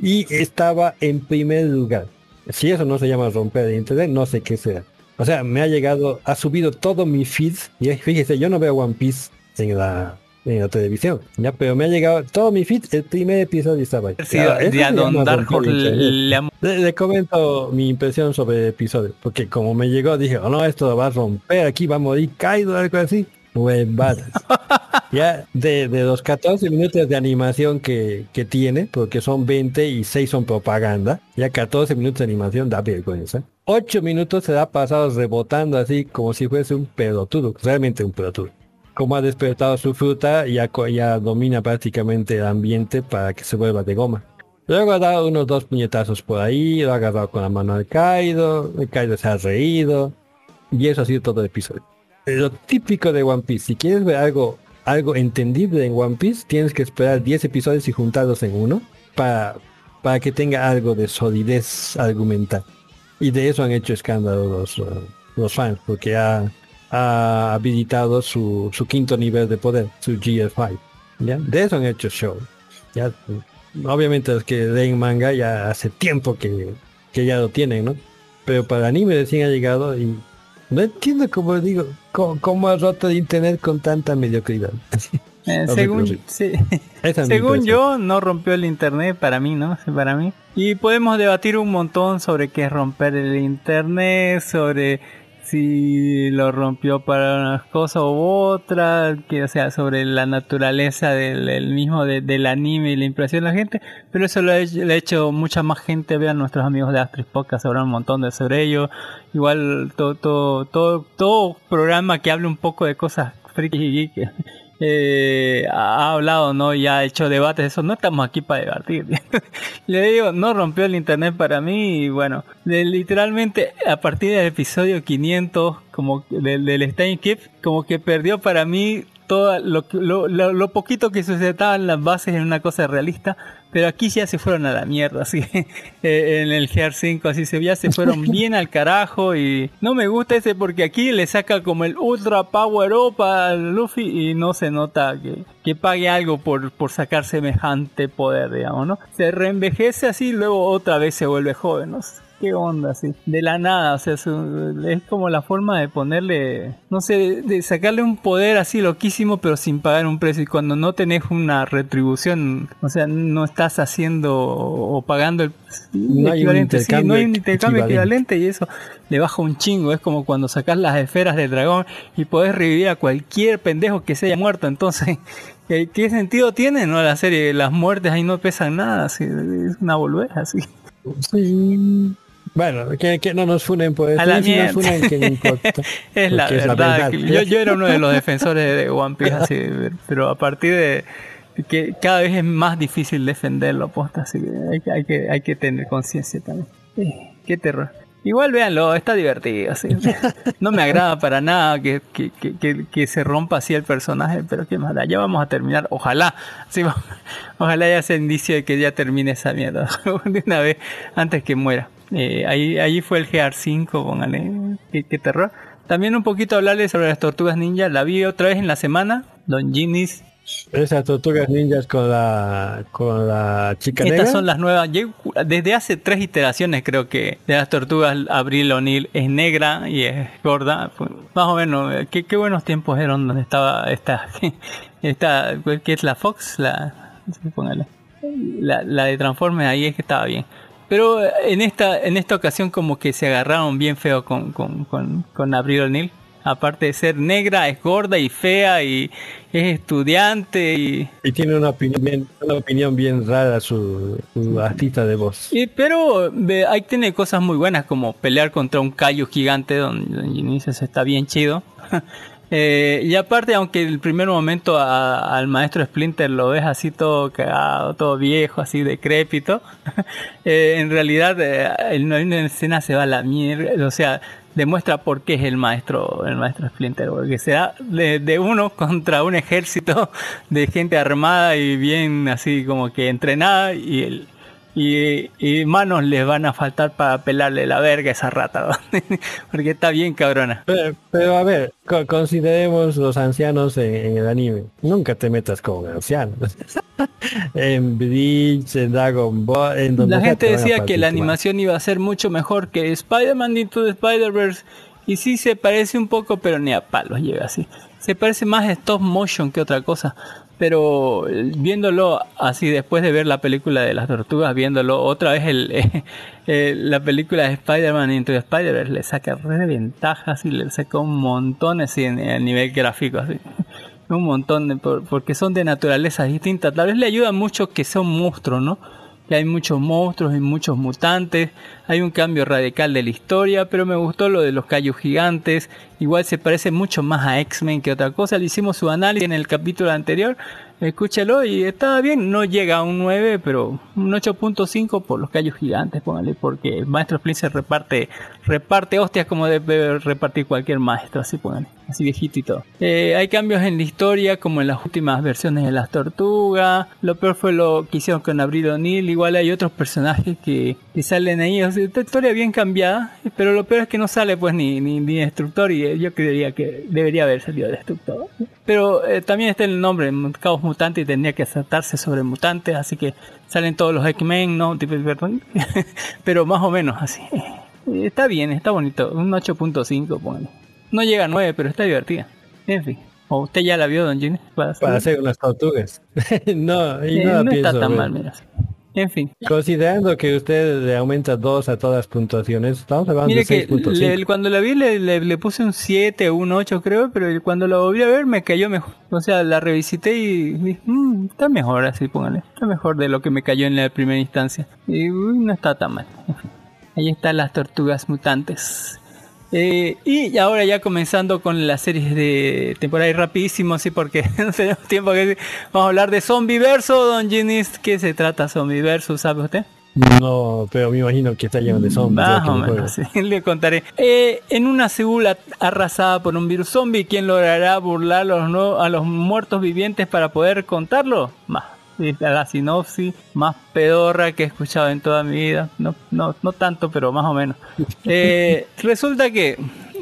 y estaba en primer lugar. Si eso no se llama romper el internet, no sé qué sea. O sea, me ha llegado, ha subido todo mi feed. Y fíjese, yo no veo One Piece en la, en la televisión. Ya, pero me ha llegado todo mi feed, el primer episodio estaba ahí. Sí, Ah, eso de a se Don Dark Horse le. Le, le comento mi impresión sobre el episodio, porque como me llegó dije, oh no, esto lo va a romper, aquí va a morir Kaido, algo así. Huevadas. [laughs] ya de, de los 14 minutos de animación que, que tiene, porque son 20 y 6 son propaganda, ya 14 minutos de animación da vergüenza. 8 minutos se da pasado rebotando así como si fuese un pelotudo, realmente un pelotudo. Como ha despertado su fruta, ya, ya domina prácticamente el ambiente para que se vuelva de goma. Luego ha dado unos dos puñetazos por ahí, lo ha agarrado con la mano al Kaido, el Kaido se ha reído, y eso ha sido todo el episodio. Lo típico de One Piece, si quieres ver algo, algo entendible en One Piece, tienes que esperar 10 episodios y juntarlos en uno para, para que tenga algo de solidez argumental. Y de eso han hecho escándalo los, los fans, porque ha, ha habilitado su, su quinto nivel de poder, su GS5. ¿ya? De eso han hecho show. ¿ya? Obviamente los que leen manga ya hace tiempo que, que ya lo tienen, ¿no? Pero para anime recién ha llegado y no entiendo cómo digo, cómo, cómo ha roto el internet con tanta mediocridad. Eh, [laughs] según sí. [laughs] Según yo, no rompió el internet para mí, ¿no? Para mí. Y podemos debatir un montón sobre qué es romper el internet, sobre si lo rompió para unas cosas u otras, que o sea, sobre la naturaleza del, del mismo de- del anime y la impresión de la gente, pero eso lo ha hecho, lo ha hecho mucha más gente, vean nuestros amigos de Astris Podcast, habrá un montón de sobre ello, igual todo, todo, todo, todo programa que hable un poco de cosas friki y geek, eh, ha hablado, ¿no? Y ha hecho debates de eso. No estamos aquí para debatir. [laughs] Le digo, no rompió el internet para mí y bueno, de- literalmente a partir del episodio 500, como del, del Stein Keep, como que perdió para mí todo lo, lo poquito que sustentaban las bases en una cosa realista, pero aquí ya se fueron a la mierda, así [laughs] eh, en el GR5, así se ya se fueron [laughs] bien al carajo y no me gusta ese porque aquí le saca como el ultra power up al Luffy y no se nota que, que pague algo por, por sacar semejante poder, digamos, ¿no? Se reenvejece así y luego otra vez se vuelve joven, ¿no? ¿Qué onda así? De la nada, o sea, su- es como la forma de ponerle, no sé, de, sacarle un poder así loquísimo, pero sin pagar un precio. Y cuando no tenés una retribución, o sea, no estás haciendo o pagando el No hay un sí, no hay un intercambio equivalente. equivalente y eso le baja un chingo. Es como cuando sacas las esferas del dragón y podés revivir a cualquier pendejo que se haya muerto. Entonces, [laughs] ¿qué, sentido tiene no la serie? Las muertes ahí no pesan nada, así, es una boludez así. Sí. Bueno, que, que no nos funen por eso. A la si nos mierda. funan, que no importa. [laughs] es la verdad. yo, yo era uno de los defensores de One Piece, así, pero a partir de que cada vez es más difícil defenderlo, posta, así que hay, que- hay que hay que tener conciencia también. Qué terror. Igual véanlo, está divertido. así. [laughs] No me agrada para nada que, que, que, que- que se rompa así el personaje, pero qué más da. Ya vamos a terminar. Ojalá. sí, ojalá ya sea indicio de que ya termine esa mierda [laughs] de una vez antes que muera. Eh, ahí, ahí fue el GR5, póngale. Qué, qué terror. También un poquito hablarles sobre las tortugas ninja. La vi otra vez en la semana. Don Ginis Esas tortugas ninjas con la con la chica Estas negra. son las nuevas. Desde hace tres iteraciones creo que de las tortugas Abril O'Neill es negra y es gorda. Pues, Más o menos, eh, qué, qué buenos tiempos eran donde estaba esta, [laughs] esta ¿qué es la Fox? La, la, la de Transformers ahí es que estaba bien. Pero eh, en esta, en esta ocasión como que se agarraron bien feo con, con, con, con Abril O'Neill. Aparte de ser negra, es gorda y fea y es estudiante y... Y tiene una opinión bien, una opinión bien rara su, su artista de voz. Y, pero ahí tiene cosas muy buenas como pelear contra un callo gigante donde, donde Inices está bien chido. [laughs] Eh, y aparte, aunque el primer momento al maestro Splinter lo ves así todo cagado, todo viejo, así decrépito, [laughs] eh, en realidad eh, en una escena se va a la mierda, o sea, demuestra por qué es el maestro, el maestro Splinter, porque se da de, de uno [laughs] contra un ejército de gente armada y bien así como que entrenada y el y, y manos les van a faltar para pelarle la verga a esa rata, [laughs] porque está bien cabrona. Pero, pero a ver, co- consideremos los ancianos en, en el anime. Nunca te metas con ancianos. [laughs] en Bleach, en Dragon Ball, en donde La gente decía que la animación iba a ser mucho mejor que Spider-Man Into the Spider-Verse. Y sí se parece un poco, pero ni a palos llega así. Se parece más a stop motion que otra cosa. Pero eh, viéndolo así, después de ver la película de las tortugas, viéndolo otra vez el, [laughs] eh, la película de Spider-Man Into Spider-Verse, le saca re ventajas y le saca un montón así en, a nivel gráfico. Así. [laughs] Un montón, porque son de naturaleza distinta. Tal vez le ayuda mucho que sea un monstruo, ¿no? Que hay muchos monstruos y muchos mutantes, hay un cambio radical de la historia, pero me gustó lo de los callos gigantes, igual se parece mucho más a X-Men que otra cosa, le hicimos su análisis en el capítulo anterior, escúchalo y estaba bien, no llega a un 9, pero un 8.5 por los callos gigantes, póngale, porque el maestro Splinter reparte, reparte hostias como debe repartir cualquier maestro, así póngale, así viejito y todo. Eh, hay cambios en la historia, como en las últimas versiones de las tortugas, lo peor fue lo que hicieron con Abril O'Neill, igual hay otros personajes que, que salen ahí, o sea, esta historia bien cambiada, pero lo peor es que no sale pues ni, ni, ni Destructor y eh, yo creería que debería haber salido Destructor. Pero eh, también está el nombre, Caos Mutante, y tendría que acertarse sobre mutantes, así que salen todos los X-Men, ¿no? Perdón. [laughs] pero más o menos así. Eh, Está bien, está bonito, un 8.5, póngale. No llega a 9, pero está divertida. En fin. ¿O usted ya la vio, Don Gene? Para, Para hacer unas tortugas. [laughs] no, y Eh, no, la no está pienso tan ver. mal, mira. En fin. Considerando que usted le aumenta 2 a todas las puntuaciones, estamos hablando Mire de que 6.5. le- cuando la vi le, le- le puse un 7 o un 8 creo, pero cuando la volví a ver me cayó mejor. O sea, la revisité y dije, "Mm, está mejor así, póngale. Está mejor de lo que me cayó en la primera instancia. Y uy, no está tan mal. En fin. Ahí están las tortugas mutantes. Eh, y ahora ya comenzando con las series de temporada y rapidísimo, sí, porque [laughs] no tenemos tiempo que decir. Vamos a hablar de Zombieverso, Don Ginis. ¿Qué se trata Zombieverso, sabe usted? No, pero me imagino que está lleno de zombies. Más o menos, [laughs] sí, le contaré. Eh, en una Seúl arrasada por un virus zombie, ¿quién logrará burlar a los, no- a los muertos vivientes para poder contarlo? Más. La sinopsis más pedorra que he escuchado en toda mi vida. No, no, no tanto, pero más o menos. [laughs] Eh, resulta que,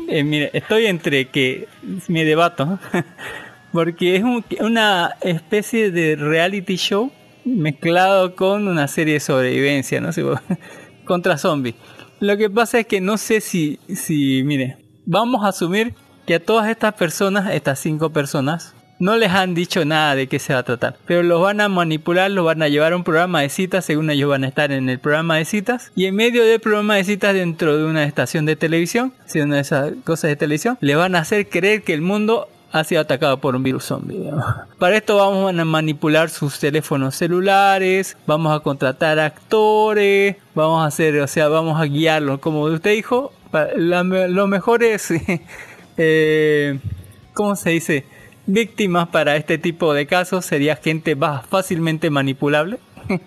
eh, mire, estoy entre que me debato, [laughs] porque es un- una especie de reality show mezclado con una serie de sobrevivencia, no sé, [laughs] contra zombies. Lo que pasa es que no sé si, si, mire, vamos a asumir que a todas estas personas, estas cinco personas, no les han dicho nada de qué se va a tratar, pero los van a manipular, los van a llevar a un programa de citas, según ellos van a estar en el programa de citas, y en medio del programa de citas dentro de una estación de televisión, si una de esas cosas de televisión, le van a hacer creer que el mundo ha sido atacado por un virus zombie. [laughs] Para esto vamos a manipular sus teléfonos celulares, vamos a contratar actores, vamos a hacer, o sea, vamos a guiarlos, como usted dijo, la me- lo mejor es, [laughs] eh, ¿cómo se dice? Víctimas para este tipo de casos sería gente más fácilmente manipulable. [laughs]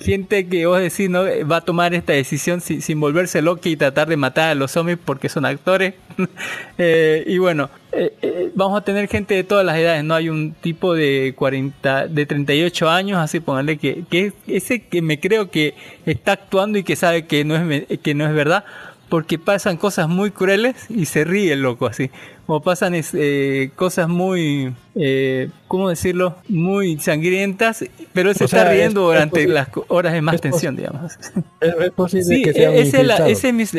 gente que vos decís no va a tomar esta decisión sin, sin volverse loca y tratar de matar a los zombies porque son actores. [laughs] Eh, y bueno, eh, eh, vamos a tener gente de todas las edades, no hay un tipo de 40, de 38 años, así ponerle que, que es ese que me creo que está actuando y que sabe que no es, que no es verdad. porque pasan cosas muy crueles y se ríe el loco así. O pasan es, eh, cosas muy, eh, ¿cómo decirlo? Muy sangrientas, pero él se O está sea, riendo es- durante es las horas de más es tensión, digamos. Es, es posible Sí, que sea esa es la, infiltrado. esa es,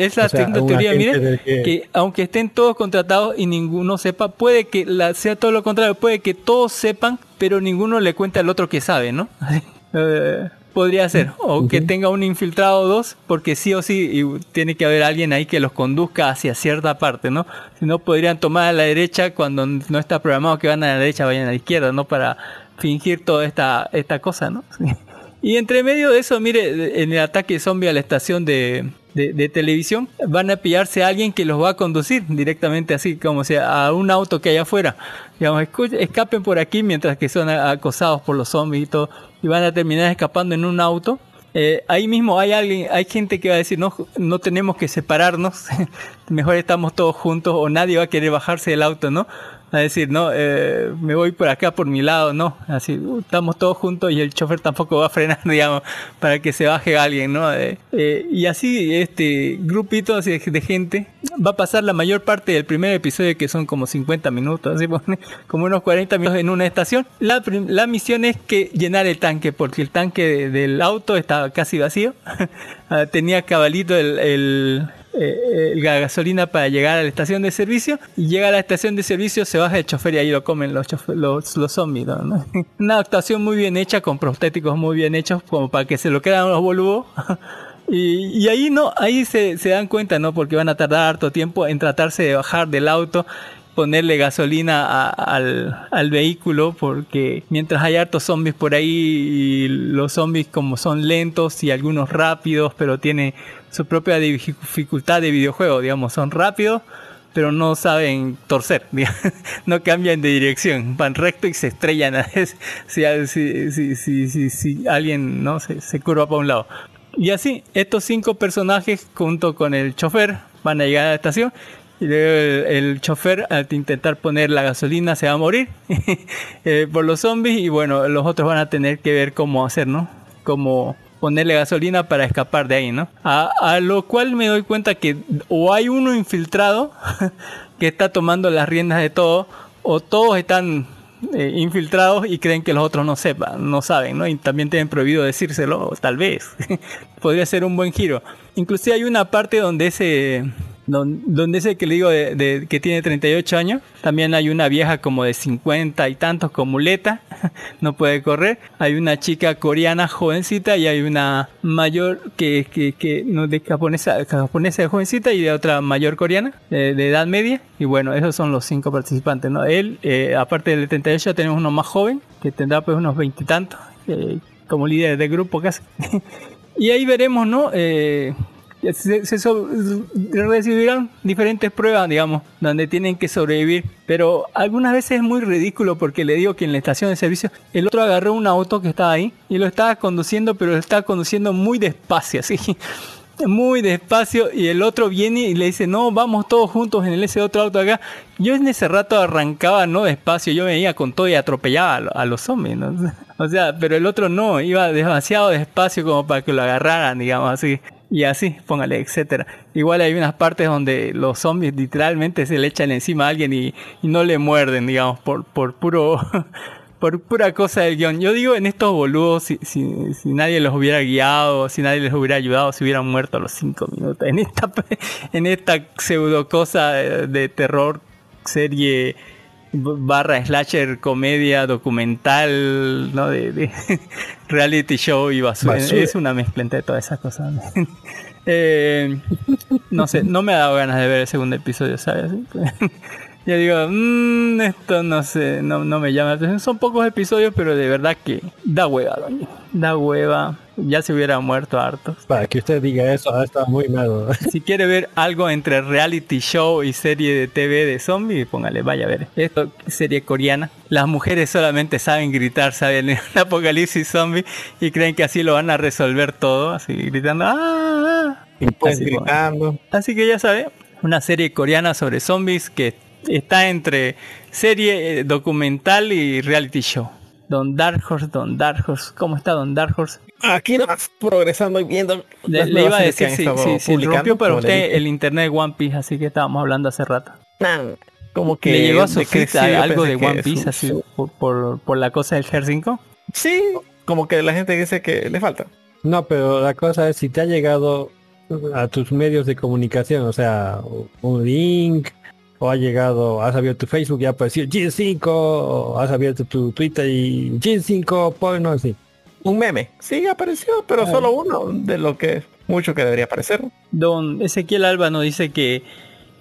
la teoría. agente Mire, del que- que aunque estén todos contratados y ninguno sepa, puede que la, sea todo lo contrario, puede que todos sepan, pero ninguno le cuente al otro que sabe, ¿no? [laughs] Eh, podría ser, o que tenga un infiltrado o dos, porque sí o sí y tiene que haber alguien ahí que los conduzca hacia cierta parte, ¿no? Si no, podrían tomar a la derecha cuando no está programado que van a la derecha, vayan a la izquierda, ¿no? Para fingir toda esta, esta cosa, ¿no? [laughs] Y entre medio de eso, mire, en el ataque zombie a la estación de, de- de televisión, van a pillarse a alguien que los va a conducir directamente así, como sea, a un auto que hay afuera. Digamos, escapen por aquí mientras que son acosados por los zombies y todo, y van a terminar escapando en un auto. Eh, ahí mismo hay alguien, hay gente que va a decir, no, no tenemos que separarnos, [laughs] mejor estamos todos juntos, o nadie va a querer bajarse del auto, ¿no? A decir, no, eh, me voy por acá, por mi lado, no, así, uh, estamos todos juntos y el chofer tampoco va a frenar, [laughs] digamos, para que se baje alguien, ¿no? Eh, eh, y así, este grupito así de, gente va a pasar la mayor parte del primer episodio, que son como 50 minutos, así, [laughs] como unos 40 minutos en una estación. La, la misión es que llenar el tanque, porque el tanque de- del auto estaba casi vacío, [laughs] Ah, tenía cabalito el eh, la gasolina para llegar a la estación de servicio y llega a la estación de servicio, se baja el chofer y ahí lo comen los, los, los zombies. ¿no? [laughs] Una actuación muy bien hecha, con prostéticos muy bien hechos, como para que se lo quedan los boludos. [laughs] Y, y ahí no, ahí se, se dan cuenta, ¿no? Porque van a tardar harto tiempo en tratarse de bajar del auto, ponerle gasolina a- al, al vehículo, porque mientras hay hartos zombies por ahí, y los zombies como son lentos y algunos rápidos, pero tienen su propia dificultad de videojuego, digamos, son rápidos, pero no saben torcer, [laughs] no cambian de dirección, van recto y se estrellan a veces [laughs] si, alguien no se, se curva para un lado. Y así, estos cinco personajes junto con el chofer van a llegar a la estación y luego el, el chofer al intentar poner la gasolina se va a morir [laughs] eh, por los zombies y bueno, los otros van a tener que ver cómo hacer, ¿no? Cómo ponerle gasolina para escapar de ahí, ¿no? A, lo cual me doy cuenta que o hay uno infiltrado [laughs] que está tomando las riendas de todo o todos están eh, infiltrados y creen que los otros no sepan, no saben, ¿no? Y también tienen prohibido decírselo, tal vez. [laughs] Podría ser un buen giro. Inclusive hay una parte donde ese donde ese que le digo de, que tiene 38 años, también hay una vieja como de 50 y tantos con muleta, [laughs] no puede correr. Hay una chica coreana jovencita y hay una mayor que, que, que no de japonesa, japonesa jovencita y de otra mayor coreana eh, de edad media. Y bueno, esos son los cinco participantes, ¿no? Él, eh, aparte del 38, tenemos uno más joven que tendrá pues unos veintitantos eh, como líder de grupo casi. [laughs] y ahí veremos, ¿no? Eh, se, recibirán diferentes pruebas, digamos, donde tienen que sobrevivir. Pero algunas veces es muy ridículo porque le digo que en la estación de servicio el otro agarró un auto que estaba ahí y lo estaba conduciendo, pero lo estaba conduciendo muy despacio, así. [laughs] Muy despacio y el otro viene y le dice, no, vamos todos juntos en ese otro auto acá. Yo en ese rato arrancaba no despacio, yo venía con todo y atropellaba a los zombies, ¿no? [laughs] O sea, pero el otro no, iba demasiado despacio como para que lo agarraran, digamos así. Y así, póngale, etcétera. Igual hay unas partes donde los zombies literalmente se le echan encima a alguien y, no le muerden, digamos, por, por puro [laughs] por pura cosa del guion. Yo digo, en estos boludos, si, si, si nadie los hubiera guiado, si nadie les hubiera ayudado, se hubieran muerto a los cinco minutos. En esta, [laughs] en esta pseudo cosa de terror, serie barra slasher, comedia, documental, ¿no? De, de [laughs] reality show y basura. Basura. Es una mezcla entre todas esas cosas. [laughs] Eh, no sé, no me ha dado ganas de ver el segundo episodio, ¿sabes? [laughs] Yo digo, "Mm, esto no sé, no, no me llama la atención. Son pocos episodios, pero de verdad que da hueva, doña. Da hueva. Ya se hubiera muerto harto. Para que usted diga eso, ah, está muy malo. [laughs] Si quiere ver algo entre reality show y serie de TV de zombies, póngale, vaya a ver. Esto es serie coreana. Las mujeres solamente saben gritar, saben [laughs] el apocalipsis zombie y creen que así lo van a resolver todo, así gritando. "Ah, ah". Y pues Así, gritando. Así que ya sabe, una serie coreana sobre zombies que está entre serie eh, documental y reality show. Don Dark Horse, Don Dark Horse, ¿cómo está Don Dark Horse? Aquí nomás progresando y viendo. Le, las le nuevas iba a decir, han sí, sí, rompió para usted el internet de One Piece, así que estábamos hablando hace rato. Nah, como que ¿Le llegó a yo algo de One Piece su- así su- por, por, por la cosa del Ger 5? Sí, como que la gente dice que le falta. No, pero la cosa es si te ha llegado a tus medios de comunicación, o sea, un link, o ha llegado, has abierto tu Facebook y ha aparecido G5, o has abierto tu Twitter y G5 porno, así. Un meme. Sí, apareció, pero solo uno de lo que mucho que debería aparecer. Don Ezequiel Alba nos dice que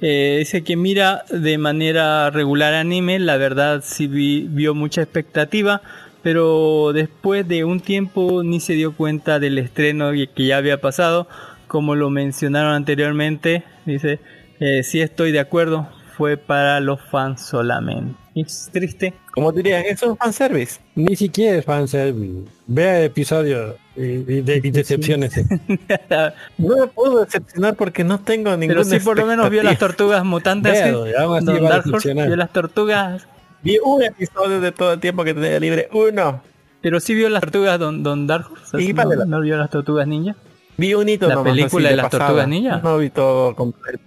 eh, dice que mira de manera regular anime, la verdad sí vi- vio mucha expectativa, pero después de un tiempo ni se dio cuenta del estreno y- que ya había pasado, como lo mencionaron anteriormente, dice, eh, sí estoy de acuerdo, fue para los fans solamente. Es triste. Como dirían, es un fanservice. Ni siquiera es fanservice. Vea el episodio y, y de, y decepciones. [laughs] No me puedo decepcionar porque no tengo ninguna Pero sí por lo menos vio las tortugas mutantes. así Don Dark Horse decepcionar. vio las tortugas Vi un episodio de todo el tiempo que tenía libre. Uno. Pero sí vio las tortugas Don, Don Dark Horse. Y ¿No, no vio las tortugas ninja? Vi un hito ¿La nomás, película así de las pasada. tortugas ninja? No vi todo.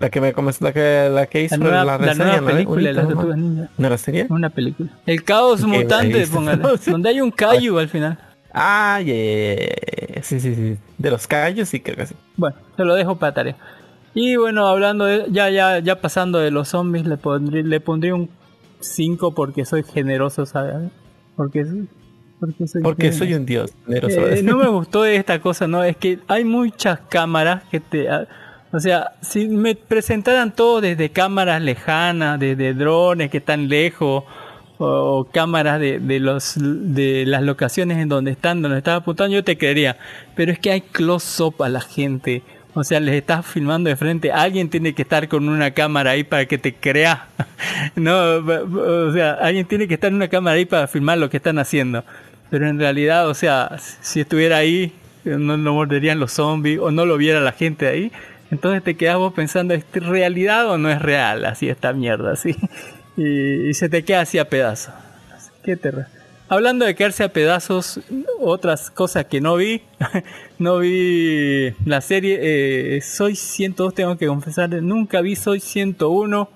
La que me comenzó, la que, la que hizo La nueva, la la reseña. nueva ¿no? Película de las tortugas ninja. ¿No la serie? Una película. El caos Ok, mutante, póngale. [laughs] donde hay un Kaiju al final. Ah, yeah, yeah, yeah. sí, sí, sí. De los callos sí creo que sí. Bueno, se lo dejo para tarea. Y bueno, hablando de, ya, ya, ya pasando de los zombies, le pondría, le pondría un 5 porque soy generoso, ¿sabes? Porque, porque soy Porque generoso. soy un dios. Eh, no me [laughs] gustó esta cosa, ¿no? Es que hay muchas cámaras que te... ah, O sea, si me presentaran todo desde cámaras lejanas, desde drones que están lejos, o cámaras de, de, los, de las locaciones en donde están, donde estaba apuntando, yo te creería. Pero es que hay close-up a la gente. O sea, les estás filmando de frente. Alguien tiene que estar con una cámara ahí para que te crea. [laughs] no, o sea, alguien tiene que estar en una cámara ahí para filmar lo que están haciendo. Pero en realidad, o sea, si estuviera ahí, no lo morderían los zombies o no lo viera la gente ahí. Entonces te quedas vos pensando, ¿es realidad o no es real? Así esta mierda, así. [laughs] Y, y se te queda así a pedazos. Qué terror. Hablando de quedarse a pedazos, otras cosas que no vi. [laughs] no vi la serie eh, Soy 102, tengo que confesar. Nunca vi Soy 101.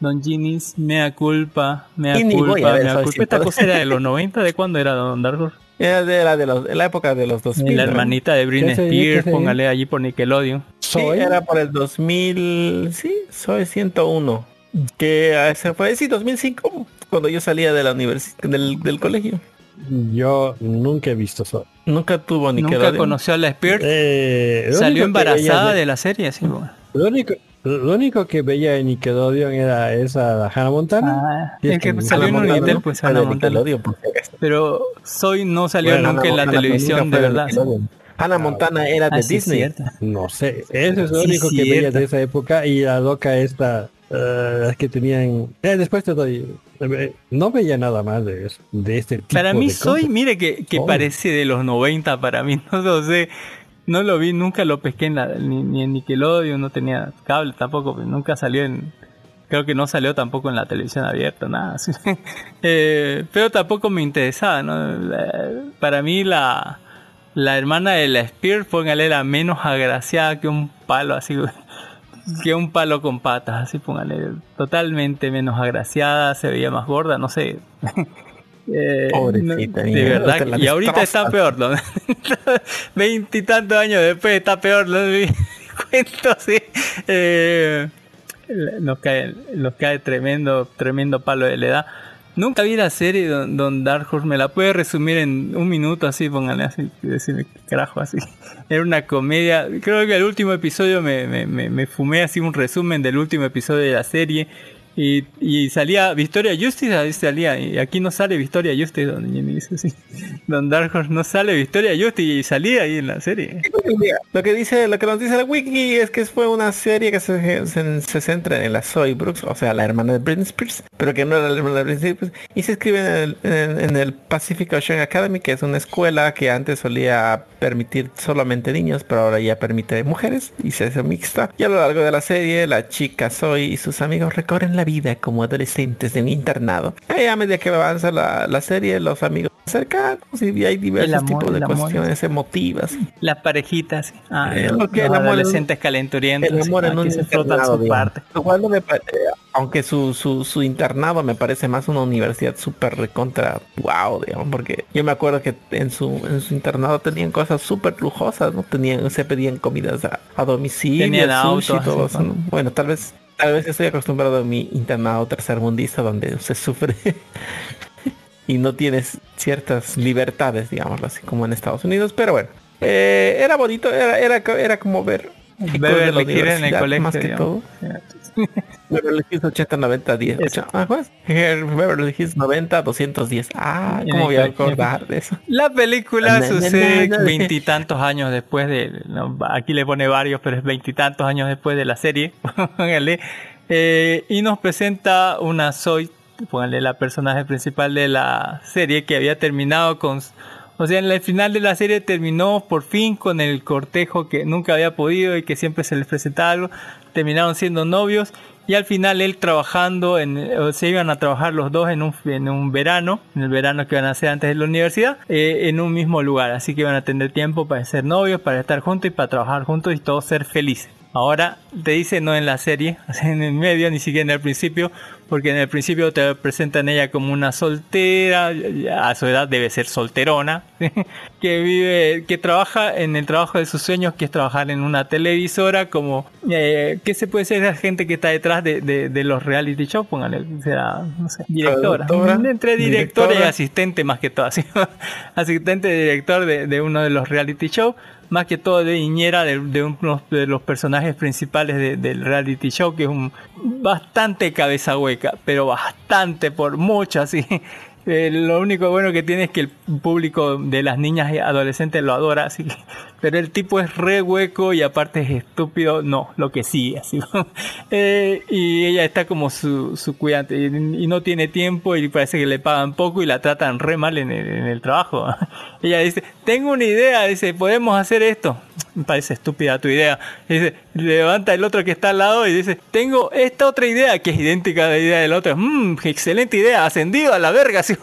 Don Ginis, mea culpa, mea Y culpa, mea culpa. Esta 102. cosa era de los 90, ¿de cuándo era Don Dargo? [laughs] Era de la, de los, de la época de los 2000. La hermanita de Britney ¿Qué sería? ¿Qué Spears, póngale allí por Nickelodeon. Sí, Soy. era por el 2000, sí, soy 101. Que eh, se fue, sí, 2005, cuando yo salía de la universidad, del, del colegio. Yo nunca he visto eso. Nunca tuvo ni Nunca conoció a la Spears. Eh, Salió embarazada de- la serie, sí. bueno. Lo único, lo único que veía en Nickelodeon era esa Hannah Montana. Ah, Y es es que que salió en Unitel, ¿no? pues Hannah Montana. Pero Soy no salió Bueno, nunca Hannah en la Montana televisión, de verdad. Hannah Montana era de Ah, sí, Disney. cierto. No sé, eso es lo Sí, único que veía cierto. de esa época y la loca esta, las que tenían... Eh, después te doy... eh, No veía nada más de eso, de este tipo Para mí de Soy, cosas. mire que, que Oh. parece de los 90 para mí, [laughs] no lo sé. No lo vi, nunca lo pesqué en la, ni, ni en Nickelodeon, no tenía cable tampoco, pues, nunca salió en... Creo que no salió tampoco en la televisión abierta, nada. [laughs] así. Eh, pero tampoco me interesaba, ¿no? La- para mí la, la hermana de la Spear, póngale, era menos agraciada que un palo así, [laughs] que un palo con patas, así póngale. Totalmente menos agraciada, se veía más gorda, no sé. [laughs] Eh, Pobrecita no- de verdad, y ahorita está peor, ¿no? [laughs] Veintitantos años después está peor, ¿no? [laughs] Cuento así. Eh, nos cae, nos cae tremendo, tremendo palo de la edad. Nunca vi la serie Don, Don Dark Horse, me la puede resumir en un minuto así, pónganle así, decirme carajo así. [laughs] Era una comedia, creo que el último episodio me, me, me, me fumé así un resumen del último episodio de la serie y, y salía Victoria Justice, salía, y aquí no sale Victoria Justice, don Jimmy dice así. Don Dark Horse no sale Victoria Justice y salía ahí en la serie. Lo que dice, lo que nos dice la wiki es que fue una serie que se, se, se centra en la Zoe Brooks, o sea, la hermana de Britney Spears, pero que no era la hermana de Britney Spears, y se escribe en el, en, en el Pacific Ocean Academy, que es una escuela que antes solía permitir solamente niños, pero ahora ya permite mujeres y se hace mixta. Y a lo largo de la serie, la chica Zoe y sus amigos recorren la vida como adolescentes de un internado. Y a medida que avanza la, la serie, los amigos cercanos y hay diversos El amor, tipos de el amor. cuestiones emotivas. Las parejitas. Ah, Eh, los, los el en adolescentes calenturientos. El amor ah, en un internado, su parte. No me eh, aunque su, su, su internado me parece más una universidad súper recontra wow, digamos, porque yo me acuerdo que en su, en su internado tenían cosas súper lujosas, ¿no? Tenían, se pedían comidas a, a domicilio, Tenían sushi, autos, todo ¿no? Bueno, tal vez, tal vez estoy acostumbrado a mi internado tercermundista donde se sufre [laughs] y no tienes ciertas libertades, digamos, así como en Estados Unidos, pero bueno. eh, era bonito, era, era, era como ver Beverly Hills en el colegio. más que digamos. todo. [laughs] Beverly Hills 80, 90, 10. Eso. Ah. Beverly Hills 90, 210. Ah, ¿cómo voy a acordar de eso? La película sucede veintitantos años después de. no, aquí le pone varios, pero es veintitantos años después de la serie. [laughs] Póngale. Eh, y nos presenta una Zoe, póngale la personaje principal de la serie que había terminado con. O sea, en el final de la serie terminó por fin con el cortejo que nunca había podido y que siempre se les presentaba algo. Terminaron siendo novios y al final él trabajando, en, o se iban a trabajar los dos en un, en un verano, en el verano que iban a hacer antes de la universidad, eh, en un mismo lugar. Así que iban a tener tiempo para ser novios, para estar juntos y para trabajar juntos y todos ser felices. Ahora te dice no en la serie, [laughs] en el medio, ni siquiera en el principio, porque en el principio te presentan ella como una soltera, a su edad debe ser solterona, [laughs] que vive, que trabaja en el trabajo de sus sueños, que es trabajar en una televisora, como, eh, ¿qué se puede ser la gente que está detrás de, de- de los reality shows? Póngale, será, no sé, directora. [laughs] Entre directora y asistente más que todo, [laughs] así, asistente director de, de uno de los reality shows, más que todo de niñera de, uno de los personajes principales de- del reality show, que es un bastante cabeza hueca, pero bastante por mucho, así. [laughs] Eh, lo único bueno que tiene es que el público de las niñas y adolescentes lo adora, así que, pero el tipo es re hueco y aparte es estúpido, no, lo que sí, así. [laughs] Eh, y ella está como su, su cuidante y, y no tiene tiempo y parece que le pagan poco y la tratan re mal en el, en el trabajo. [laughs] ella dice, tengo una idea, dice, podemos hacer esto. Me parece estúpida tu idea. Dice, levanta el otro que está al lado y dice, tengo esta otra idea que es idéntica a la idea del otro. Mmm, excelente idea, ascendido a la verga. [laughs] así.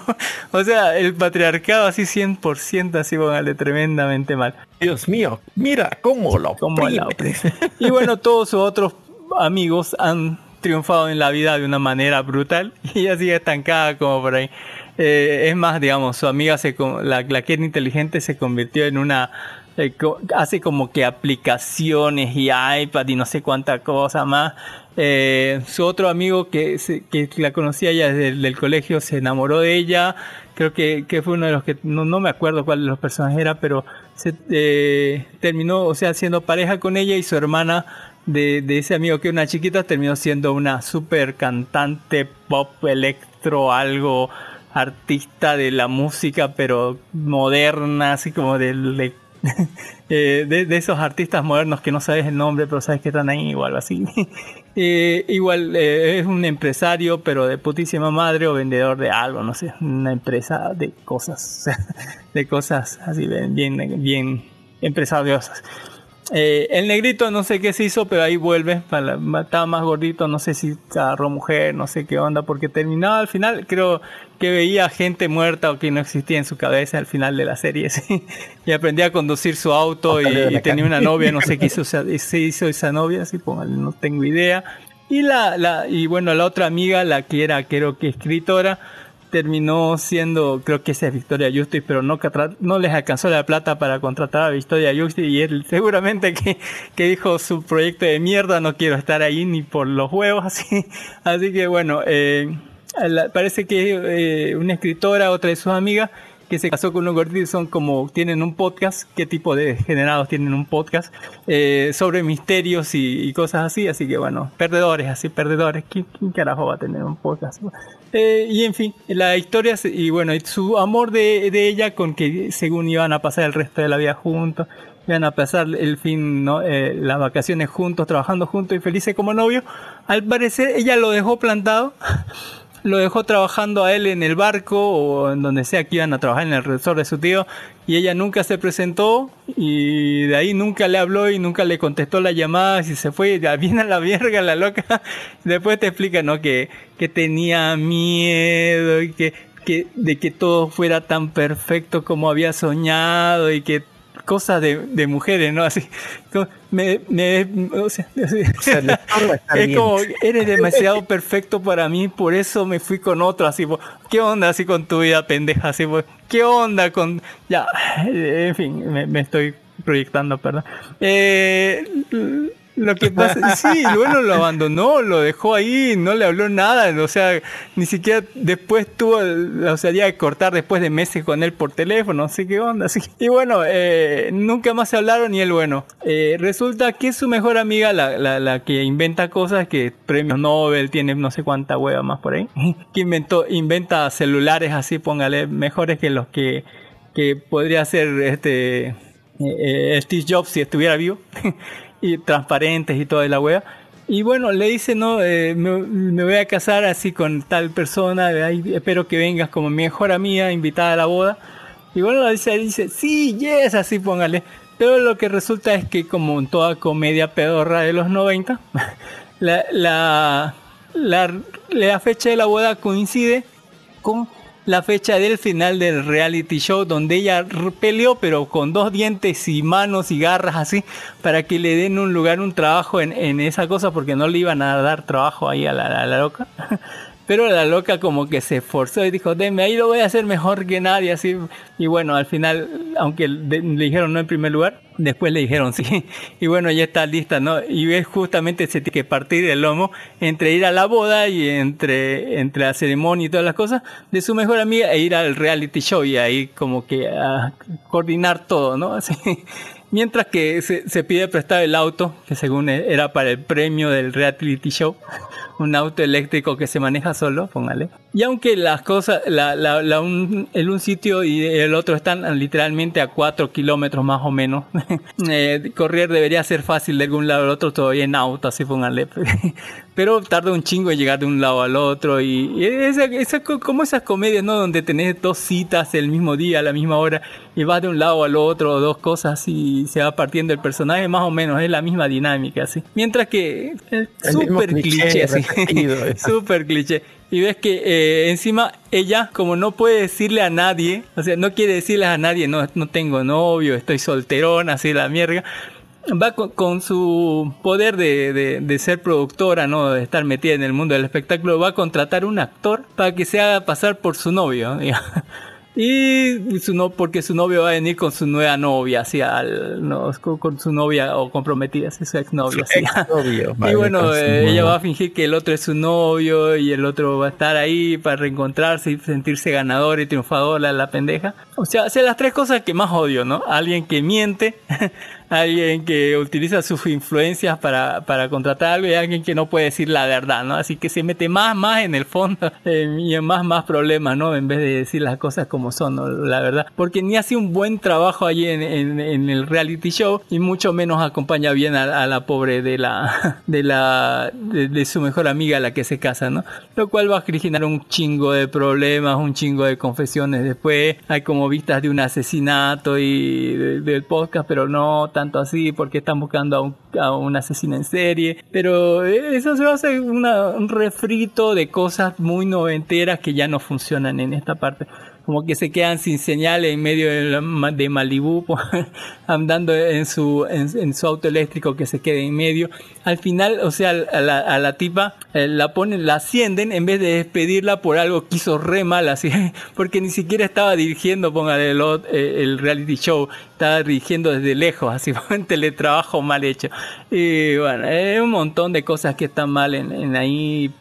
o sea, el patriarcado así 100% así, póngale tremendamente mal. Dios mío, mira cómo lo la oprime. [laughs] Y bueno, todos sus otros amigos han triunfado en la vida de una manera brutal [laughs] y ella sigue estancada como por ahí. Eh, es más, digamos, su amiga, se, la, la que era inteligente, se convirtió en una... eh, hace como que aplicaciones y iPad y no sé cuánta cosa más. Eh, su otro amigo que, que la conocía ya desde el del colegio se enamoró de ella. Creo que, que fue uno de los que, no, no me acuerdo cuál de los personajes era, pero se eh, terminó, o sea, siendo pareja con ella y su hermana de, de ese amigo que era una chiquita terminó siendo una super cantante pop electro, algo artista de la música, pero moderna, así como del- de, [laughs] eh, de, esos artistas modernos que no sabes el nombre, pero sabes que están ahí o algo así. [laughs] Eh, igual eh, es un empresario, pero de putísima madre o vendedor de algo, no sé, una empresa de cosas, [laughs] de cosas así bien, bien, bien empresariosas. Eh, el negrito no sé qué se hizo, pero ahí vuelve. Para estaba más gordito, no sé si agarró mujer, no sé qué onda, porque terminaba al final, creo que veía gente muerta o que no existía en su cabeza al final de la serie. [laughs] sí. Y aprendía a conducir su auto y, tenía una novia, no sé qué [laughs] hizo, se hizo esa novia, así póngale, no tengo idea. Y la, la, y bueno, la otra amiga, la que era creo que escritora, terminó siendo, creo que esa es Victoria Justice, pero no, les alcanzó la plata para contratar a Victoria Justice y él seguramente que, que dijo su proyecto de mierda, no quiero estar ahí ni por los huevos, [laughs] así, así que bueno, eh, parece que eh, una escritora, otra de sus amigas, que se casó con un gordito y son como, tienen un podcast, qué tipo de generados tienen un podcast, eh, sobre misterios y, y cosas así, así que bueno, perdedores, así, perdedores, ¿quién, quién carajo va a tener un podcast? Eh, y en fin, la historia, y bueno, su amor de, de ella con que según iban a pasar el resto de la vida juntos, iban a pasar el fin, ¿no? Eh, las vacaciones juntos, trabajando juntos y felices como novios, al parecer ella lo dejó plantado lo dejó trabajando a él en el barco o en donde sea que iban a trabajar en el resort de su tío y ella nunca se presentó y de ahí nunca le habló y nunca le contestó las llamadas y se fue viene a la verga la loca. [laughs] Después te explica no que, que tenía miedo y que que, de que todo fuera tan perfecto como había soñado y que cosas de, de mujeres, ¿no? Así, como, me, me, o sea, [laughs] así- O [laughs] es como, eres demasiado perfecto para mí, por eso me fui con otro, así, ¿qué onda así con tu vida pendeja? Así, ¿qué onda con, ya, [laughs] en fin, me, me estoy proyectando, perdón. Eh, lo que pasa, sí, bueno, lo abandonó, lo dejó ahí, no le habló nada, o sea, ni siquiera después tuvo la osadía de cortar después de meses con él por teléfono, así que onda, así. Y bueno, eh, nunca más se hablaron y él, bueno, eh, resulta que su mejor amiga, la, la, la que inventa cosas, que premios Nobel, tiene no sé cuánta hueva más por ahí, [laughs] que inventó, inventa celulares así, póngale, mejores que los que, que podría ser este eh, eh, Steve Jobs si estuviera vivo [laughs] y transparentes y toda la wea. Y bueno le dice no Eh, me, me voy a casar así con tal persona ahí espero que vengas como mi mejor amiga invitada a la boda y bueno le dice, dice sí yes así póngale. Pero lo que resulta es que como en toda comedia pedorra de los 90 [laughs] la, la, la, la fecha de la boda coincide con la fecha del final del reality show donde ella peleó pero con dos dientes y manos y garras así para que le den un lugar, un trabajo en, en esa cosa porque no le iban a dar trabajo ahí a la loca. Pero la loca como que se esforzó y dijo, deme, ahí lo voy a hacer mejor que nadie, así. Y bueno, al final, aunque le dijeron no en primer lugar, después le dijeron sí. [laughs] Y bueno, ya está lista, ¿no? Y es justamente se tiene que partir el lomo entre ir a la boda y entre, entre la ceremonia y todas las cosas de su mejor amiga e ir al reality show y ahí como que a coordinar todo, ¿no? [laughs] Así. Mientras que se, pide prestar el auto, que según era para el premio del reality show, un auto eléctrico que se maneja solo, póngale. Y aunque las cosas, la, la, la un, el un sitio y el otro están literalmente a 4 kilómetros más o menos, [laughs] eh, correr debería ser fácil de algún lado al otro todavía en auto, así póngale. [laughs] Pero tarda un chingo en llegar de un lado al otro y, y esa, esa co- como esas comedias, ¿no? Donde tenés dos citas el mismo día, a la misma hora y vas de un lado al otro, dos cosas y se va partiendo el personaje, más o menos, es la misma dinámica, así. Mientras que es mismo súper cliché cliché, así. [laughs] Súper cliché. Y ves que eh, encima ella, como no puede decirle a nadie, o sea, no quiere decirle a nadie, no, no tengo novio, estoy solterona, así la mierda. Va con, con su poder de, de- de ser productora, ¿no? De estar metida en el mundo del espectáculo, va a contratar un actor para que se haga pasar por su novio. [laughs] digamos. Y su no, porque su novio va a venir con su nueva novia, así, al, no, con, su novia o comprometida, así, su exnovia. así. Exnovio, [laughs] Y bueno, su eh, ella va a fingir que el otro es su novio y el otro va a estar ahí para reencontrarse y sentirse ganador y triunfador la, la pendeja. O sea, hace las tres cosas que más odio, ¿no? Alguien que miente, [laughs] alguien que utiliza sus influencias para, para contratar algo y alguien que no puede decir la verdad, ¿no? Así que se mete más, más en el fondo [laughs] eh, y en más, más problemas, ¿no? En vez de decir las cosas como son, ¿no? La verdad. Porque ni hace un buen trabajo allí en, en- el reality show y mucho menos acompaña bien a, a la pobre de la, [laughs] de la, de, de su mejor amiga, la que se casa, ¿no? Lo cual va a originar un chingo de problemas, un chingo de confesiones después. Hay como vistas de un asesinato y de- del podcast, pero no tanto así porque están buscando a un, a un asesino en serie. Pero eh, eso se hacer una- un refrito de cosas muy noventeras que ya no funcionan en esta parte como que se quedan sin señal en medio de, Malibú, [laughs] andando en su, en, en su auto eléctrico que se quede en medio. Al final, o sea, a la, a la tipa eh, la ponen, la ascienden en vez de despedirla por algo que hizo re mal, así, [laughs] porque ni siquiera estaba dirigiendo, póngale el, eh, el reality show, estaba dirigiendo desde lejos, así, [laughs] un teletrabajo mal hecho. Y bueno, hay un montón de cosas que están mal en, en ahí.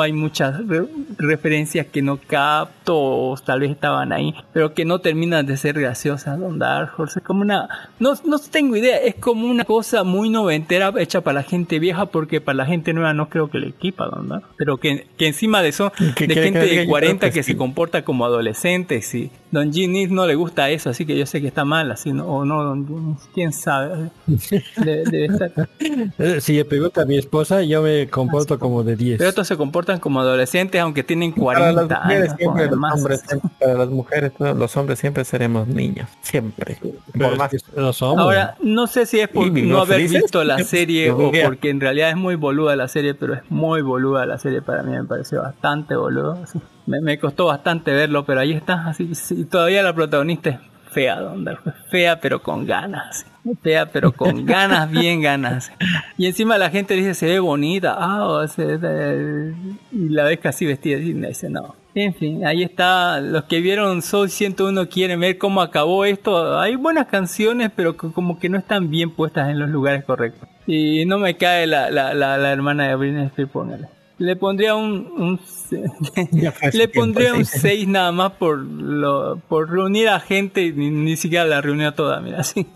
Hay muchas re- referencias que no capto, o tal vez estaban ahí, pero que no terminan de ser graciosas. Don Dark Horse es como una. No, no tengo idea, es como una cosa muy noventera hecha para la gente vieja, porque para la gente nueva no creo que le equipa, Don Dark. Pero que, que encima de eso, ¿Qué de gente de Yo 40 creo que, que se comporta como adolescentes, y Don Ginny no le gusta eso, así que yo sé que está mal, así, ¿no? o no, Don Ginny, quién sabe. De- debe estar. [laughs] Eh, Si le pregunta a mi esposa, yo me comporto como de 10. Pero estos se comportan como adolescentes, aunque tienen Para 40 las mujeres años. siempre, los más. hombres siempre- para las mujeres, no, los hombres siempre seremos niños, siempre. Por más que no somos. Ahora, no sé si es por ¿Y no haber felices? visto la serie o porque en realidad es muy boluda la serie, pero es muy boluda la serie para mí, me pareció bastante boludo. sí. Me, me costó bastante verlo, pero ahí está, así, sí, todavía la protagonista es fea, Don Dark, fea pero con ganas, fea pero con [laughs] ganas, bien ganas. Y encima la gente dice se ve bonita, ah, o se- de- y la ves casi vestida y dice no. En fin, ahí está, los que vieron Soul 101 quieren ver cómo acabó esto. Hay buenas canciones, pero como que no están bien puestas en los lugares correctos. Y no me cae la, la, la, la hermana de Britney Spears, póngale. Le pondría un, [laughs] le pondría un sí. 6 nada más por lo, por reunir a gente y ni, ni siquiera la reunió toda, mira, así.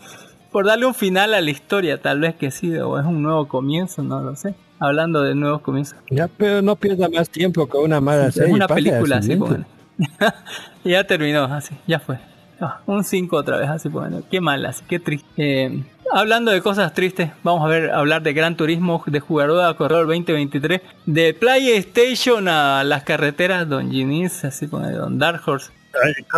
Por darle un final a la historia, tal vez que sí, o es un nuevo comienzo, no lo sé. Hablando de nuevos comienzos. Ya, pero no pierda más tiempo con una mala Es serie. una pase a la película así, póngale. [laughs] ya terminó, así, ya fue. Ah, un 5 otra vez, así, póngale. Qué mal, así, qué triste. Eh, hablando de cosas tristes, vamos a ver, hablar de Gran Turismo, de Jugador a Corredor 2023, de PlayStation a las carreteras, Don Ginis, así, póngale, Don Dark Horse.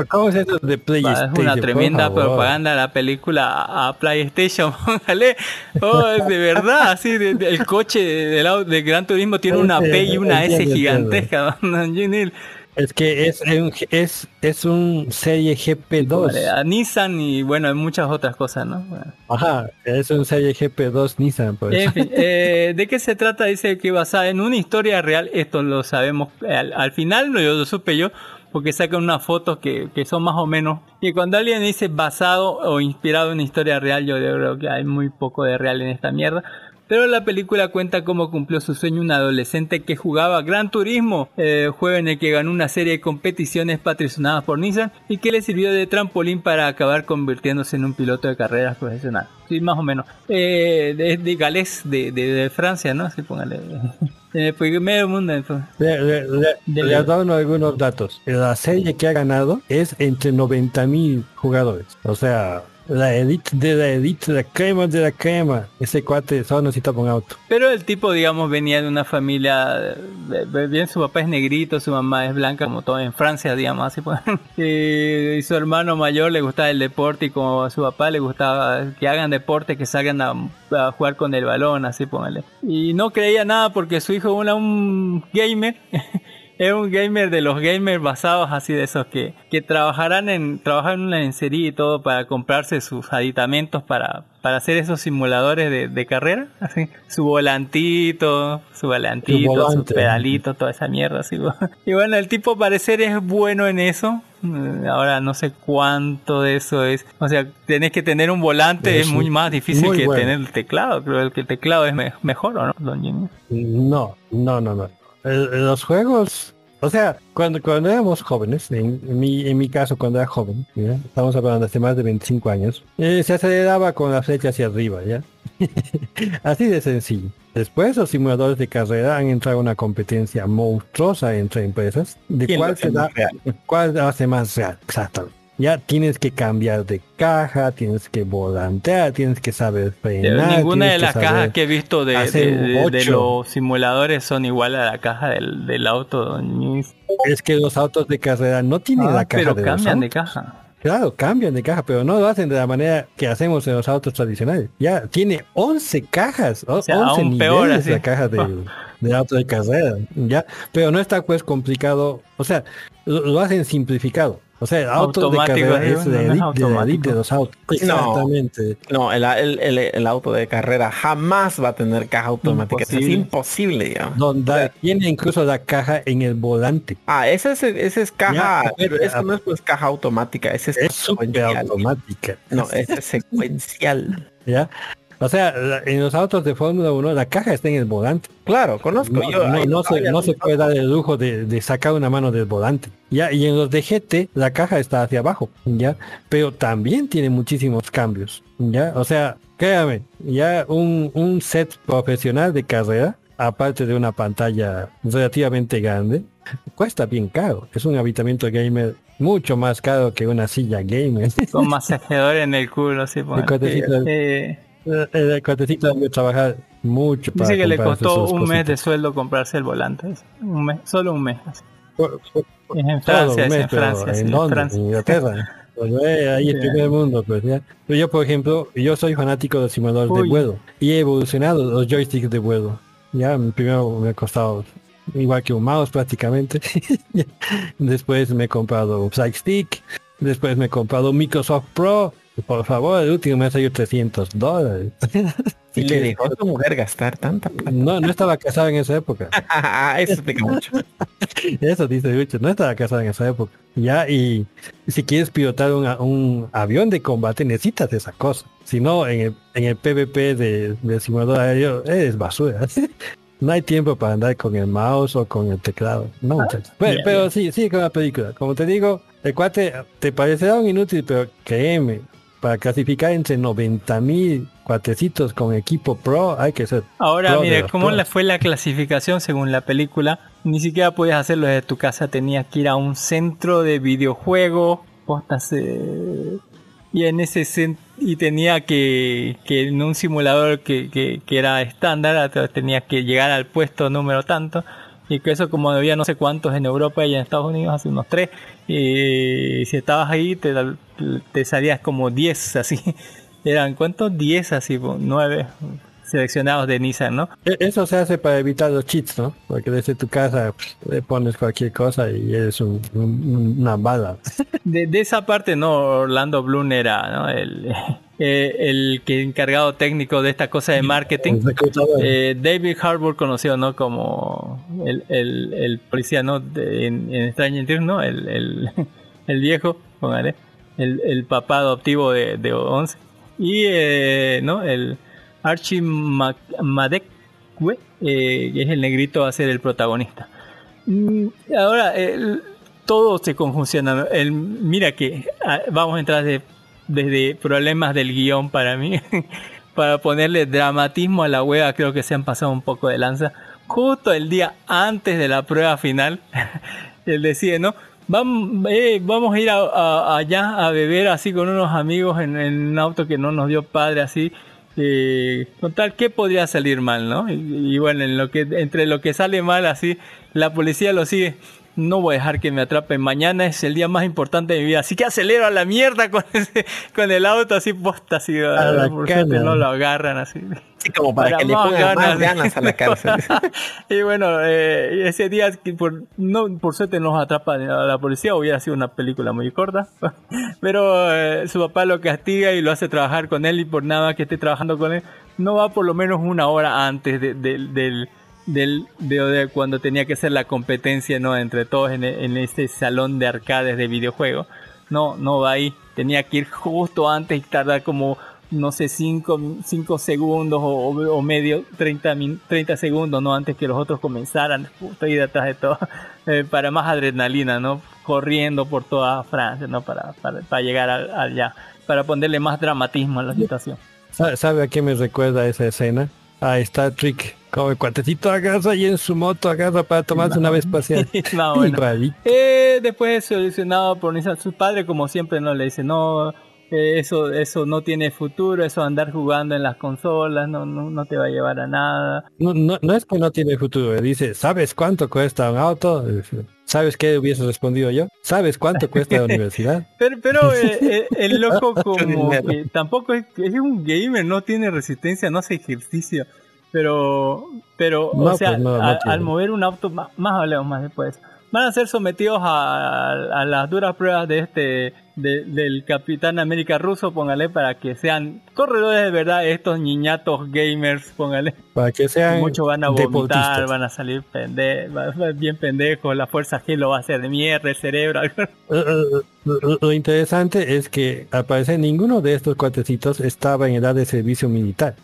¿Cómo es eso de PlayStation? Es una tremenda propaganda de la película a, PlayStation. [laughs] Póngale. Oh, de verdad, así, de- de- el coche del, de Gran Turismo tiene una P y una S gigantesca. [laughs] Don Ginil. Es que es es, es un serie GP2. Vale, a Nissan y bueno, hay muchas otras cosas, ¿no? Bueno. Ajá, es un serie GP2 Nissan. Pues. En fin, [laughs] eh, ¿de qué se trata? Dice que basada en una historia real, esto lo sabemos al, al final, lo, lo supe yo, porque sacan unas fotos que, que son más o menos. Y cuando alguien dice basado o inspirado en una historia real, yo creo que hay muy poco de real en esta mierda. Pero la película cuenta cómo cumplió su sueño un adolescente que jugaba Gran Turismo, eh, juego en el que ganó una serie de competiciones patrocinadas por Nissan y que le sirvió de trampolín para acabar convirtiéndose en un piloto de carreras profesional. Sí, más o menos. Eh, de, de Galés, de, de, de Francia, ¿no? Así póngale. En el primer mundo. Le, le, le, le adorno algunos datos. La serie que ha ganado es entre 90.000 jugadores. O sea, la elite de la elite, la crema de la crema. Ese cuate solo necesita un auto. Pero el tipo, digamos, venía de una familia, bien su papá es negrito, su mamá es blanca, como todo en Francia, digamos, así pues. [laughs] Y, su hermano mayor le gustaba el deporte y como a su papá le gustaba que hagan deporte, que salgan a, a jugar con el balón, así póngale. Y no creía nada porque su hijo era un gamer. [laughs] Es un gamer de los gamers basados así de esos que, que trabajarán en trabajan en una lencería y todo para comprarse sus aditamentos para, para hacer esos simuladores de, de carrera, así, su volantito, su volantito, su, pedalito, toda esa mierda así. Y bueno, el tipo parecer es bueno en eso. Mm, Ahora no sé cuánto de eso es. O sea, tenés que tener un volante, Es es muy más difícil muy que bueno. tener el teclado. Creo que el teclado es me- mejor, ¿o no, don Jimmy? No, no, no, no. El- los juegos, o sea, cuando, cuando éramos jóvenes, en, en mi, en mi caso cuando era joven, ¿ya? estamos hablando de hace más de 25 años, eh, se aceleraba con la flecha hacia arriba, ¿ya? [laughs] Así de sencillo. Después los simuladores de carrera han entrado a una competencia monstruosa entre empresas, de ¿Quién lo cuál se da, cuál hace más real, exacto. Ya tienes que cambiar de caja, tienes que volantear, tienes que saber frenar. ninguna de las cajas que he visto de, los simuladores son igual a la caja del, del auto. Es que los autos de carrera no tienen Ah, la caja pero de cambian de caja. Claro, cambian de caja, pero no lo hacen de la manera que hacemos en los autos tradicionales. Ya, tiene 11 cajas, o, sea, 11 aún peor, niveles así. la caja de, [laughs] de auto de carrera. Ya, pero no está pues complicado, o sea, lo, lo hacen simplificado. O sea, el auto de Automático, carrera digo, es no, de no es de, elite automático. de los autos. Exactamente. No, el, el, el- el auto de carrera jamás va a tener caja automática. Eso es Imposible. imposible, digamos. Donde tiene incluso la caja en el volante. Ah, ese es, ese es caja, Ya, pero ya. eso no es pues caja automática, ese es, Es automática. No, es secuencial. ¿Ya? O sea, la- en los autos de Fórmula 1 la caja está en el volante. Claro, conozco. No, yo, no, se, no se puede dar el lujo de, de sacar una mano del volante. Ya, y en los de GT la caja está hacia abajo, ya, pero también tiene muchísimos cambios, ya, o sea, créame, ya un, un set profesional de carrera, aparte de una pantalla relativamente grande, cuesta bien caro. Es un habitamiento gamer mucho más caro que una silla gamer. Con [laughs] masajeador en el culo, cuatecito, Eh, el, el cuatecito debe trabajar mucho para dice que le costó un mes de sueldo comprarse el volante. Un mes, solo un mes. así. Por- por- Es en Francia, es en Inglaterra. [laughs] Pues, eh, ahí el primer mundo, pues ya. Pero yo, por ejemplo, yo soy fanático de simuladores de vuelo y he evolucionado los joysticks de vuelo. Ya, primero me ha costado igual que un mouse prácticamente. [laughs] después me he comprado un Psych Stick, después me he comprado un Microsoft Pro. Por favor, el último me ha salido 300 dólares. [laughs] Y le dejó a tu mujer gastar tanta plata. No, no estaba casado en esa época. [laughs] Eso explica mucho. [laughs] Eso dice mucho, no estaba casado en esa época. Ya, y si quieres pilotar una- un avión de combate necesitas esa cosa. Si no, en el, en el PvP de, del simulador aéreo es basura. No hay tiempo para andar con el mouse o con el teclado. No, muchachos. Pero, pero sí, sí con la película. Como te digo, el cuate te parecerá un inútil, pero créeme, para clasificar entre 90 mil cuatecitos con equipo pro hay que ser Ahora, mire, ¿cómo pros. fue la clasificación según la película? Ni siquiera podías hacerlo desde tu casa, tenías que ir a un centro de videojuegos, postas, eh, y en ese y tenía que, que en un simulador que, que, que era estándar, te- tenías que llegar al puesto número tanto, y que eso como había no sé cuántos en Europa y en Estados Unidos, hace unos tres, y si estabas ahí te, te salías como 10 así. [laughs] Eran cuántos? 10 así, 9 seleccionados de Nissan, ¿no? E- Eso se hace para evitar los cheats, ¿no? Porque desde tu casa pff, le pones cualquier cosa y eres un- un- una bala. [laughs] De, de esa parte no, Orlando Bloom era ¿no? el, eh, el que encargado técnico de esta cosa de marketing. Eh, David Harbour conocido no como el, el, el policía no de- en, en Stranger Things, ¿no? El, el, [laughs] el viejo, póngale, el, el papá adoptivo de, de 11 y eh, no el Archie Madekwe, eh, que es el negrito va a ser el protagonista. Mm, Ahora, todo se confusiona. El, mira que ah, vamos a entrar de- desde problemas del guion para mí. [laughs] para ponerle dramatismo a la hueva, creo que se han pasado un poco de lanza. Justo el día antes de la prueba final, [laughs] él decide, ¿no? Vamos, eh, vamos a ir allá a beber así con unos amigos en, en un auto que no nos dio padre así. Eh, con tal que podría salir mal, ¿no? Y, y bueno, en lo que, entre lo que sale mal así, la policía lo sigue. No voy a dejar que me atrapen. Mañana es el día más importante de mi vida. Así que acelero a la mierda con, ese- con el auto así posta así. A la por suerte no lo agarran así. Sí, como para, que le pongan más ganas a la cárcel. [laughs] y bueno, eh, ese día, por, no, por suerte nos atrapa a la policía, hubiera sido una película muy corta. [laughs] Pero eh, su papá lo castiga y lo hace trabajar con él y por nada que esté trabajando con él, no va por lo menos una hora antes de, de- del, del, de, de cuando tenía que ser la competencia no entre todos en, en este salón de arcades de videojuegos. No, no va ahí. Tenía que ir justo antes y tardar como no sé, 5 segundos o, o- medio, 30, min- 30 segundos, ¿no? Antes que los otros comenzaran, justo detrás de todo, [laughs] eh, para más adrenalina, ¿no? Corriendo por toda Francia, ¿no? Para, para, para llegar al- allá, para ponerle más dramatismo a la situación. ¿Sabe, sabe a qué me recuerda esa escena? A Star Trek. Como el cuatecito agarra y en su moto agarra para tomarse una vez espacial. [laughs] No, bueno. Eh, después es solucionado por. Su padre, como siempre, no le dice, no, eso, eso no tiene futuro, eso andar jugando en las consolas, no, no, no te va a llevar a nada. No, no, no es que no tiene futuro. Dice, ¿sabes cuánto cuesta un auto? ¿Sabes qué hubiese respondido yo? ¿Sabes cuánto cuesta la [laughs] universidad? Pero, pero [laughs] eh, eh, el loco [laughs] como que tampoco es, es un gamer, no tiene resistencia, no hace ejercicio. Pero, pero, o sea, pues no, no al mover un auto, más, más hablemos más después, van a ser sometidos a, a las duras pruebas de este, de- del Capitán América ruso, póngale, para que sean corredores de verdad, estos niñatos gamers, póngale. Para que sean Muchos van a vomitar, deportistas. van a salir pende bien pendejos, la fuerza G lo va a hacer de mierda, el cerebro. Lo, lo interesante es que al parecer ninguno de estos cuatecitos estaba en edad de servicio militar.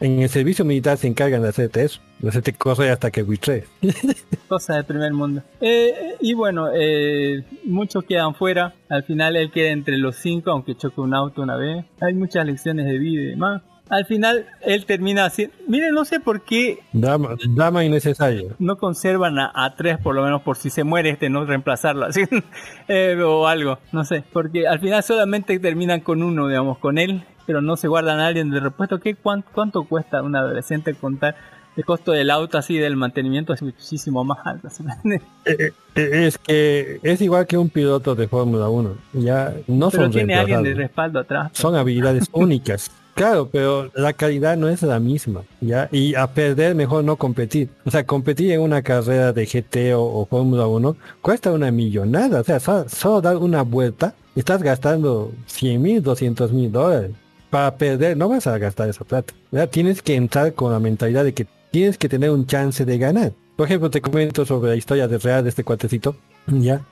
En el servicio militar se encargan de hacerte eso, de hacerte correr hasta que buitres. [laughs] Cosas del primer mundo. Eh, y bueno, eh, muchos quedan fuera. Al final él queda entre los cinco, aunque choque un auto una vez. Hay muchas lecciones de vida y demás. Al final él termina así. Miren, no sé por qué Dama, dama innecesaria. no conservan a, a tres, por lo menos por si se muere este, no reemplazarlo así. [laughs] Eh, o algo, no sé. Porque al final solamente terminan con uno, digamos, con él. Pero no se guardan a alguien de repuesto. ¿Qué, cuánto, ¿Cuánto cuesta un adolescente contar? El costo del auto así, del mantenimiento es muchísimo más alto. [laughs] Eh, eh, Es que es igual que un piloto de Fórmula 1. Ya no Pero son tiene alguien de respaldo atrás. Son habilidades [laughs] únicas. Claro, pero la calidad no es la misma, ¿ya? Y a perder mejor no competir. O sea, competir en una carrera de GT o, o Fórmula 1 cuesta una millonada. O sea, so- solo, dar una vuelta, estás gastando 100 mil, 200 mil dólares. Para perder, no vas a gastar esa plata. Tienes que entrar con la mentalidad de que tienes que tener un chance de ganar. Por ejemplo, te comento sobre la historia de real de este cuatecito, ¿ya?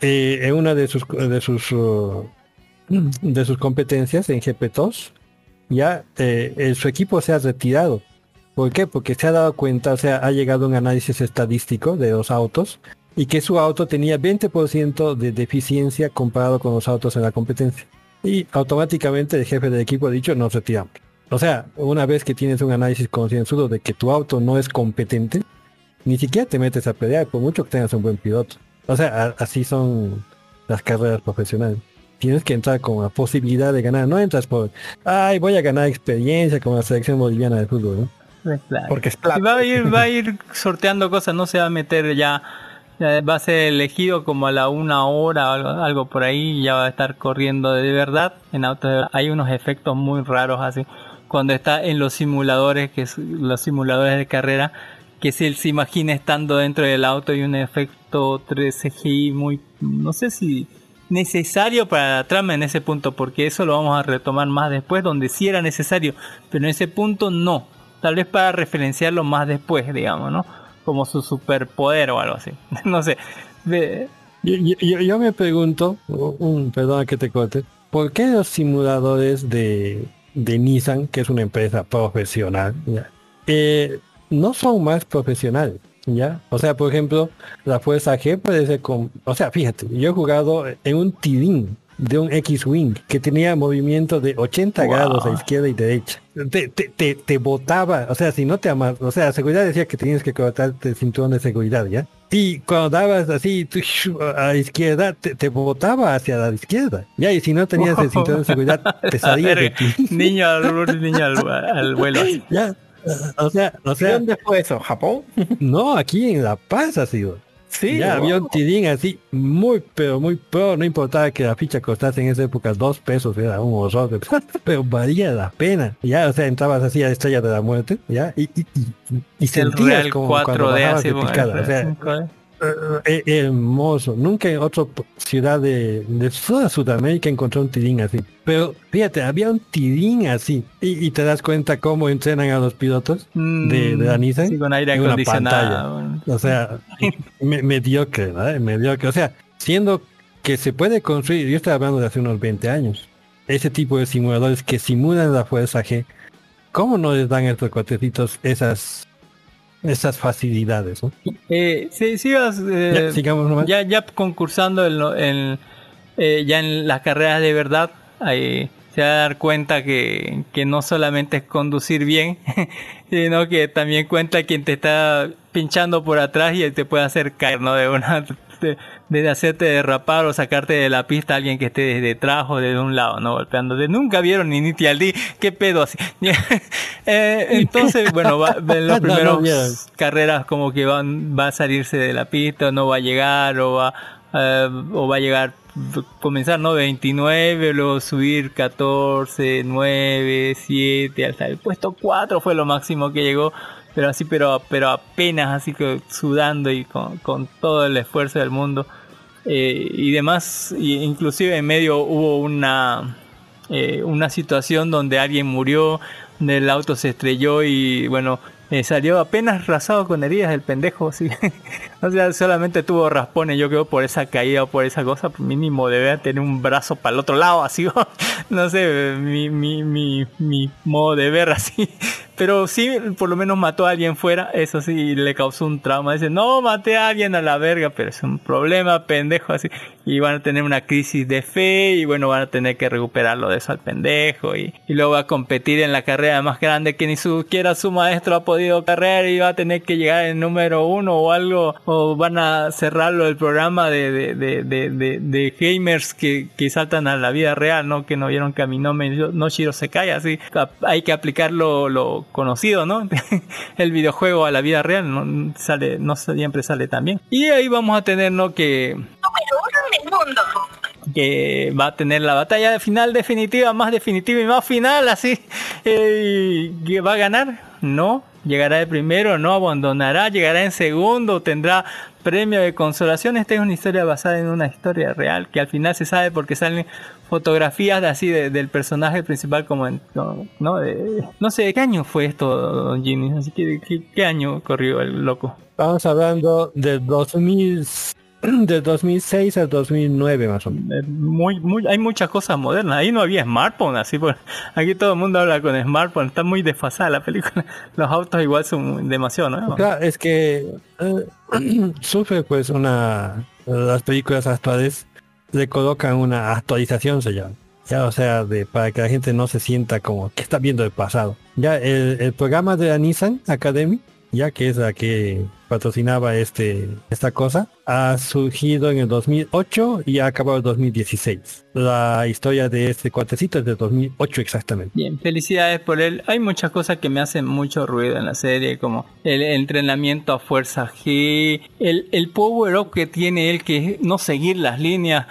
Eh, en una de sus, de sus, uh, de sus competencias en GP2, ya eh, su equipo se ha retirado. ¿Por qué? Porque se ha dado cuenta, o sea, ha llegado un análisis estadístico de los autos y que su auto tenía 20% de deficiencia comparado con los autos en la competencia. Y automáticamente el jefe del equipo ha dicho, nos retiramos. O sea, una vez que tienes un análisis concienzudo de que tu auto no es competente, ni siquiera te metes a pelear, por mucho que tengas un buen piloto. O sea, así son las carreras profesionales. Tienes que entrar con la posibilidad de ganar. No entras por, ay, voy a ganar experiencia con la selección boliviana de fútbol. ¿no? Claro. Porque es Y plata. va a ir, va a ir [laughs] sorteando cosas, no se va a meter ya va a ser elegido como a la una hora algo, algo por ahí, ya va a estar corriendo de verdad en autos. Hay unos efectos muy raros así, cuando está en los simuladores, que es los simuladores de carrera, que si él se imagina estando dentro del auto y un efecto 3 CGI muy, no sé si necesario para la trama en ese punto, porque eso lo vamos a retomar más después, donde sí era necesario, pero en ese punto no. Tal vez para referenciarlo más después, digamos, ¿no? Como su superpoder o algo así. [laughs] no sé. Ve- Yo, yo- yo- me pregunto, un, perdona que te corte, ¿por qué los simuladores de, de Nissan, que es una empresa profesional, ya, eh, no son más profesionales? ¿Ya? O sea, por ejemplo, la Fuerza G puede ser con... O sea, fíjate, yo he jugado en un Tidin de un X-Wing que tenía movimiento de 80 Wow. grados a izquierda y derecha. Te, te, te, te botaba, o sea, si no te amas, o sea, seguridad decía que tenías que cortarte el cinturón de seguridad, ¿ya? Y cuando dabas así a la izquierda, te, te botaba hacia la izquierda, ¿ya? Y si no tenías el cinturón de seguridad, te [laughs] salías de ti. niño al niño al, al vuelo. ¿Ya? O sea, o ¿Y sea, ¿Dónde fue eso? ¿Japón? no, aquí en La Paz ha sido. Sí. ya wow. había un tidín así, muy, pero muy pro, no importaba que la ficha costase en esa época dos pesos, era un horror, de [laughs] pero valía la pena. Ya, o sea, entrabas así a Estrella de la Muerte, ya, y, y, y, y sentías como cuando 4D bajabas de picada, o sea, Real 5D. Eh, eh, hermoso. Nunca en otra ciudad de, de toda Sudamérica encontré un tidín así. Pero fíjate, había un tidín así. Y, y te das cuenta cómo entrenan a los pilotos de, de la Nissan. Sí, con aire en una acondicionado. pantalla. bueno. O sea, [laughs] me- mediocre, ¿verdad? Mediocre. O sea, siendo que se puede construir, yo estoy hablando de hace unos 20 años, ese tipo de simuladores que simulan la fuerza G, ¿cómo no les dan a estos cuatrecitos esas esas facilidades? ¿no? Eh, sí, sigas, eh, Ya, sigamos nomás. ya, ya concursando en, en, eh, ya en las carreras de verdad, ahí se va a dar cuenta que, que no solamente es conducir bien, [laughs] sino que también cuenta quien te está pinchando por atrás y te puede hacer caer, ¿no? De una, de, de hacerte derrapar o sacarte de la pista a alguien que esté desde detrás o desde un lado, ¿no? Golpeándote. Nunca vieron ni Niti al D, qué pedo así. [laughs] Eh, entonces, bueno, va, [laughs] en los No, no primeros vieron. carreras como que van, va a salirse de la pista, no va a llegar, o va, eh, o va a llegar, comenzar, ¿no? 29, luego subir 14, 9, 7, hasta el puesto 4 fue lo máximo que llegó, pero así, pero, pero apenas así que sudando y con, con todo el esfuerzo del mundo. Eh, y demás, inclusive en medio hubo una, eh, una situación donde alguien murió, donde el auto se estrelló y bueno, eh, salió apenas rasado con heridas el pendejo. [laughs] o sea, solamente tuvo raspones, yo creo, por esa caída o por esa cosa, mínimo debe tener un brazo para el otro lado, así, [laughs] no sé, mi, mi, mi, mi modo de ver así. Pero sí, por lo menos mató a alguien fuera, eso sí, le causó un trauma. Dice, no, maté a alguien a la verga, pero es un problema, pendejo, así. Y van a tener una crisis de fe, y bueno, van a tener que recuperarlo de eso al pendejo. Y, luego a competir en la carrera más grande que ni siquiera su maestro ha podido correr, y va a tener que llegar en número uno o algo, van a cerrarlo el programa de, de, de, de, de, de gamers que, que saltan a la vida real, ¿no? Que no vieron Kaminome no Shiro Sekai, así. Hay que aplicar lo, lo conocido, ¿no? [laughs] el videojuego a la vida real no sale, no siempre sale tan bien. Y ahí vamos a tener, ¿no? Que número uno del mundo. que va a tener la batalla final definitiva, más definitiva y más final, así, [laughs] eh, que va a ganar, no, llegará de primero, no abandonará, llegará en segundo, tendrá premio de consolación. Esta es una historia basada en una historia real que al final se sabe porque salen fotografías de así de- del personaje principal como en, no, de- no sé, ¿qué año fue esto, Don Ginny? Así que, ¿qué, qué año corrió el loco? Estamos hablando del 2000, [clears throat] del 2006 al 2009 más o menos. Eh, Muy, muy, hay muchas cosas modernas. Ahí no había smartphone, así por aquí todo el mundo habla con smartphone. Está muy desfasada la película. [laughs] Los autos igual son demasiado. Claro, es que eh, [clears throat] sufre pues una las películas actuales le colocan una actualización se llama ya o sea de para que la gente no se sienta como que está viendo el pasado ya el, el programa de la Nissan Academy ya que es la que patrocinaba este esta cosa ha surgido en el 2008 y ha acabado en 2016 la historia de este cuartecito es de 2008 exactamente Bien, felicidades por él. Hay muchas cosas que me hacen mucho ruido en la serie, como el entrenamiento a fuerza G, el, el power up que tiene él, que no seguir las líneas.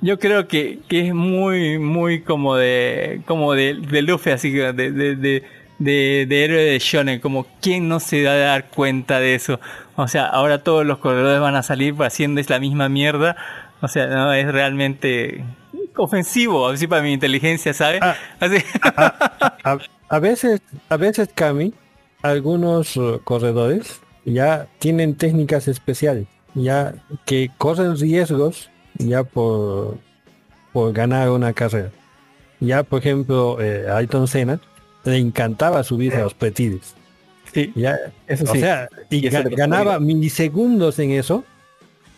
Yo creo que, que es muy, muy como de, como de, de Luffy, así de, de, de, de, de héroe de Shonen, como quién no se va a dar cuenta de eso. O sea, ahora todos los corredores van a salir haciendo la misma mierda. O sea, no, es realmente ofensivo, así para mi inteligencia, ¿sabes? Ah. Así. a, a veces, a veces Cami, algunos uh, corredores ya tienen técnicas especiales, ya que corren riesgos ya por, por ganar una carrera. Ya, por ejemplo, eh, Ayrton Senna le encantaba subirse a los petiles. Sí, Ya, eso o sea, y, Y ganaba milisegundos en eso,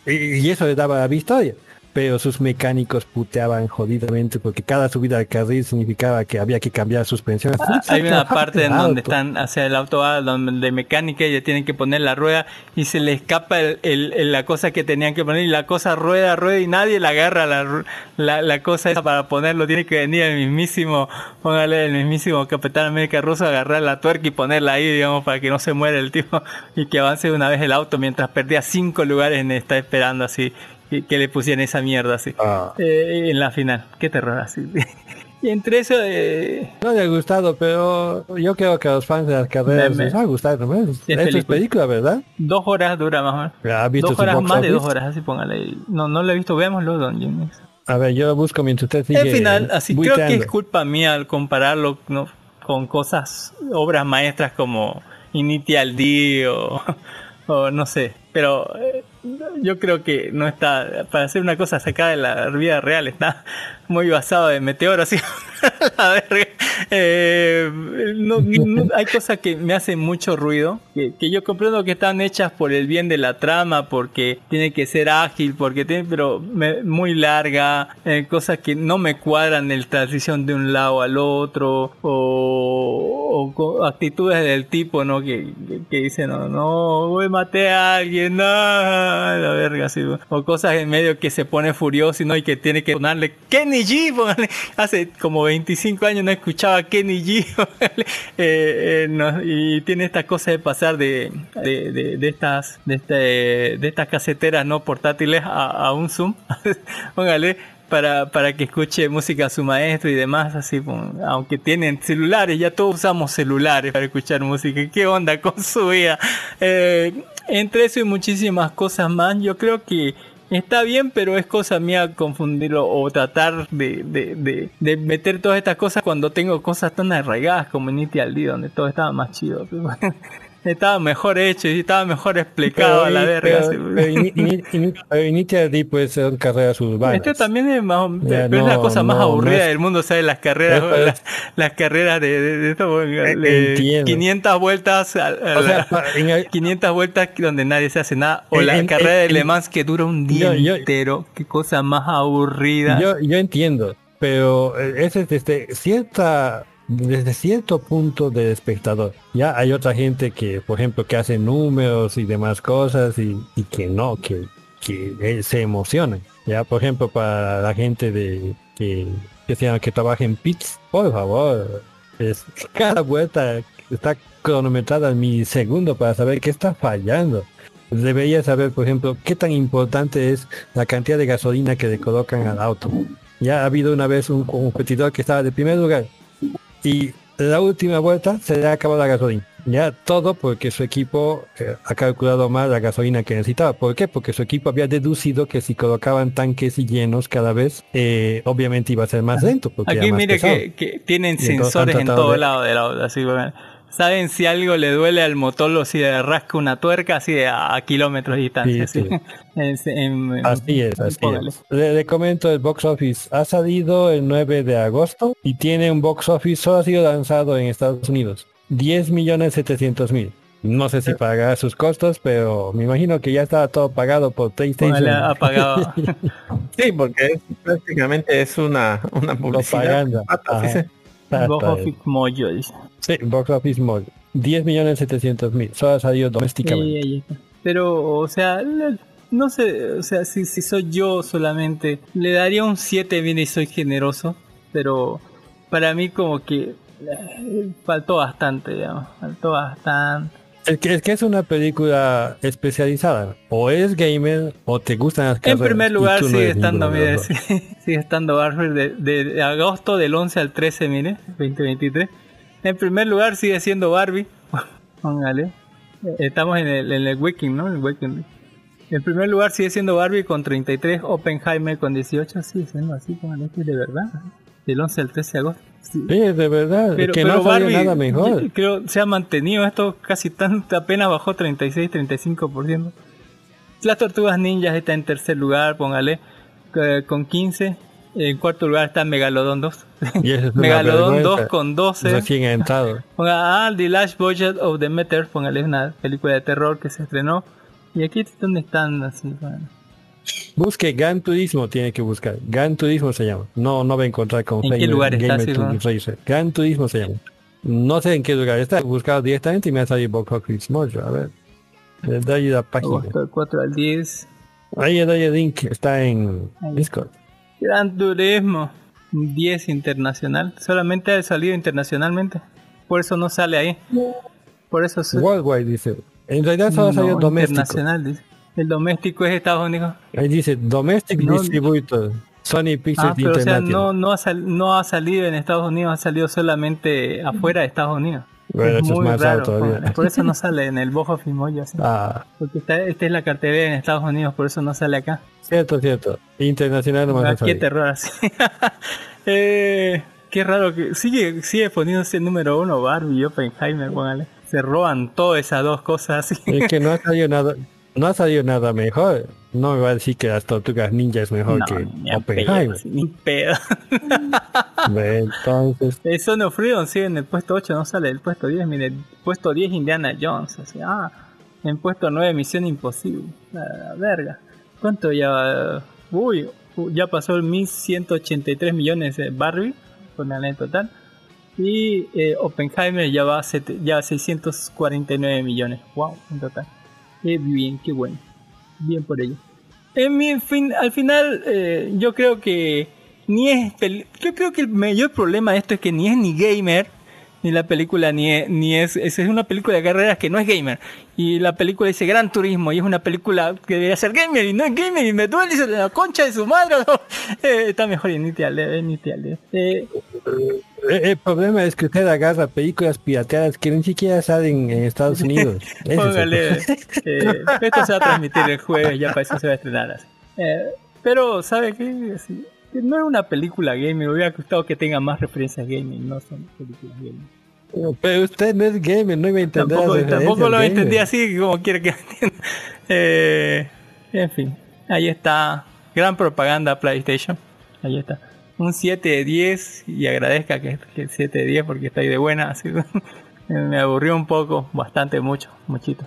y, y eso le daba la victoria. Pero sus mecánicos puteaban jodidamente porque cada subida al carril significaba que había que cambiar suspensión. Hay una parte en donde están hacia el auto va donde de mecánica ya tienen que poner la rueda y se le escapa el, el- el- la cosa que tenían que poner y la cosa rueda, rueda y nadie la agarra la, la, la cosa esa para ponerlo. Tiene que venir el mismísimo, póngale el mismísimo Capitán América Ruso, agarrar la tuerca y ponerla ahí, digamos, para que no se muera el tipo [laughs] y que avance de una vez el auto mientras perdía cinco lugares en está esperando así y que le pusieran esa mierda así. Ah. Eh, en la final, qué terror así. [laughs] y entre eso, eh, No le ha gustado, pero yo creo que a los fans de las carreras Me- les va a gustar, ¿no? Esto es película. película, ¿verdad? Dos horas dura más o menos. ¿Ha visto Dos horas box más de dos horas, así póngale. No, no lo he visto, veámoslo, Don Jimmy. A ver, yo busco mientras usted sigue. Al final, así creo que es buiteando. culpa mía al compararlo ¿no? con cosas, obras maestras como Initial D o, [laughs] o no sé. Pero eh, yo creo que no está, para hacer una cosa sacada de la vida real, está muy basado en meteoro, así. [laughs] Eh, no- no- hay cosas que me hacen mucho ruido, que, que yo comprendo que están hechas por el bien de la trama, porque tiene que ser ágil, porque tiene, pero me- muy larga, eh, cosas que no me cuadran en la transición de un lado al otro, o, o actitudes del tipo, ¿no? Que, que, que dicen, no, no, voy maté a alguien, no, la verga, así, o cosas en medio que se pone furioso y no, y que tiene que ponerle Kenny G, póngale. hace como 25 años no escuchaba Kenny G. [laughs] Eh, eh, y tiene esta cosa de pasar de, de, estas este, de estas caseteras no portátiles a, a un Zoom, [laughs] póngale para, para que escuche música a su maestro y demás, así, aunque tienen celulares, ya todos usamos celulares para escuchar música. ¿Qué onda con su vida? Eh, entre eso y muchísimas cosas más, yo creo que está bien, pero es cosa mía confundirlo o tratar de, de, de, meter todas estas cosas cuando tengo cosas tan arraigadas como Initial D, donde todo estaba más chido. Estaba mejor hecho y estaba mejor explicado a la Pero- verga. pero- así. pero ini- ini- ini- pero Initial D puede ser carreras urbanas. Este también es más, o- Ya, pero es la no, cosa más no, aburrida no es- del mundo, ¿sabes? Las carreras, las, las carreras de, de, de esto, de entiendo. 500 vueltas, a- a O sea, la- pa- en el- 500 vueltas donde nadie se hace nada, o En- la en- carrera de en- Le Mans que dura un día Yo- yo- entero, qué cosa más aburrida. Yo, yo entiendo, pero eh, ese es desde cierta desde cierto punto del espectador. Ya hay otra gente que, por ejemplo, que hace números y demás cosas y, que no, que, eh, se emocionan. Ya, por ejemplo, para la gente de que, que, se llama- que trabaja en pits, por favor, es, [laughs] cada vuelta está cronometrada al milisegundo para saber qué está fallando. debería saber, por ejemplo, qué tan importante es la cantidad de gasolina que le colocan al auto. Ya ha habido una vez un competidor que estaba de primer lugar y la última vuelta se le acabó la gasolina. Ya todo porque su equipo eh, ha calculado mal la gasolina que necesitaba. ¿Por qué? Porque su equipo había deducido que si colocaban tanques llenos cada vez, eh, obviamente iba a ser más lento. Porque Aquí más mire que, que tienen Y sensores en todo de- lado del auto. Así, bueno, Saben si algo le duele al motor o si le rasca una tuerca así de a, a kilómetros de distancia. Sí, así. [laughs] En- en- en- Así es, así es. Le, le comento el box office. Ha salido el 9 de agosto y tiene un box office, solo ha sido lanzado en Estados Unidos. 10 millones 700 mil. No sé si pagará sus costos, pero me imagino que ya estaba todo pagado por PlayStation. Póngale apagado. [laughs] Sí, porque es, prácticamente es una, una publicidad. Propaganda. Pata, sí, sí. Box Office Mojo. Sí, box office mall. 10 millones 700 mil. Solo ha salido domésticamente. Está. Pero, o sea, no sé, o sea, si, si soy yo solamente, le daría un 7 bien y soy generoso, pero para mí como que eh, faltó bastante, digamos, faltó bastante. Es que, es que es una película especializada. O es gamer o te gustan las En carreras, primer y lugar no [laughs] sigue estando, mire, sí, sigue estando Barfield de, de- de agosto del 11 al 13, mire, 2023. En primer lugar sigue siendo Barbie, [laughs] póngale. Estamos en el, en el Wiking, ¿no? El Wiking. En primer lugar sigue siendo Barbie con 33, Oppenheimer con 18, sigue siendo así, póngale, que de verdad. Del 11 al 13 de agosto. Sí. Sí, de verdad. Pero, es que pero no Barbie, nada mejor. [laughs] creo, se ha mantenido esto casi tan, apenas bajó 36-35%. Las Tortugas Ninjas está en tercer lugar, póngale, eh, con 15. En cuarto lugar está Megalodon 2. Y eso es [laughs] Megalodon vergüenza. 2 con 12. Recién ha entrado. [laughs] Ponga ah, The Last Budget of the Meter, póngale una película de terror que se estrenó. Y aquí es donde están así, bueno. Busque Gran Turismo, tiene que buscar. Gran Turismo se llama. No, no va a encontrar con ¿En qué Gamer- lugar está? Racer. Gran Turismo se llama. No sé en qué lugar está. He buscado directamente y me ha salido Box Office Mojo. A ver. Le doy la página. Agosto del 4 al 10. Ahí le doy el link. Está en Ahí. Discord. Gran Turismo 10 internacional. Solamente ha salido internacionalmente. Por eso no sale ahí. Por eso es Worldwide dice. En realidad solo ha salido no, doméstico. internacional. Dice. El doméstico es Estados Unidos. Ahí dice Domestic No. Distributor. Sony Pictures Ah, pero o sea, no, no, ha sal- no ha salido en Estados Unidos, ha salido solamente afuera de Estados Unidos. Bueno, eso es muy más raro. póngale. Por eso no [laughs] sale en el Box Office Mojo, así. Ah, Porque esta, esta es la cartelera en Estados Unidos, por eso no sale acá. cierto, cierto. Internacional no Ah, más qué terror así. [laughs] eh, qué raro que sigue, sigue poniéndose número uno Barbie y Oppenheimer, póngale. Se roban todas esas dos cosas así. Es que no ha salido nada, no ha salido nada mejor. No me va a decir que las tortugas ninja es mejor No, que ni a pedo, Oppenheimer. [laughs] ni pedo. [laughs] Entonces, El Son of Freedom sigue en el puesto 8, no sale del puesto 10. Mire, el puesto 10 Indiana Jones. Ah, en puesto 9 Misión Imposible. La verga. ¿Cuánto ya? Uy, ya pasó el 1183 millones de Barbie. Con en total. Y eh, Oppenheimer ya va a, sete- ya a 649 millones. Wow, en total. Qué bien, qué bueno. Bien por ello. En mi fin, al final, eh, yo creo que ni es. Yo creo que el mayor problema de esto es que ni es ni gamer, ni la película ni es. Ni es, es es una película de carreras que no es gamer. Y la película dice Gran Turismo y es una película que debería ser gamer y no es gamer y me duele dice, la concha de su madre. [laughs] Eh, está mejor ale- ni te ale. Eh, el, problema es que usted agarra películas pirateadas que ni siquiera salen en Estados [laughs] Unidos. Póngale. eh, esto se va a transmitir el jueves, ya para eso se va a estrenar. Eh, pero, ¿sabe qué? Sí, no es una película gaming, me hubiera gustado que tenga más referencias gaming, no son películas gaming. Pero usted no es gamer, no iba a entender Tampoco, tampoco lo entendí así como quiere que [laughs] entienda. Eh, en fin, ahí está. Gran propaganda PlayStation. Ahí está. Un 7 de 10 y agradezca que, que 7 de 10 porque está ahí de buena. Así, [laughs] me aburrió un poco, bastante mucho, muchito.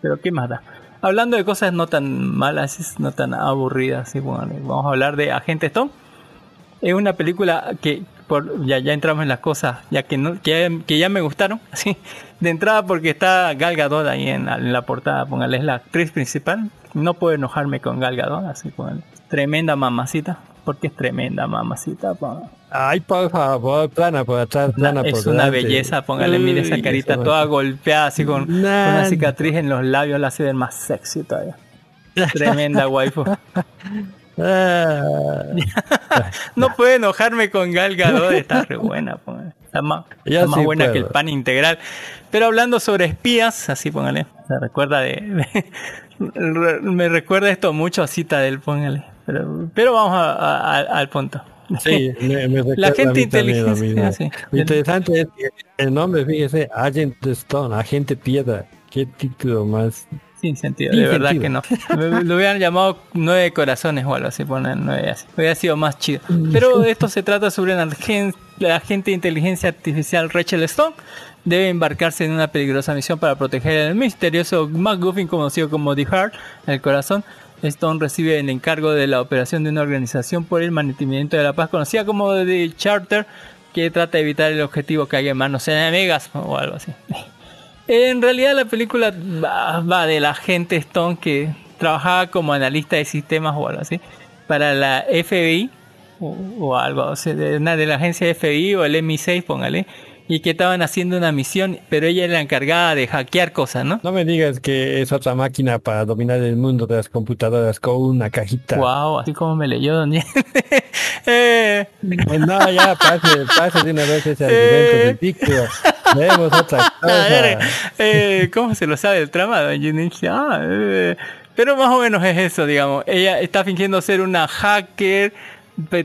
Pero qué más da. Hablando de cosas no tan malas, no tan aburridas, así, bueno, vamos a hablar de Agente Stone. Es una película que ya, ya entramos en las cosas ya que, que, ya me gustaron. [laughs] Así, de entrada porque está Gal Gadot ahí en la portada, póngale, es la actriz principal. No puedo enojarme con Gal Gadot, así póngale. Tremenda mamacita. Porque es tremenda, mamacita. po. Ay, por favor, plana por atrás, plana por Es una delante. belleza, póngale, mire esa carita eso- toda golpeada, así con, con una cicatriz en los labios, la hace ver más sexy todavía. [laughs] Tremenda waifu. Ah, No puedo enojarme con Gal Gadot, está re buena, póngale. Está más, está más sí buena puedo. que el pan integral. Pero hablando sobre espías, así póngale, se recuerda de, de- [laughs] me recuerda esto mucho a cita del póngale. Pero, pero vamos a- a- a- al punto. sí, [laughs] me, me recuerda gente inteligente, [laughs] sí. Lo interesante es que el nombre, fíjese, Agent Stone, Agente Piedra. Qué título más. Sin sentido, Sin de verdad sentido. que no. Lo hubieran llamado nueve corazones o algo así, ponen nueve así. Hubiera sido más chido. Pero esto se trata sobre una agen- la agente de inteligencia artificial Rachel Stone. Debe embarcarse en una peligrosa misión para proteger el misterioso McGuffin conocido como The Heart, el corazón. Stone recibe el encargo de la operación de una organización por el mantenimiento de la paz conocida como The Charter, que trata de evitar el objetivo que haya en manos enemigas o algo así. En realidad la película va, de la gente Stone que trabajaba como analista de sistemas o algo así para la FBI o, algo, o sea, de de la agencia FBI o el MI6, póngale, y que estaban haciendo una misión, pero ella era la encargada de hackear cosas, ¿no? No me digas que es otra máquina para dominar el mundo de las computadoras con una cajita. Wow, así como me leyó Don [laughs] eh, No, ya, pase, pase de una vez ese argumento ridículo. Vemos otra [laughs] A ver, cosa. eh, ¿Cómo se lo sabe el trama? Don? Ah, eh, pero más o menos es eso, digamos. Ella está fingiendo ser una hacker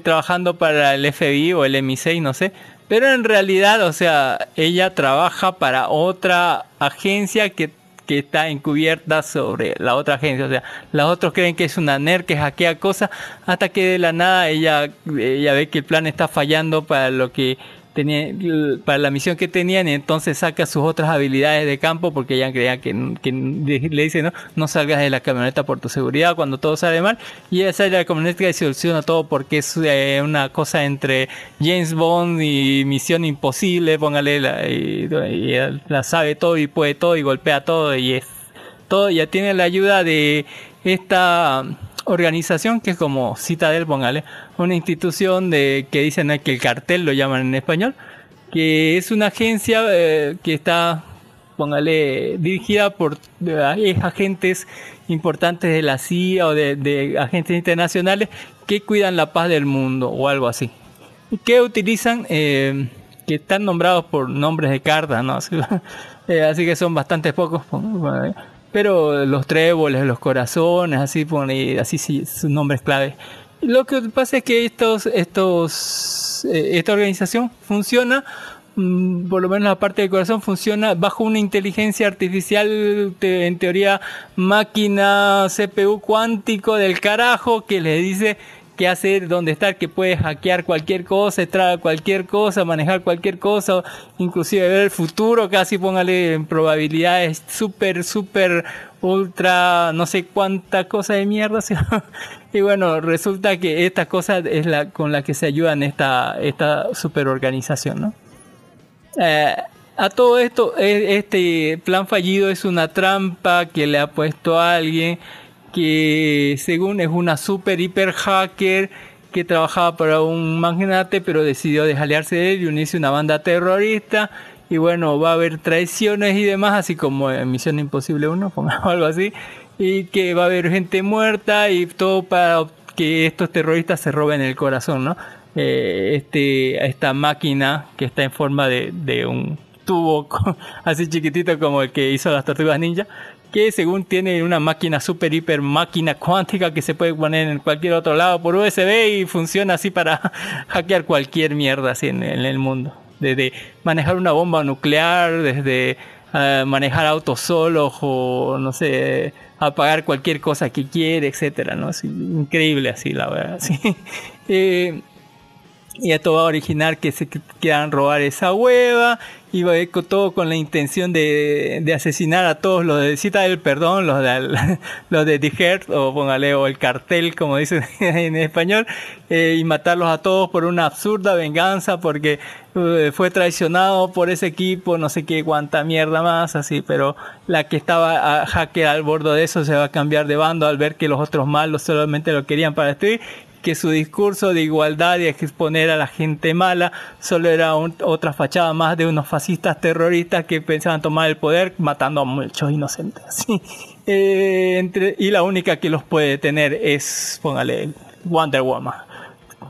trabajando para el FBI o el MI6, no sé. Pero en realidad, o sea, ella trabaja para otra agencia que, que está encubierta sobre la otra agencia. O sea, los otros creen que es una nerd que hackea cosas hasta que de la nada ella, ella ve que el plan está fallando para lo que tenía para la misión que tenían y entonces saca sus otras habilidades de campo porque ella creía que, le dice no no salgas de la camioneta por tu seguridad cuando todo sale mal. Y ella sale de la camioneta y soluciona todo porque es eh, una cosa entre James Bond y Misión Imposible póngale la, y, y la sabe todo y puede todo y golpea todo y es todo ya tiene la ayuda de esta organización que es como Citadel, póngale, una institución de que dicen que el cartel lo llaman en español, que es una agencia eh, que está, póngale, dirigida por eh, agentes importantes de la CIA o de, agentes internacionales que cuidan la paz del mundo o algo así. Que utilizan, eh, que están nombrados por nombres de cartas, ¿no? Así, [laughs] eh, así que son bastante pocos. póngale pero los tréboles, los corazones, así pone, así sí, sus nombres clave. Lo que pasa es que estos, estos, eh, esta organización funciona, mm, por lo menos la parte del corazón funciona bajo una inteligencia artificial, en teoría máquina CPU cuántico del carajo que le dice qué hacer, dónde estar, que puede hackear cualquier cosa, entrar a cualquier cosa, manejar cualquier cosa, inclusive ver el futuro, casi póngale en probabilidades súper, súper, ultra, no sé cuánta cosa de mierda. [laughs] y bueno, resulta que esta cosa es la con la que se ayudan esta, esta superorganización, ¿no? Eh, a todo esto, e- este plan fallido es una trampa que le ha puesto a alguien que según es una super hiper hacker que trabajaba para un magnate pero decidió desaliarse de él y unirse a una banda terrorista. Y bueno va a haber traiciones y demás así como en Misión Imposible 1 [laughs] pongamos algo así. Y que va a haber gente muerta y todo para que estos terroristas se roben el corazón no Eh, este esta máquina que está en forma de, de un tubo [laughs] así chiquitito como el que hizo las tortugas ninja que según tiene una máquina super hiper máquina cuántica que se puede poner en cualquier otro lado por USB y funciona así para [laughs] hackear cualquier mierda así en, el mundo. Desde manejar una bomba nuclear, desde eh, manejar autos solos o no sé, apagar cualquier cosa que quiere, etcétera, ¿no? Increíble así, la verdad. [laughs] Sí. Eh, y esto va a originar que se quieran robar esa hueva. Y va a ir todo con la intención de, asesinar a todos los de cita del perdón los de [laughs] los de Herd, o póngale o el cartel como dicen [laughs] en español eh, y matarlos a todos por una absurda venganza porque eh, fue traicionado por ese equipo no sé qué cuánta mierda más así pero la que estaba a hacker al borde de eso se va a cambiar de bando al ver que los otros malos solamente lo querían para destruir que su discurso de igualdad y exponer a la gente mala solo era un- otra fachada más de unos fascistas terroristas que pensaban tomar el poder matando a muchos inocentes. [laughs] Eh, y la única que los puede detener es, póngale, Wonder Woman.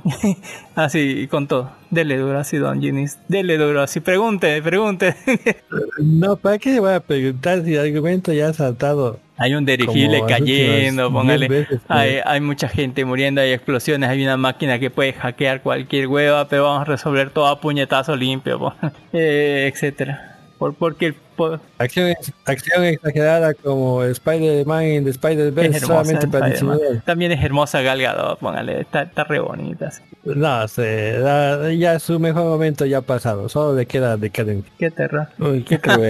[laughs] así, con todo. Dele duro así, Don Ginis. Dele duro así. Pregunte, pregunte. [laughs] No, ¿para qué voy a preguntar si el argumento ya ha saltado? Hay un dirigible Como cayendo, póngale. veces, pues. hay, hay mucha gente muriendo, hay explosiones, hay una máquina que puede hackear cualquier hueva, pero vamos a resolver todo a puñetazo limpio, [laughs] eh, etcétera. Por, porque por- Acción, acción exagerada como Spider-Man en Spider-Verse solamente para disimular. También es hermosa Gal Gadot, póngale, está, está re bonita. No sé, la- ya su mejor momento ya ha pasado, solo le queda decadencia. [laughs] Qué terror. Uy, qué. [laughs] Pero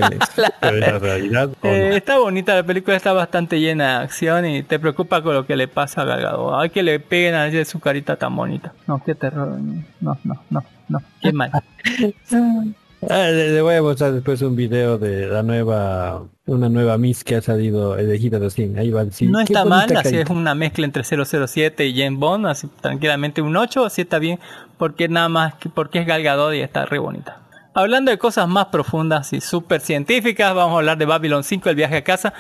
es la realidad. ¿o Eh, está bonita la película, está bastante llena de acción y te preocupa con lo que le pasa a Gal Gadot. Hay que le peguen a ella su carita tan bonita. No, qué terror. No, no, no, no. Qué mal. [laughs] Ah, le, le voy a mostrar después un video de la nueva, una nueva Miss que ha salido elegida recién. Ahí va a decir. No "Qué está mal, bonita así es carita". una mezcla entre 007 y James Bond, así tranquilamente un 8, así está bien, porque nada más, que- porque es Gal Gadot y está re bonita. Hablando de cosas más profundas y súper científicas, vamos a hablar de Babylon 5, el viaje a casa.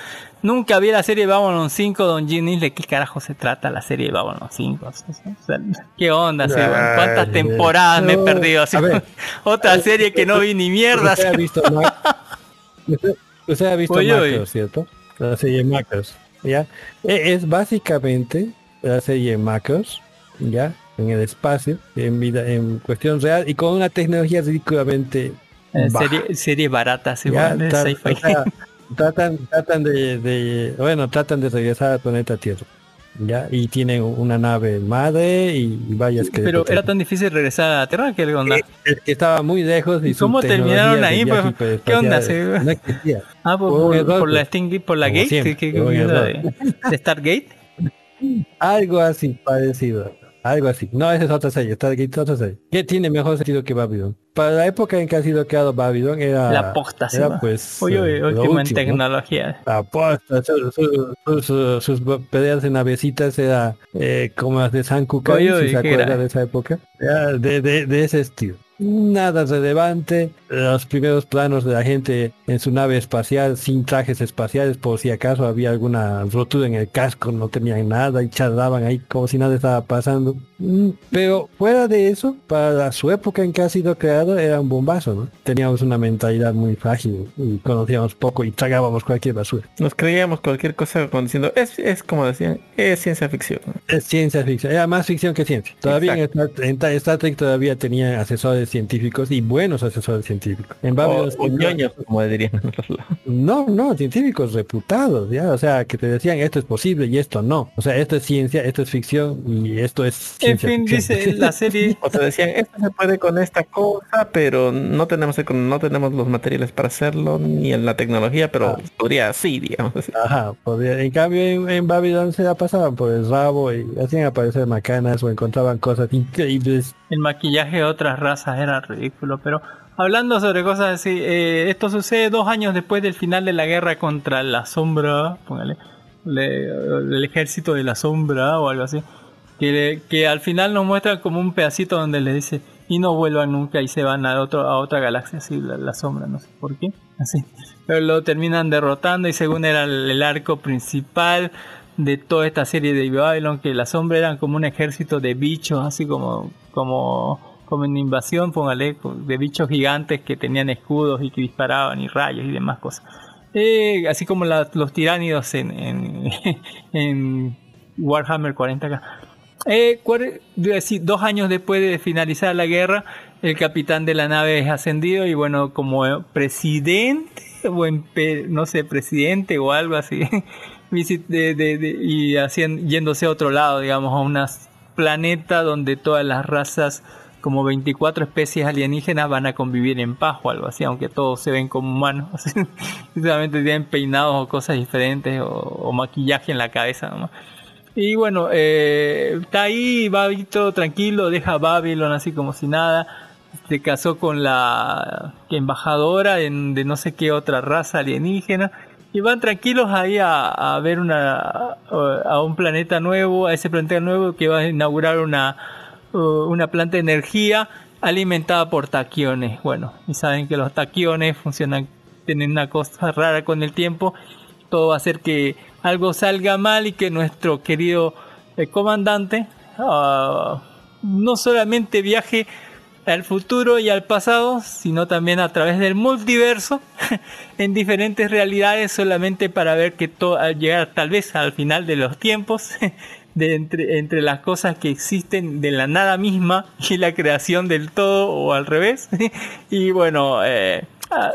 Nunca vi la serie Babylon 5, Don Ginny, ¿de qué carajo se trata la serie Babylon 5? O sea, ¿Qué onda? ¿Cuántas temporadas me he no, perdido? Así, ver. [laughs] otra serie que no vi ni mierda. Usted ha visto, [laughs] usted, ha visto. Macros, ¿cierto? La serie Macros, ¿ya? E- Es básicamente la serie Macros, ¿ya? En el espacio, en vida, en cuestión real y con una tecnología ridículamente Eh, serie, serie barata, Ya, tra- sci-fi. o sea, [laughs] tratan, tratan de, de- bueno, tratan de regresar al planeta Tierra. Ya, y tienen una nave madre y varias que Pero era tan difícil regresar a la Tierra que onda. que estaba muy lejos y ¿Y cómo terminaron ahí, pues? ¿Qué onda? Sí. No existía. Ah, por, Fue un por- error, por la pues. Sting por la Gate, siempre, ¿qué, de, de Stargate? [laughs] Algo así parecido. Algo así. No, esa es otra serie. Stargate es otra serie. Que tiene mejor sentido que Babylon. Para la época en que ha sido creado Babylon era... la posta, sí. era pues... Oye, eh, oye, lo último en último, ¿no? tecnología. La posta, su- su- su- su- sus peleas en navecitas era eh, como las de San Kukai, si se ¿qué acuerda era? de esa época. Ya, de, de, de ese estilo. Nada relevante. Los primeros planos de la gente en su nave espacial sin trajes espaciales por si acaso había alguna rotura en el casco, no tenían nada y charlaban ahí como si nada estaba pasando. Mm, Pero fuera de eso, para su época en que ha sido creado era un bombazo, ¿no? Teníamos una mentalidad muy frágil y conocíamos poco y tragábamos cualquier basura. Nos creíamos cualquier cosa con diciendo, es, es como decían, es ciencia ficción. Es ciencia ficción, era más ficción que ciencia. Todavía en Star, en Star Trek todavía tenía asesores científicos y buenos asesores científicos. En O, Babylon o ñoños, como dirían. no, no, científicos reputados, ya, o sea, que te decían esto es posible y esto no. O sea, esto es ciencia, esto es ficción y esto es ciencia fin, ficción. dice la serie. [laughs] O te decían, esto se puede con esta cosa, pero no tenemos el- no tenemos los materiales para hacerlo, ni en la tecnología, pero podría así, digamos. Ajá, podría- en cambio en, en Babylon se la pasaban por el rabo y hacían aparecer macanas o encontraban cosas increíbles. El maquillaje de otras razas era ridículo, pero hablando sobre cosas así, eh, esto sucede dos años después del final de la guerra contra la sombra, póngale, le- el ejército de la sombra o algo así, que, que al final nos muestran como un pedacito donde le dice y no vuelvan nunca y se van a, otro, a otra galaxia, así la, la sombra, no sé por qué, así. Pero lo terminan derrotando y según era el, arco principal de toda esta serie de Babylon, que la sombra eran como un ejército de bichos, así como, como, como en invasión, póngale, de bichos gigantes que tenían escudos y que disparaban y rayos y demás cosas. Eh, así como los tiránidos en, en, [laughs] en Warhammer 40k. Eh, dos años después de finalizar la guerra, el capitán de la nave es ascendido y bueno, como presidente o no sé, presidente o algo así, [laughs] de- y yéndose a otro lado, digamos, a un planeta donde todas las razas, como 24 especies alienígenas, van a convivir en paz o algo así, aunque todos se ven como humanos, [laughs] solamente tienen peinados o cosas diferentes o, o maquillaje en la cabeza nomás. Y bueno, eh, está ahí, va todo tranquilo, deja Babylon así como si nada. Se casó con la embajadora en- de no sé qué otra raza alienígena. y van tranquilos ahí a, a ver una a un planeta nuevo, a ese planeta nuevo que va a inaugurar una uh, una planta de energía alimentada por taquiones. Bueno, y saben que los taquiones funcionan tienen una cosa rara con el tiempo. Todo va a hacer que algo salga mal y que nuestro querido eh, comandante ah, no solamente viaje al futuro y al pasado, sino también a través del multiverso [laughs] en diferentes realidades solamente para ver que todo llegar tal vez al final de los tiempos [laughs] de entre, entre las cosas que existen de la nada misma y la creación del todo o al revés. [laughs] Y bueno eh, ah,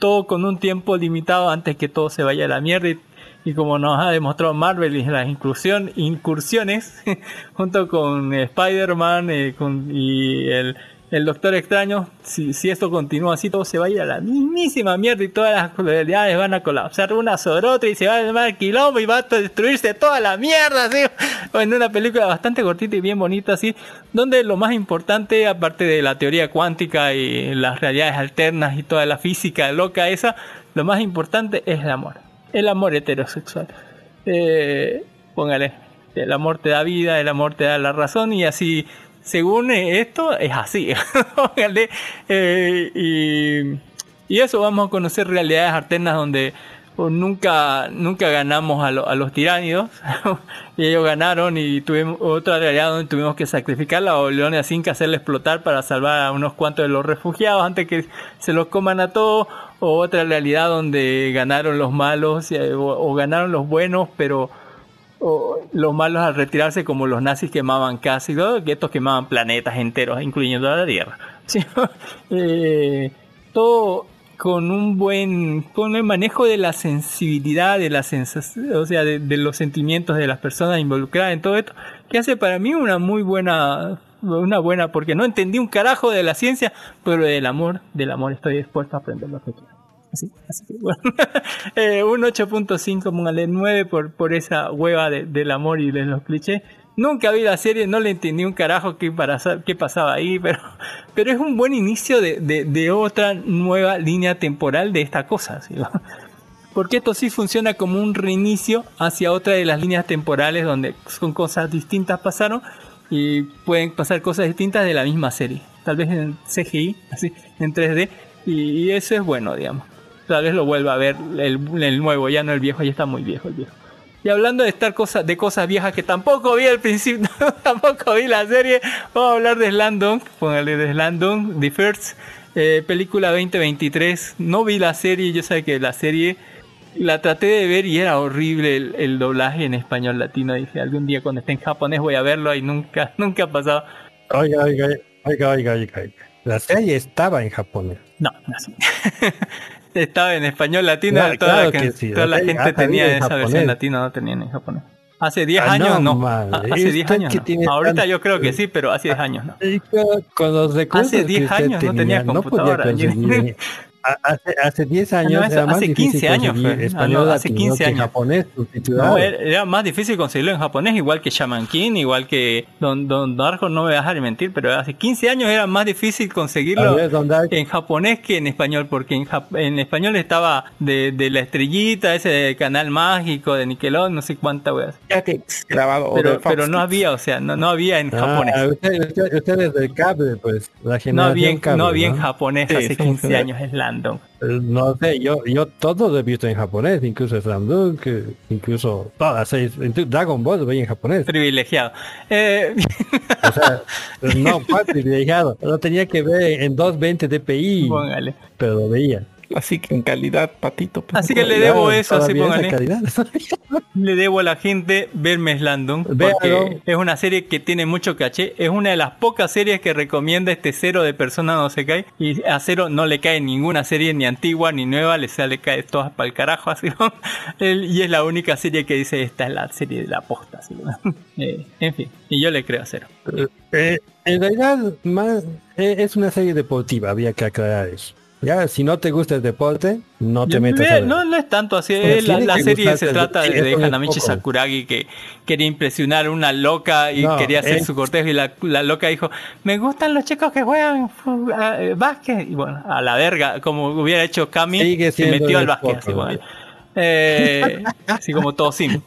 todo con un tiempo limitado antes que todo se vaya a la mierda y, y como nos ha demostrado Marvel y las incursiones [laughs] junto con Spider-Man eh, y el, el Doctor Extraño, si, si esto continúa así, todo se va a ir a la mismísima mierda y todas las realidades van a colapsar una sobre otra y se va a llamar quilombo y va a destruirse toda la mierda, así. [laughs] En una película bastante cortita y bien bonita, así, donde lo más importante, aparte de la teoría cuántica y las realidades alternas y toda la física loca esa, lo más importante es el amor. El amor heterosexual. Eh, póngale, el amor te da vida, el amor te da la razón y así, según esto, es así. [laughs] Eh, y, y eso vamos a conocer realidades alternas donde o nunca nunca ganamos a, a los tiránidos. [laughs] Y ellos ganaron y tuvimos otra realidad donde tuvimos que sacrificar la Babilonia sin que hacerla explotar para salvar a unos cuantos de los refugiados antes que se los coman a todos. O otra realidad donde ganaron los malos eh, o ganaron los buenos pero o los malos al retirarse como los nazis quemaban casi ¿no? que estos quemaban planetas enteros incluyendo a la Tierra [laughs] Sí, eh, todo con un buen con el manejo de la sensibilidad de la sensación o sea de, de los sentimientos de las personas involucradas en todo esto que hace para mí una muy buena una buena porque no entendí un carajo de la ciencia pero del amor del amor estoy dispuesto a aprender lo que quiera así así que bueno [laughs] Eh, un 8.5 póngale 9 por por esa hueva de- del amor y de los clichés Nunca vi la serie, no le entendí un carajo qué, para, qué pasaba ahí, [laughs] pero, pero es un buen inicio de, de- de otra nueva línea temporal de esta cosa. ¿sí? [laughs] Porque esto sí funciona como un reinicio hacia otra de las líneas temporales donde son cosas distintas pasaron y pueden pasar cosas distintas de la misma serie. Tal vez en CGI, así, en 3D, y, y eso es bueno, digamos. Tal vez lo vuelva a ver el, el nuevo, ya no el viejo, ya está muy viejo el viejo. Y hablando de estar cosas de cosas viejas que tampoco vi al principio, [laughs] tampoco vi la serie, vamos a hablar de Slandon, póngale de Slandon, The First, eh, película 2023. No vi la serie, yo sé que la serie la traté de ver y era horrible el, el doblaje en español latino. Dije, algún día cuando esté en japonés voy a verlo y nunca, [laughs] nunca ha pasado. Oiga, oiga, oiga, oiga, oiga. La serie estaba en japonés. No, no. [laughs] [laughs] Estaba en español latino, Claro, toda, claro la, que sí, toda la la gente ha tenía esa versión japonés. latina, no tenían en japonés. Hace 10 Ah, años no, no. madre. Ah, Hace 10 Usted años no. Ahorita yo creo que sí, pero hace 10 años no. Con, los Hace 10 que usted años no tenía no podía computadora. conseguir. [laughs] Hace, hace 10 años no, eso era más hace difícil 15 años fue. Español no, hace latino 15 que años. japonés. No, era, más difícil conseguirlo en japonés, igual que Shaman King, igual que Don, Don Darko, no me voy a mentir, pero hace 15 años era más difícil conseguirlo ver, en japonés que en español, porque en, jap- en español estaba de, de la estrellita, ese de canal mágico, de Nickelodeon, no sé cuánta weas. grabado Pero, pero no había, o sea, no, no había en Ah, japonés. usted, usted, usted es del cable, pues, la generación No había, en- cable, no había en japonés Sí, hace sí, 15 sí. años, es Landon. Eh, No sé, yo, yo todo lo he visto en japonés, incluso Slam Dunk, eh, incluso todas incluso Dragon Ball lo veía en japonés. Privilegiado. Eh, [laughs] O sea, no, privilegiado. Lo tenía que ver en 220 dpi, póngale. pero lo veía. Así que en calidad, patito. pues, Así que le debo eso, así póngale. calidad. [laughs] Le debo a la gente verme Slandon Véalo. porque es una serie que tiene mucho caché. Es una de las pocas series que recomienda este cero de persona no se cae. Y a cero no le cae ninguna serie ni antigua ni nueva, le sale cae todas para el carajo así. [laughs] y es la única serie que dice esta es la serie de la posta. así, ¿no? [laughs] Eh, en fin, y yo le creo a cero. Eh, en realidad, más, eh, es una serie deportiva, había que aclarar eso. Ya, si no te gusta el deporte, no te metas a ver. no, no es tanto así. La, la serie se trata de, de Hanamichi. Sakuragi que quería impresionar a una loca y No, quería hacer es- su cortejo y la, la loca dijo, me gustan los chicos que juegan eh, básquet. Y bueno, a la verga, como hubiera hecho Kami, se metió al básquet. así, bueno. Eh, así como todo sim.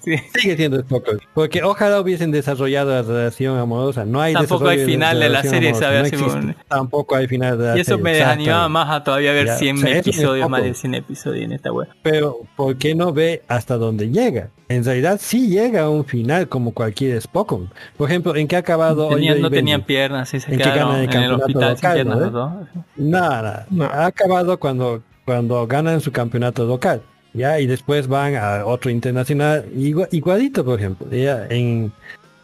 Sí. Sigue siendo Spokon. Porque ojalá hubiesen desarrollado la relación amorosa. No hay Tampoco hay final de la relación serie, amorosa, ¿sabes? no Tampoco hay final de la Y eso serie, me desanimaba más a todavía ver Ya, 100 o sea, episodios, más poco. de 100 episodios en esta web. Pero ¿por qué no ve hasta dónde llega? En realidad sí llega a un final como cualquier Spokon. Por ejemplo, ¿en qué ha acabado Tenían- Oliver y no Benji? tenían piernas, y se ¿En qué quedaron ganan el en el campeonato hospital sin local, piernas no, los dos. Nada, No. ha acabado cuando, cuando ganan su campeonato local, ya, y después van a otro internacional, igua- igualito, por ejemplo, ya, en,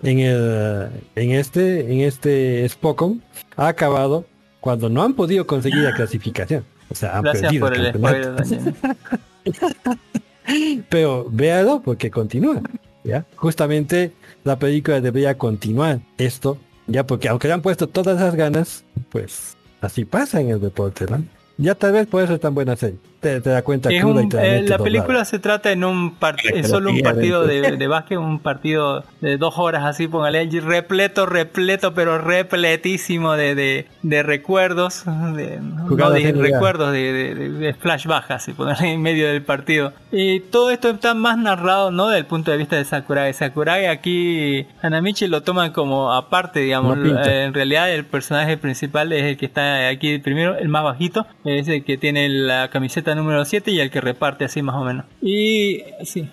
en el, en este, en este Spokon, ha acabado cuando no han podido conseguir la clasificación. O sea, han Gracias perdido por el campeonato. spoiler, Daniel. [laughs] Pero véalo porque continúa, ¿ya? Justamente la película debería continuar esto, ya porque aunque le han puesto todas las ganas, pues así pasa en el deporte, ¿no? Ya tal vez por eso es tan buena serie. Te, te da cuenta Es cruda un- y te la eh, la película se trata en un es solo un partido de, de básquet, un partido de dos horas así, póngale repleto, repleto, pero repletísimo de, de, de recuerdos, de, no de recuerdos, de, de, de- de flashback así, ponerle en medio del partido. Y todo esto está más narrado, ¿no? Del punto de vista de Sakurai. Sakurai aquí, Hanamichi lo toman como aparte, digamos. No. Eh, en realidad el personaje principal es el que está aquí primero, el más bajito, es el que tiene la camiseta número 7 y el que reparte así más o menos. Y sí,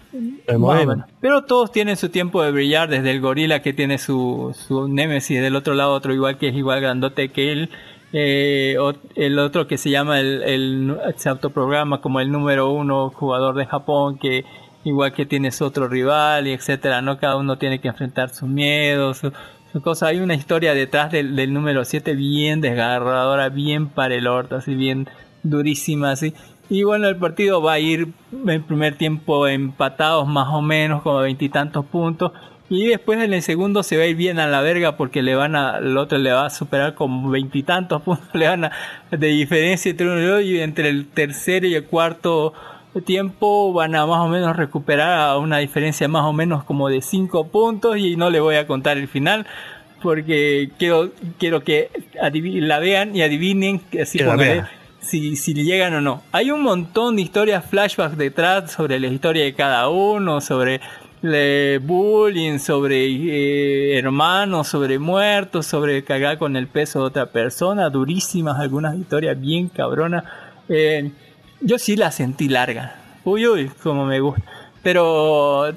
más o moreno. menos. Pero todos tienen su tiempo de brillar, desde el gorila que tiene su, su némesis, del otro lado otro igual que es igual grandote que él. eh, el otro que se llama el, el se autoprograma como el número uno jugador de Japón que igual que tiene su otro rival y etcétera no cada uno tiene que enfrentar sus miedos su, su cosa hay una historia detrás del, del número 7 bien desgarradora bien para el orto así bien durísima así y bueno el partido va a ir en primer tiempo empatados más o menos como veintitantos puntos. Y después en el segundo se va a ir bien a la verga porque le van a, el otro le va a superar con veintitantos [laughs] puntos, le van a, de diferencia entre uno y otro, y entre el tercero y el cuarto tiempo van a más o menos recuperar a una diferencia más o menos como de cinco puntos. Y no le voy a contar el final porque quiero, quiero que la vean y adivinen que así Que la vean. Si, si llegan o no. Hay un montón de historias flashbacks detrás sobre la historia de cada uno, sobre bullying, sobre eh, hermanos, sobre muertos, sobre cagar con el peso de otra persona, durísimas, algunas historias bien cabronas. Eh, yo sí la sentí larga. Uy, uy, como me gusta. Pero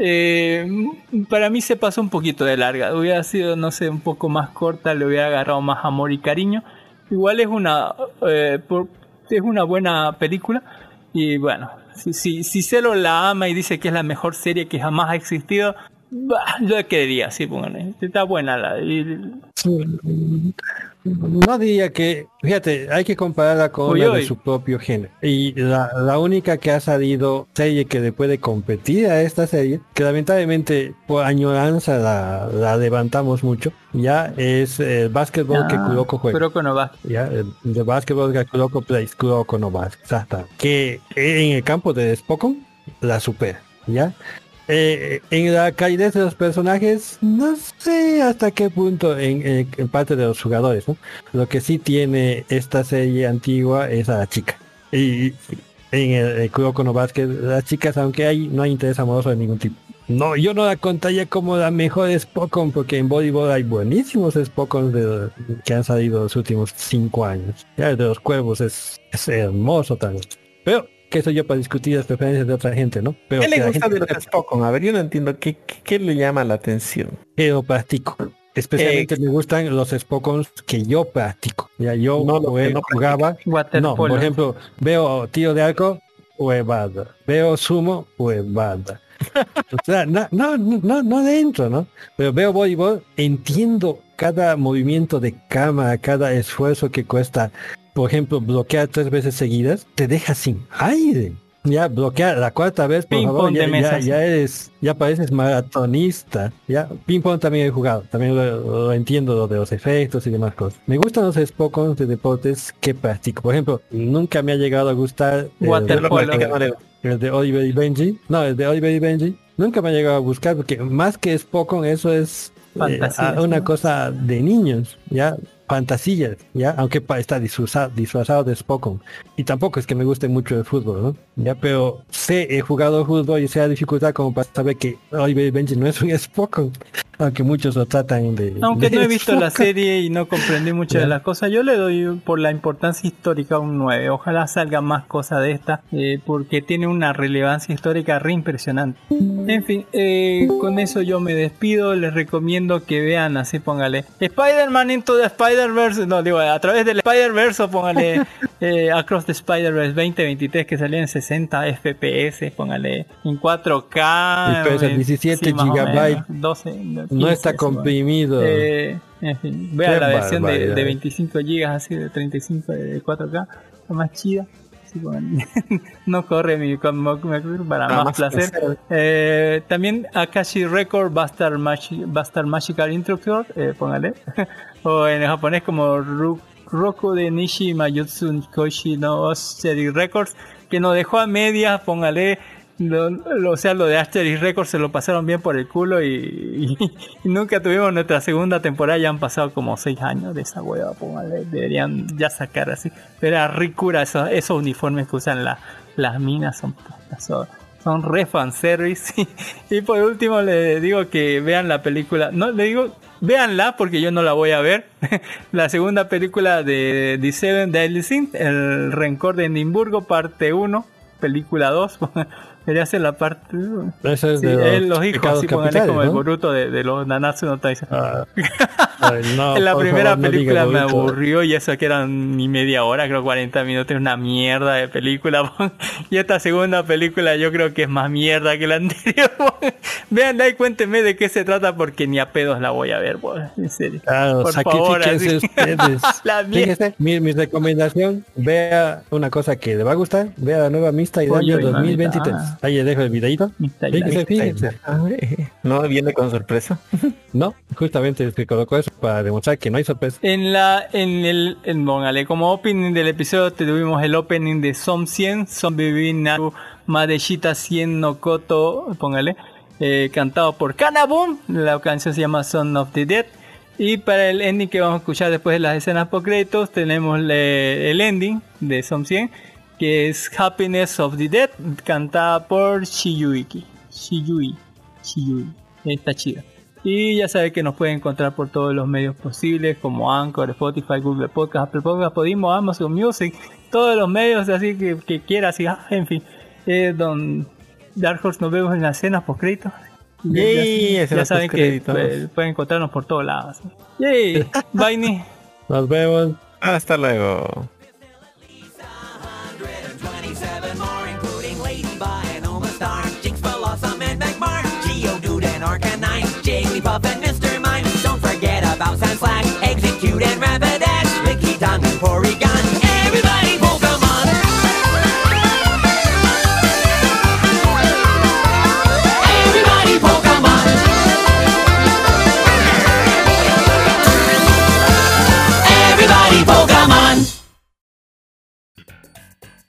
eh, para mí se pasó un poquito de larga. Hubiera sido, no sé, un poco más corta, le hubiera agarrado más amor y cariño. Igual es una, eh, por- es una buena película. Y bueno, si, si, si Celo la ama y dice que es la mejor serie que jamás ha existido, bah, yo querería, sí, pónganle. Está buena la. y- No diría que, fíjate, hay que compararla con Uy, uy. de su propio género. Y la, la única que ha salido serie que le puede competir a esta serie, que lamentablemente por añoranza la, la levantamos mucho, ya es el básquetbol que Ah, Kuroko juega. Kuroko no Basket. Ya, el básquetbol que Kuroko plays, Kuroko no Basket, exacto. Que en el campo de Spokon la supera, ¿ya? Eh, en la calidez de los personajes, no sé hasta qué punto en, parte de los jugadores, ¿no? Lo que sí tiene esta serie antigua es a la chica. Y en el, el Kuroko Basket, las chicas, aunque hay, no hay interés amoroso de ningún tipo. No, yo no la contaría como la mejor Spokon, porque en voleibol hay buenísimos Spokons de- que han salido los últimos cinco años. Ya el de los cuervos es, es hermoso también. Pero, que soy yo para discutir las preferencias de otra gente, ¿no? Pero ¿Qué le gusta? A ver, yo no entiendo. ¿Qué, qué, qué le llama la atención? que lo practico. Especialmente me gustan los Spokons que yo practico. Ya yo No, lo jugué- no jugaba. No, por ejemplo, veo tiro de arco, huevada. Veo sumo, huevada. [laughs] O sea, no, no, no, no dentro, ¿no? Pero veo voleibol, entiendo cada movimiento de cámara, cada esfuerzo que cuesta. Por ejemplo, bloquear tres veces seguidas, te deja sin aire. Ya, bloquear la cuarta vez, por Ping favor, ya, ya, ya eres, ya pareces maratonista. Ya, ping pong también he jugado, también lo, lo entiendo lo de los efectos y demás cosas. Me gustan los Spokons de deportes que practico. Por ejemplo, nunca me ha llegado a gustar el- Waterpolo. Le- el de Oliver y Benji. No, el de Oliver y Benji. Nunca me ha llegado a buscar porque más que Spokon eso es eh, una ¿no? cosa de niños. Ya fantasías, ¿ya? Aunque está disfrazado, disfrazado de Spokon. Y tampoco es que me guste mucho el fútbol, ¿no? Ya, pero sé, he jugado fútbol y sé la dificultad como para saber que Oliver Benji no es un Spokon. Aunque muchos lo tratan de... Aunque de no he [laughs] visto la serie y no comprendí muchas de las cosas, yo le doy por la importancia histórica un 9. Ojalá salga más cosas de esta, eh, porque tiene una relevancia histórica re impresionante. En fin, eh, con eso yo me despido. Les recomiendo que vean, así póngale Spider-Man Into the Spider-Verse. No, digo, a través del Spider-Verse póngale [laughs] eh, Across the Spider-Verse 2023 que salió en 60 FPS. Póngale en 4K. Y pesa eh, 17 más o menos, gigabytes. 12, No 15, está sí, bueno. comprimido. Eh, en fin, vea Qué la versión de, de 25 GB así de 35 de 4K, la más chida. Como- [laughs] no corre mi como- para Para más, más placer. placer. Eh, también Akashi Record va a estar Magical Instructor, eh, póngale. [laughs] o en japonés como Ru- Roku de Nishi Mayutsu Koshi no Oshiri Records, que nos dejó a medias, póngale. Lo, lo- o sea, lo de Asterix Records se lo pasaron bien por el culo [laughs] y, nunca tuvimos nuestra segunda temporada. Ya han pasado como seis años de esa hueva. póngale, Deberían ya sacar así. Era ricura esos, esos uniformes que usan la- las minas. Son, son, son re fanservice. Y, [laughs] y por último le digo que vean la película. No, le digo, véanla porque yo no la voy a ver. [laughs] la segunda película de The Seven Deadly Sins, El Rencor de Edimburgo, parte 1, película 2. [laughs] Debería ser la parte. Es Sí, de él, los hijos, como el ¿no? Boruto de, de los Nanatsu no Taizai. Ah, [laughs] no, en la primera favor, no película diga me Boruto. aburrió y eso que eran ni media hora, creo 40 minutos, una mierda de película. [laughs] y esta segunda película yo creo que es más mierda que la anterior. [laughs] Veanla y cuéntenme de qué se trata porque ni a pedos la voy a ver, en serio. Claro, Por favor, así. ustedes. La. Fíjese, mi, mi recomendación, vea una cosa que le va a gustar, vea la nueva Mista y Pollo año y 2023. mamita. Ahí le dejo el videito. No, viene con sorpresa. [laughs] No, justamente se colocó eso para demostrar que no hay sorpresa. En la, en el, en, póngale, como opening del episodio tuvimos el opening de Som 100, Som Naru Madeshita 100 no Koto, póngale, eh, cantado por Kanabum, la canción se llama Son of the Dead. Y para el ending que vamos a escuchar después de las escenas por créditos, tenemos le- el ending de Som 100, que es Happiness of the Dead, cantada por Shiyuiki. Shiyui. Shiyui. Está chida. Y ya sabe que nos pueden encontrar por todos los medios posibles, como Anchor, Spotify, Google Podcast, Apple Podcast, Podimo, Amazon Music, todos los medios así que, que quiera, así, ah, en fin. Eh, don Dark Horse, nos vemos en las escenas post créditos. Yay, ya, ya saben que eh, pueden encontrarnos por todos lados. Yay, [laughs] bye ni. Nos vemos. Hasta luego.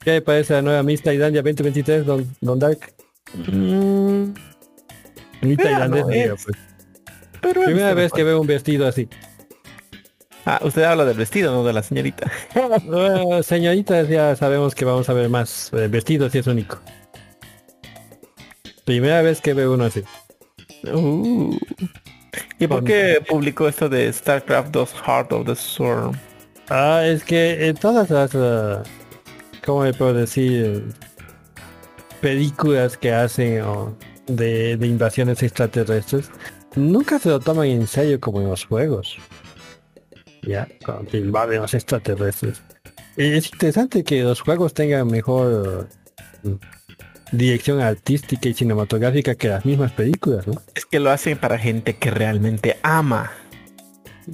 ¿Qué le parece la nueva Mista Islandia 2023, Don, don Dark? Mm, no diga, es. pues. pero Primera vez que veo un vestido así. Ah, usted habla del vestido, no de la señorita. [laughs] Bueno, señoritas, ya sabemos que vamos a ver más eh, vestidos y es único. Primera vez que veo uno así. Uh. ¿Y por qué publicó esto de StarCraft 2 Heart of the Storm? Ah, es que en todas las, ah, ¿cómo me puedo decir? Películas que hacen de, invasiones extraterrestres, nunca se lo toman en serio como en los juegos. Ya, cuando invaden los extraterrestres. Es interesante que los juegos tengan mejor mm, dirección artística y cinematográfica que las mismas películas. Es que lo hacen para gente que realmente ama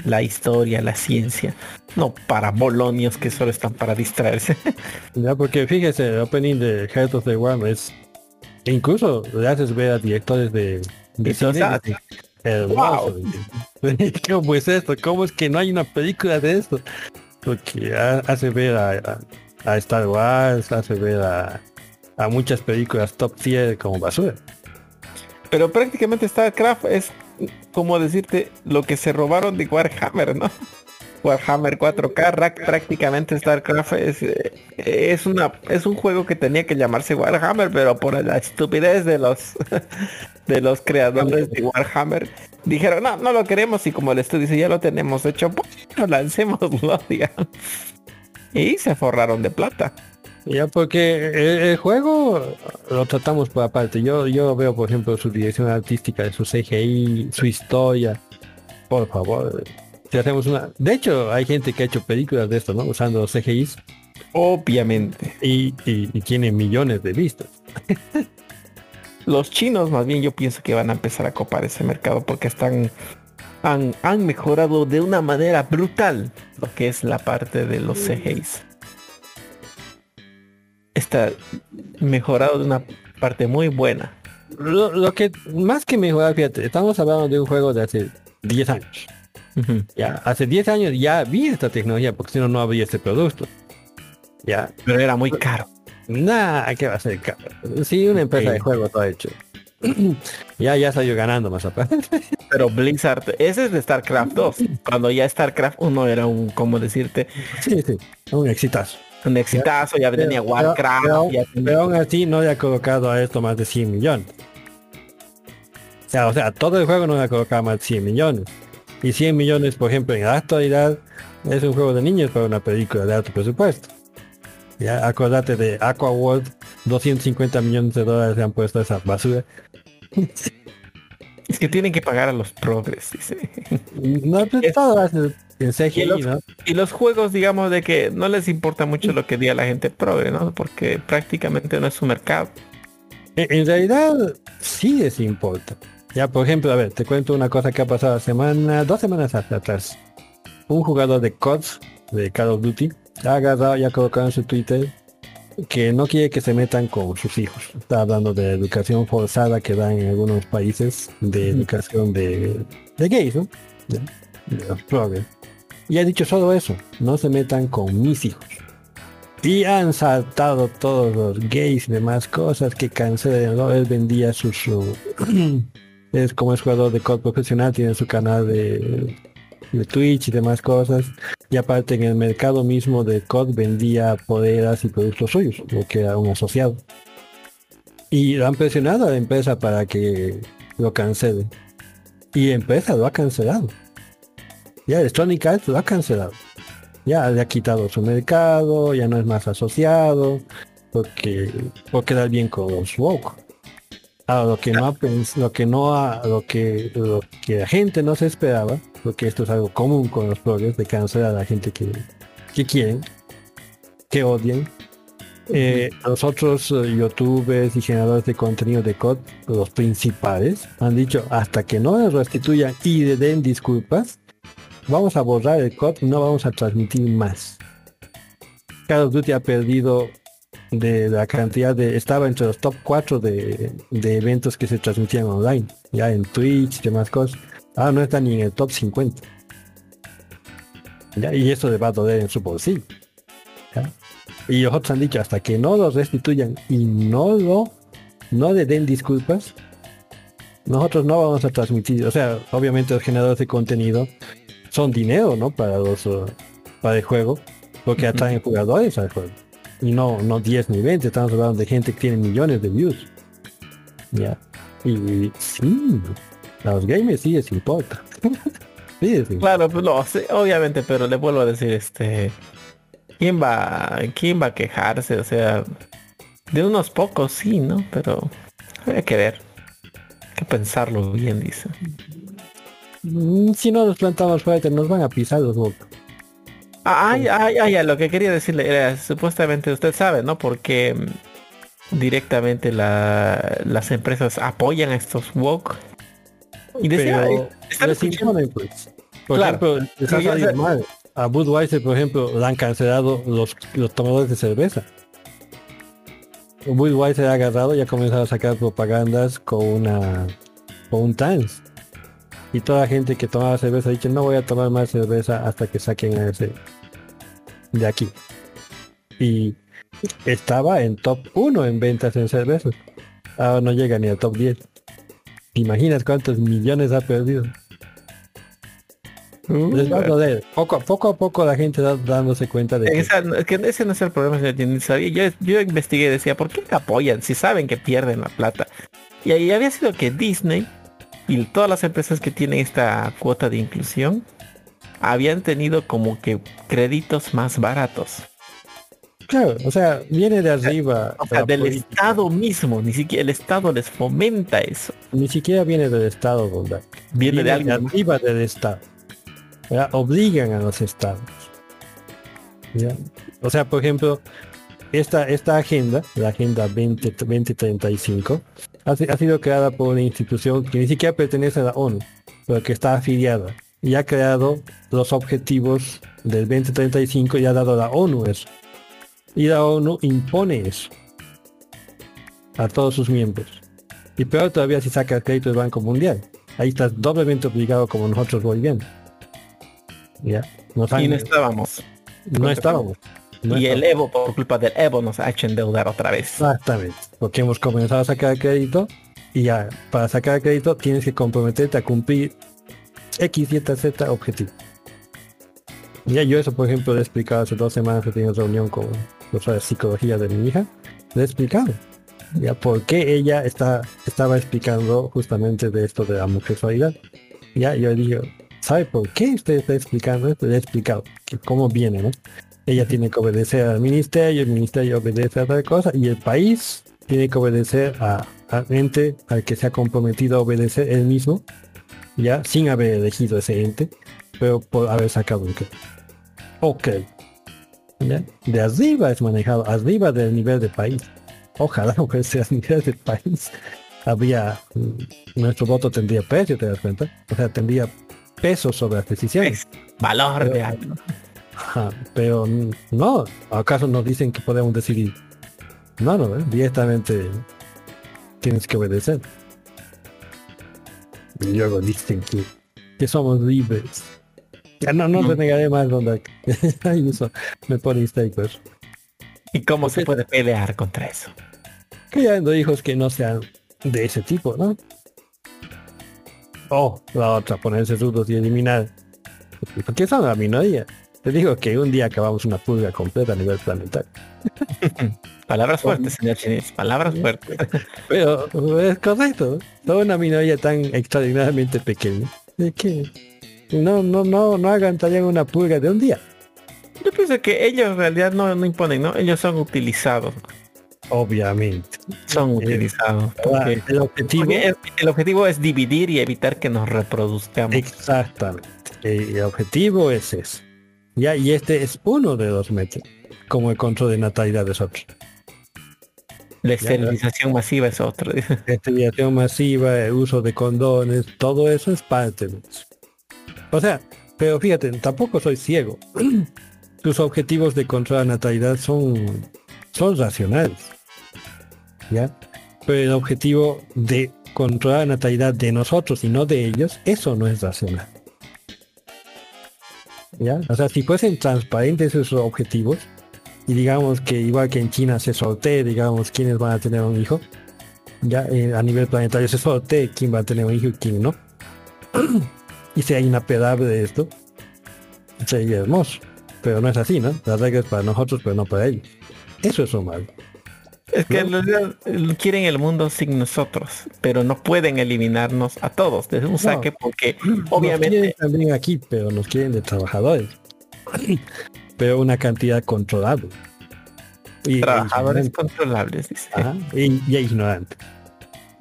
la historia, la ciencia, no para bolonios que solo están para distraerse. [laughs] Ya, porque fíjese, el opening de Heart of the Worm es... incluso le haces ver a directores de... de cine, hermoso. [laughs] ¿Cómo es esto? ¿Cómo es que no hay una película de esto? Porque ha- hace ver a, a- a Star Wars, hace ver a, a muchas películas top tier como basura. Pero prácticamente StarCraft es como decirte lo que se robaron de Warhammer, ¿no? Warhammer 4K, ra- prácticamente StarCraft es, eh, es una es un juego que tenía que llamarse Warhammer, pero por la estupidez de los [laughs] de los creadores de Warhammer dijeron no, no lo queremos y como el estudio dice ya lo tenemos hecho, pues lancémoslo, [laughs] digamos. Y se forraron de plata. Ya porque el, el juego lo tratamos por aparte. Yo yo veo por ejemplo su dirección artística, su CGI, su historia. Por favor, si hacemos una. De hecho, hay gente que ha hecho películas de esto, ¿no? Usando los CGIs Obviamente. y, y, y tiene millones de vistas. [laughs] Los chinos más bien yo pienso que van a empezar a copar ese mercado porque están han, han mejorado de una manera brutal lo que es la parte de los CGIs. Está mejorado de una parte muy buena. Lo, lo que más que mejorar, fíjate, estamos hablando de un juego de hace 10 años. Ya, hace 10 años ya había esta tecnología, porque si no, no habría este producto. Ya, Pero era muy caro. nada, ¿qué va a ser? caro? Sí, una empresa de juego todo hecho. [clears throat] ya, ya salió ganando más aparte. [laughs] Pero Blizzard, ese es de StarCraft 2. [clears throat] Cuando ya StarCraft 1 era un, como decirte, sí, sí, un exitazo. Un exitazo, ya tenía Warcraft, pero- ya tenía- Pero aún así no le ha colocado a esto más de 100 millones. O sea, o sea, todo el juego no le ha colocado más de 100 millones. Y 100 millones, por ejemplo, en la actualidad es un juego de niños para una película de alto presupuesto. Ya, acordate de Aqua World, 250 millones de dólares se han puesto a esa basura. [laughs] es que tienen que pagar a los progres, dice. No, pues, Es- todo hace en Y CGI, los, ¿no? y los juegos, digamos, de que no les importa mucho lo que diga la gente progre, ¿no? Porque prácticamente no es su mercado. En, en realidad sí les importa. Ya, por ejemplo, a ver, te cuento una cosa que ha pasado semana, dos semanas atrás. Un jugador de CODS, de Call of Duty, ha agarrado y ha colocado en su Twitter que no quiere que se metan con sus hijos. Está hablando de educación forzada que dan en algunos países de educación de, de gays, ¿no? De, de los progres. Y ha dicho solo eso, no se metan con mis hijos. Y han saltado todos los gays y demás cosas que cancelen. ¿no? Él vendía su, [clears throat] es como es jugador de COD profesional, tiene su canal de, Twitch y demás cosas. Y aparte en el mercado mismo de COD vendía poderas y productos suyos, lo que era un asociado. Y lo han presionado a la empresa para que lo cancele. Y empresa lo ha cancelado. Ya Electronic Arts lo ha cancelado ya le ha quitado su mercado, ya no es más asociado, porque por quedar bien con los woke. Ahora lo que no ha lo que no ha, lo que lo que la gente no se esperaba, porque esto es algo común con los bloggers de cancelar a la gente que, que quieren, que odian. Eh, los otros eh, youtubers y generadores de contenido de COD, los principales, han dicho hasta que no les restituyan y le den disculpas, vamos a borrar el COD no vamos a transmitir más. Call of Duty ha perdido de la cantidad de... Estaba entre los top 4 de, de eventos que se transmitían online, ya en Twitch y demás cosas. Ahora no está ni en el top 50. Ya, y eso le va a doler en su bolsillo. Y los otros han dicho, hasta que no lo restituyan y no lo... No le den disculpas, nosotros no vamos a transmitir. O sea, obviamente los generadores de contenido son dinero, ¿no? Para los uh, para el juego, porque atraen jugadores al juego. Y no, no 10 ni 20, estamos hablando de gente que tiene millones de views. Ya. Y sí, a los gamers sí les importa. [laughs] sí les importa. Claro, pues no, sí, obviamente, pero le vuelvo a decir, este, ¿quién va, quién va a quejarse? O sea, de unos pocos sí, ¿no? Pero hay que ver, hay que pensarlo bien, dice. Mm, Si no nos plantamos fuerte, nos van a pisar los. Ah, Ay, ay, ay, lo que quería decirle era, supuestamente usted sabe, ¿no? Porque mm, directamente la, las empresas apoyan a estos woke. Y decía, eh, están imponen, pues. Por Claro. ejemplo, les ha Sí, ya salido sé. mal. A Budweiser, por ejemplo, le han cancelado los, los tomadores de cerveza. Budweiser ha agarrado y ha comenzado a sacar propagandas con una con un trans. Y toda gente que tomaba cerveza ha dicho no voy a tomar más cerveza hasta que saquen a ese de aquí. Y estaba en top 1 en ventas en cervezas. Ahora no llega ni al top 10. ¿Te imaginas cuántos millones ha perdido? Les va a. Poco, poco a poco la gente va dándose cuenta de que Esa- es que ese no es el problema, señor Yo, yo investigué y decía, ¿por qué la apoyan si saben que pierden la plata? Y ahí había sido que Disney y todas las empresas que tienen esta cuota de inclusión habían tenido como que créditos más baratos. Claro, o sea, viene de arriba. O sea, la del política. Estado mismo, ni siquiera el Estado les fomenta eso. Ni siquiera viene del Estado, ¿verdad? Viene de de alguien. arriba del Estado. ¿verdad? Obligan a los estados. O sea, por ejemplo, esta, esta agenda, la Agenda 20, 2035, ha, si- ha sido creada por una institución que ni siquiera pertenece a la ONU, pero que está afiliada. Y ha creado los objetivos del 2035 y ha dado a la ONU eso. Y la ONU impone eso a todos sus miembros. Y peor todavía si saca el crédito del Banco Mundial. Ahí estás doblemente obligado como nosotros bolivianos. Ya. Nos han- Y no estábamos. no estábamos. No y el. Evo, por culpa del Evo, nos ha hecho endeudar otra vez. Exactamente. Porque hemos comenzado a sacar crédito y ya para sacar crédito tienes que comprometerte a cumplir X, Y, Z objetivo. Ya yo eso, por ejemplo, le he explicado hace dos semanas que he tenido reunión con la psicología de mi hija. Le he explicado. Ya por qué ella está, estaba explicando justamente de esto de la homosexualidad. Ya yo digo, ¿sabe por qué usted está explicando esto? Le he explicado que cómo viene, ¿no? Ella tiene que obedecer al ministerio, el ministerio obedece a otra cosa y el país tiene que obedecer a, al ente al que se ha comprometido a obedecer él mismo, ya sin haber elegido ese ente, pero por haber sacado un crédito. Ok. ¿Ya? De arriba es manejado, arriba del nivel de país. Ojalá [laughs] fuese a nivel del país. Había, mm, nuestro voto tendría precio, ¿te das cuenta? O sea, tendría peso sobre las decisiones. Es valor de algo. Ajá, pero no, ¿acaso nos dicen que podemos decidir? No, no, ¿eh? directamente tienes que obedecer. Y luego dicen que, que somos libres. Ya no, no No. te negaré más, donde [laughs] me pone eso. ¿Y cómo se puede pelear contra eso? Criando hijos que no sean de ese tipo, ¿no? O la otra, ponerse rudos y eliminar. Porque son la minoría. Te digo que un día acabamos una pulga completa a nivel planetario. [laughs] Palabras fuertes, señor Chinis. Palabras fuertes. [laughs] Pero es correcto. Son una minoría tan extraordinariamente pequeña. De que no, no, no, no aguantarían una pulga de un día. Yo pienso que ellos en realidad no, no imponen, ¿no? Ellos son utilizados. Obviamente. Son Eh, utilizados. Porque- el objetivo. el, el objetivo es dividir y evitar que nos reproduzcamos. Exactamente. El, objetivo es ese. Ya, y este es uno de los métodos. Como el control de natalidad es otro. La esterilización masiva es otro. Esterilización masiva, el uso de condones, todo eso es parte de eso. O sea, pero fíjate, tampoco soy ciego. [clears throat] Tus objetivos de control de natalidad son, son racionales. ¿Ya? Pero el objetivo de controlar la natalidad de nosotros y no de ellos, eso no es racional. ¿Ya? O sea, si fuesen transparentes esos objetivos, y digamos que igual que en China se sortee, digamos, quiénes van a tener un hijo, ya eh, a nivel planetario se sortee quién va a tener un hijo y quién no. [clears throat] y una pedable de esto, sería hermoso. Pero no es así, ¿no? Las reglas para nosotros, pero no para ellos. Eso es lo. Es que eh, quieren el mundo sin nosotros, pero no pueden eliminarnos a todos desde un saque porque Nos quieren obviamente también aquí, pero nos quieren de trabajadores. pero una cantidad controlable. Y, trabajadores controlables, dice. Ajá, y, y ignorante.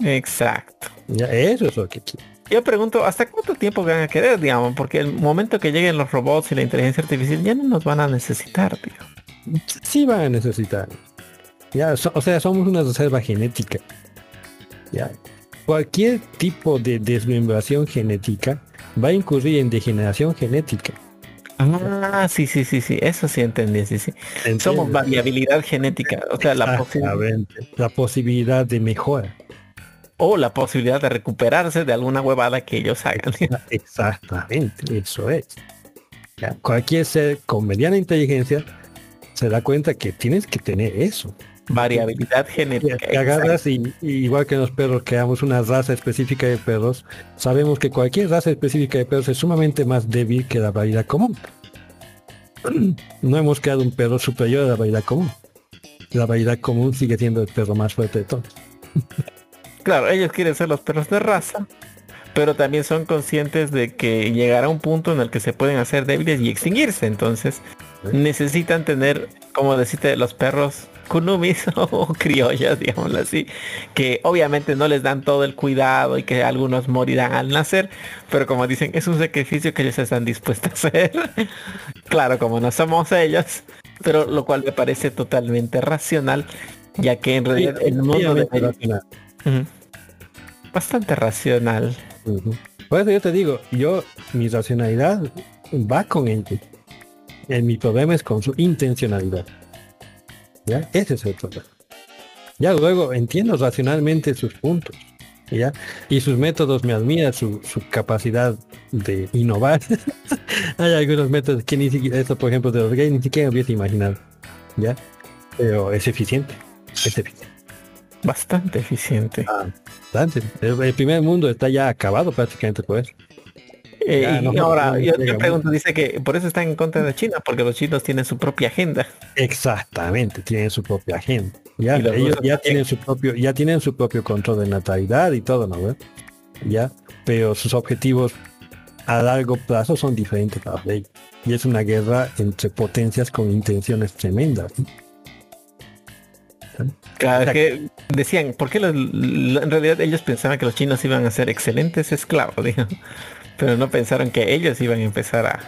Exacto. Ya, eso es lo que quiero. Yo pregunto, ¿hasta cuánto tiempo van a querer, digamos? Porque el momento que lleguen los robots y la inteligencia artificial ya no nos van a necesitar, tío. sí van a necesitar. Ya, so- o sea, somos una reserva genética. Ya. Cualquier tipo de desmembración genética va a incurrir en degeneración genética. Ah, sí, sí, sí, sí, eso sí entendí, sí, sí. ¿entiendes? Somos variabilidad genética, o sea, la posibilidad Exactamente. La posibilidad de mejora. o la posibilidad de recuperarse de alguna huevada que ellos hagan. Exactamente, eso es. Ya, Cualquier ser con mediana inteligencia se da cuenta que tienes que tener eso. Variabilidad genética. que agarras y, y igual que los perros creamos una raza específica de perros, sabemos que cualquier raza específica de perros es sumamente más débil que la variedad común. [clears throat] No hemos creado un perro superior a la variedad común. La variedad común sigue siendo el perro más fuerte de todos. [laughs] Claro, ellos quieren ser los perros de raza, pero también son conscientes de que llegará un punto en el que se pueden hacer débiles y extinguirse. Entonces necesitan tener, como decirte, los perros kunumis [laughs] o criollas, digámoslo así, que obviamente no les dan todo el cuidado y que algunos morirán al nacer, pero como dicen, es un sacrificio que ellos están dispuestos a hacer. [laughs] claro, como no somos ellos, pero lo cual me parece totalmente racional, ya que en realidad el mundo de racional. Ujú. Bastante racional. Ujú. Por eso yo te digo, yo, mi racionalidad va con ello. Eh, mi problema es con su intencionalidad. ¿Ya? Ese es el problema. Ya luego entiendo racionalmente sus puntos. ¿Ya? Y sus métodos me admira su, su capacidad de innovar. [laughs] Hay algunos métodos que ni siquiera, esto por ejemplo de los gays, ni siquiera hubiese imaginado. ¿Ya? Pero es eficiente. Es eficiente. Bastante eficiente. Bastante. El, el primer mundo está ya acabado prácticamente por eso. Eh, y no, ahora, no yo, mucho. pregunto, dice que por eso están en contra de China, porque los chinos tienen su propia agenda. Exactamente, tienen su propia agenda. Ya, ellos ya tienen su propio, ya tienen su propio control de natalidad y todo, ¿no? Ya, pero sus objetivos a largo plazo son diferentes a los de ellos. Y es una guerra entre potencias con intenciones tremendas. Claro, es que decían, ¿por qué los- en realidad ellos pensaban que los chinos iban a ser excelentes esclavos? [laughs] pero no pensaron que ellos iban a empezar a...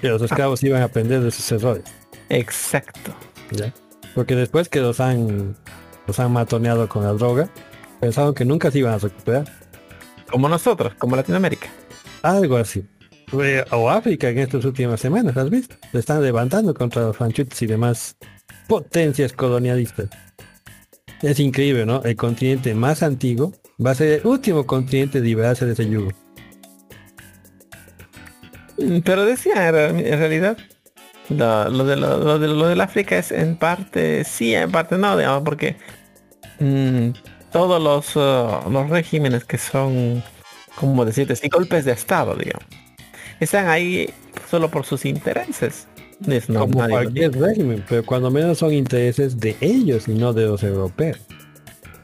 Que los esclavos iban a aprender de sus errores. Exacto. ¿ya? Porque después que los han, los han matoneado con la droga, pensaron que nunca se iban a recuperar. Como nosotros, como Latinoamérica. Algo así. O África en estas últimas semanas, ¿has visto? Se están levantando contra los franchutes y demás potencias colonialistas. Es increíble, ¿no? El continente más antiguo va a ser el último continente en liberarse de ese yugo. Pero decía, en realidad, lo, lo de lo, lo de lo del África es en parte sí, en parte no, digamos, porque mm, todos los, uh, los regímenes que son, como decirte, sí, golpes de Estado, digamos, están ahí solo por sus intereses. Es no, Como cualquier régimen, pero cuando menos son intereses de ellos y no de los europeos.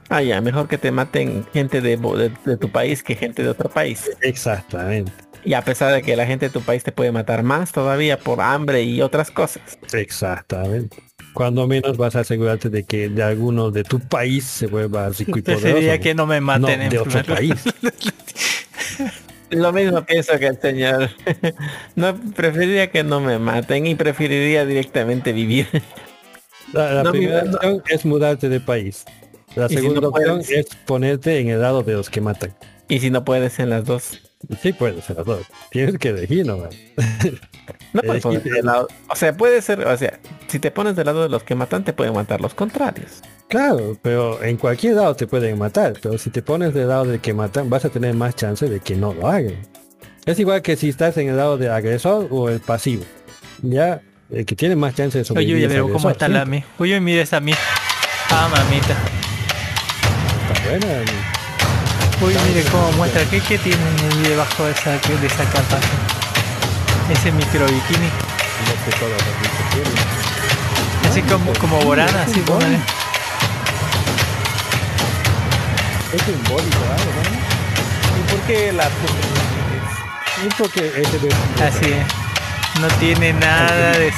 Ah, ya, mejor que te maten gente de- de tu país que gente de otro país. Exactamente. Y a pesar de que la gente de tu país te puede matar más todavía por hambre y otras cosas. Exactamente. Cuando menos vas a asegurarte de que de alguno de tu país se vuelva rico y poderoso. ¿no? que no me No, maten en de otro lugar. país. [laughs] Lo mismo pienso que el señor. [laughs] No preferiría que no me maten y preferiría directamente vivir. La, la No, primera no. opción es mudarte de país. La si segunda no opción puedes? es ponerte en el lado de los que matan. Y si no puedes en las dos. Sí puedes ser las dos. Tienes que elegir, [laughs] ¿no? No ponerte del lado. O sea, puede ser, o sea, si te pones del lado de los que matan, te pueden matar los contrarios. Claro, pero en cualquier lado te pueden matar. Pero si te pones del lado de que matan, vas a tener más chance de que no lo hagan. Es igual que si estás en el lado del agresor o el pasivo. Ya, el que tiene más chance de sobrevivir oye, es pero el ¿cómo agresor, está la mi? Oye, mira esa mi. Ah, mamita. Está buena, mi- Uy, mire cómo muestra. ¿Qué, qué tiene ahí debajo de esa, de esa capa? Ese micro bikini. que tienen. Así como, como Borana, así póngale. Es simbólico, ¿no? ¿Y por qué la Y Así es. No tiene nada de.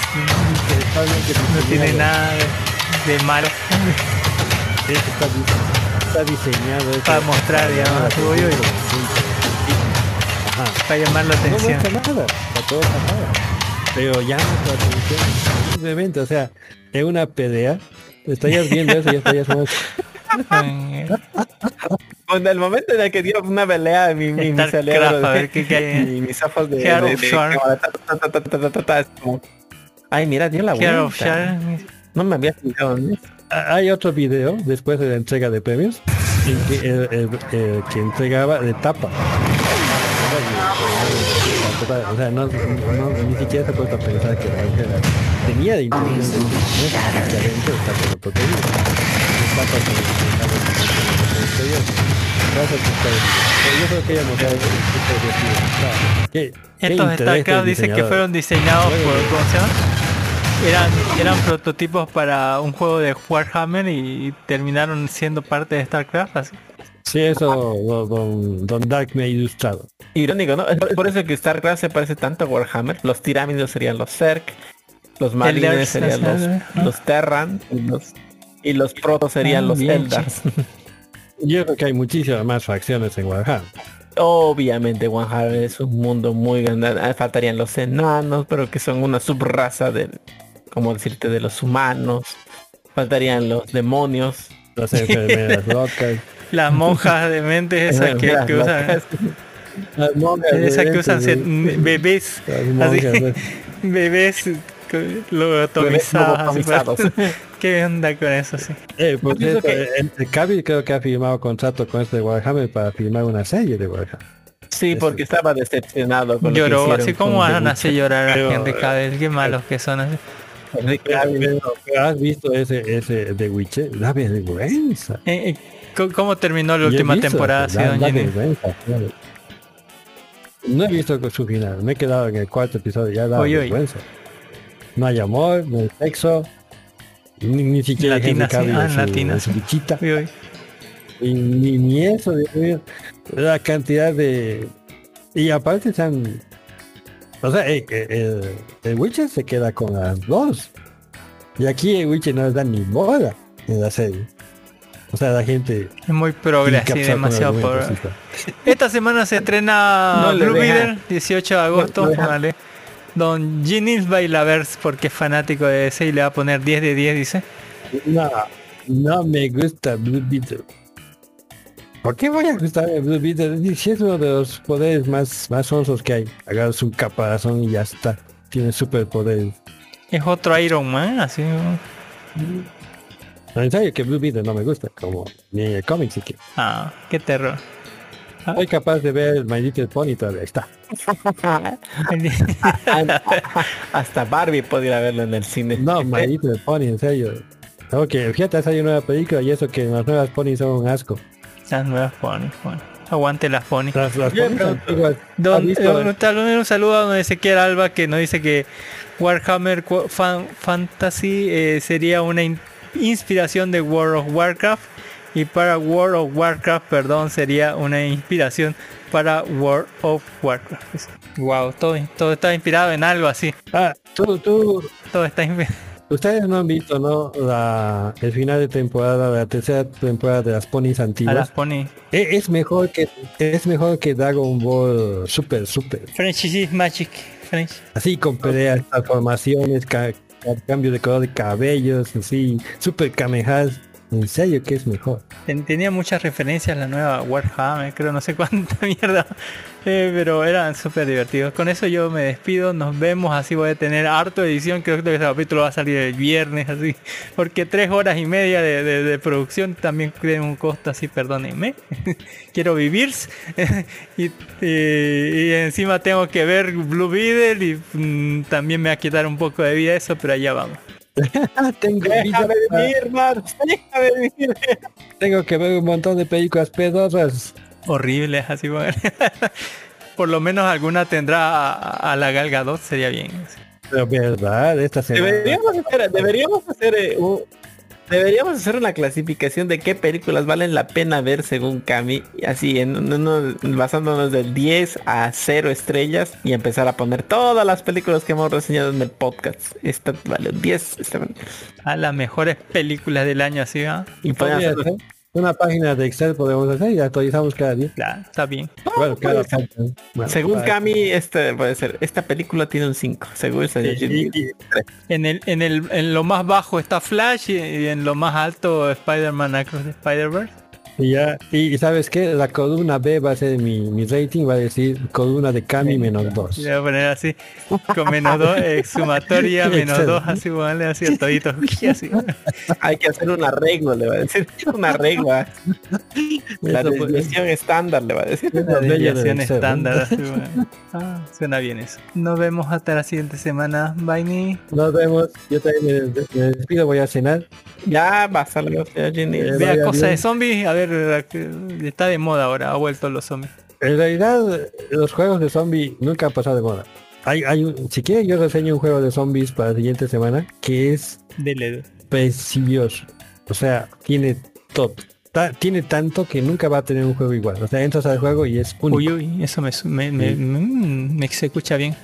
No tiene nada de, de malo Está, di- está diseñado esto. Para mostrar, digamos, tuyo. Para llamar la atención. No para todo. Pero llama tu atención. Simplemente, o sea, es una pelea. Estáis viendo eso y ya somos. Cuando el momento en el que dio una pelea, mi, mi, mi y mis ojos de, Ay, mira, dio la vuelta. No me había fijado. Ah, hay otro video después de la entrega de premios en que, el, el, el, que entregaba de tapa. O sea, no, no, ni siquiera se puede pensar que la tenía de interés ¿no? yo creo que ella mostrado el tipo de Estos destacados dicen que fueron diseñados por. Eran, eran prototipos para un juego de Warhammer y terminaron siendo parte de StarCraft. Así. Sí, eso don, don Dark me ha ilustrado. Irónico, ¿no? Es por- eso que StarCraft se parece tanto a Warhammer. Los tirámidos serían los Zerg, los marines serían los, los Terran y los, y los protos serían Ah, los Eldars. [laughs] Yo creo que hay muchísimas más facciones en Warhammer. Obviamente Warhammer es un mundo muy grande. Ah, Faltarían los enanos, pero que son una subraza de, como decirte, de los humanos. Faltarían los demonios. Las enfermeras [laughs] [laughs] locas. Las monjas de mentes esas que, que usan, Las monjas de [laughs] esas que usan bebés, Las así, monjas de- bebés co- lobotomizados. ¿Qué onda con eso? Sí. Eh, por cierto, el, el Cavill creo que ha firmado contrato con este Warhammer para firmar una serie de Warhammer. Sí, porque estaba decepcionado con lo que Lloró, así como a hacer llorar a Pero, gente cada vez. Qué malos que son así. ¿Has visto ese, ese de Witcher? La vergüenza. Eh, eh, ¿cómo- ¿Cómo terminó la última visto, temporada? da- vergüenza. No he visto su final, me he quedado en el cuarto episodio, ya da vergüenza. No hay amor, no hay sexo, ni, ni siquiera Latina, sí. Ah, en su- latina, en su bichita. Uy, uy. Y ni, ni eso, Dios mío. La cantidad de... Y aparte están... O sea, el, el Witcher se queda con las dos. Y aquí el Witcher no les da ni bola en la serie. O sea, la gente... Es muy progre, con demasiado progre. sí. [laughs] Esta semana se estrena No Blue. Beetle, 18 de agosto. No le deja. póngale. Don Ginny Bailavers, porque es fanático de ese y le va a poner 10 de 10, dice. No, no me gusta Blue Beetle. ¿Por qué voy a gustarme Blue Beetle? Si es uno de los poderes más, más onzos que hay. Agarras un caparazón y ya está. Tiene superpoderes. Es otro Iron Man, así. No, en serio que Blue Beetle no me gusta, como ni en el cómic siquiera. Ah, qué terror. Soy capaz de ver My Little Pony todavía. Está. [laughs] Hasta Barbie podría verlo en el cine. No, My Little Pony, en serio. Ok, fíjate, hay una nueva película y eso que las nuevas ponies son un asco. Las nuevas ponies, bueno. Aguante las ponies. Las, las ponies pero- antiguas, Don, ¿has visto? eh, un, tal- un saludo a don Ezequiel Alba que nos dice que Warhammer Qu- Fan- Fantasy eh, sería una in- inspiración de World of Warcraft y para World of Warcraft, perdón, sería una inspiración para World of Warcraft. Wow, todo, todo está inspirado en algo así. Ah, tú, tú, Todo está inspirado. Ustedes no han visto, ¿no? La, el final de temporada, la tercera temporada de las ponies A antiguas. las pony. E- Es mejor que es mejor que Dragon Ball Super Super. French is magic. French. Así con peleas, transformaciones, ca- ca- cambio de color de cabellos, así, super kamehas. En serio que es mejor. Ten- Tenía muchas referencias la nueva Warhammer, creo, no sé [laughs] cuánta mierda. Eh, pero eran súper divertidos. Con eso yo me despido, nos vemos, así voy a tener harto edición, creo que este capítulo va a salir el viernes, así. Porque tres horas y media de, de- producción también tiene un costo así, perdónenme. [laughs] Quiero vivir. [laughs] y, y- y encima tengo que ver Blue Beetle y mm, también me va a quitar un poco de vida eso, pero allá vamos. Tengo, Déjame vivir, Mars, déjame vivir. tengo que ver un montón de películas pedosas. horribles así por lo menos alguna tendrá a, a la Gal Gadot sería bien Pero verdad, esta semana. Deberíamos hacer, deberíamos hacer eh, un- deberíamos hacer una clasificación de qué películas valen la pena ver según Cami, así en, uno- basándonos del 10 a 0 estrellas y empezar a poner todas las películas que hemos reseñado en el podcast. Esta vale un 10, esta vale- a las mejores películas del año así ¿ah? y podemos hacer-. Una página de Excel podemos hacer y actualizamos cada día. Claro, está bien Bueno, cada. Bueno, según Cami, este puede ser. Esta película tiene un 5, según el y- y- en el en el en lo más bajo está Flash y, y en lo más alto Spider-Man Across the Spider-Verse y ya, y, sabes que la columna B va a ser mi, mi rating, va a decir columna de Cami menos 2. Le voy a poner así, con menos 2, [laughs] exhumatoria, menos 2, así, vale, así, el todito, [laughs] así. Hay que hacer un arreglo, le va a decir, [laughs] una regla. Ah. La desviación estándar, le va a decir. La desviación estándar, así, bueno. ah, suena bien eso. Nos vemos hasta la siguiente semana, Baini. Nos vemos, yo también me, despido, voy a cenar. Ya, pasa la eh, Vea cosas de zombies, a ver está de moda ahora, ha vuelto los zombies. En realidad, los juegos de zombie nunca han pasado de moda. Hay, hay un, si quieres, yo reseño un juego de zombies para la siguiente semana que es Dele. precioso. O sea, tiene todo. Tiene tanto que nunca va a tener un juego igual. O sea, entras al juego y es único. Uy, uy, eso me, me, me, sí. Mm, me se escucha bien.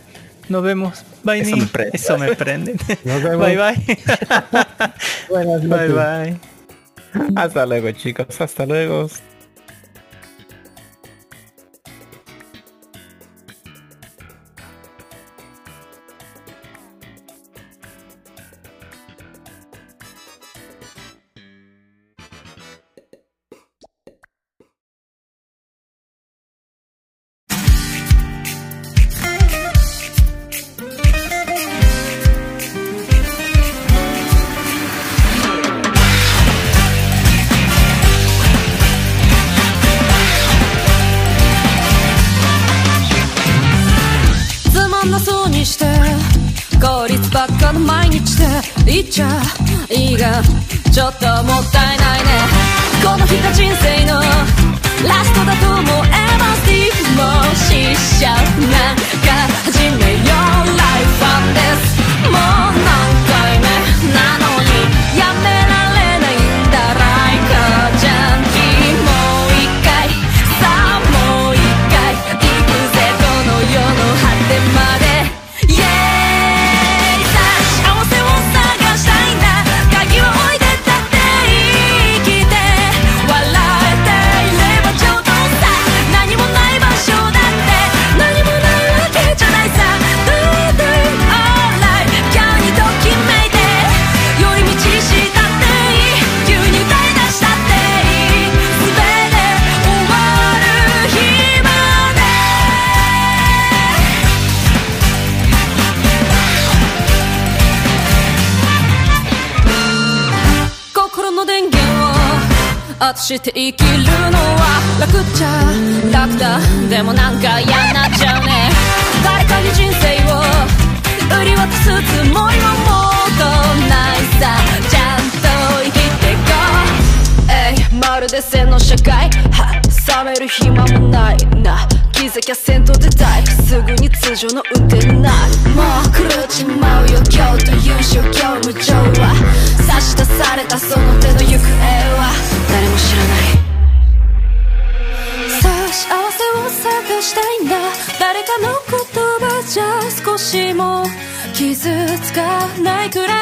Nos vemos. Bye, Eso me prende. Eso me prende. Nos vemos. Bye, bye. [laughs] Buenas noches. Bye, bye. Hasta luego, chicos. Hasta luego. shit to eat. つかないくらい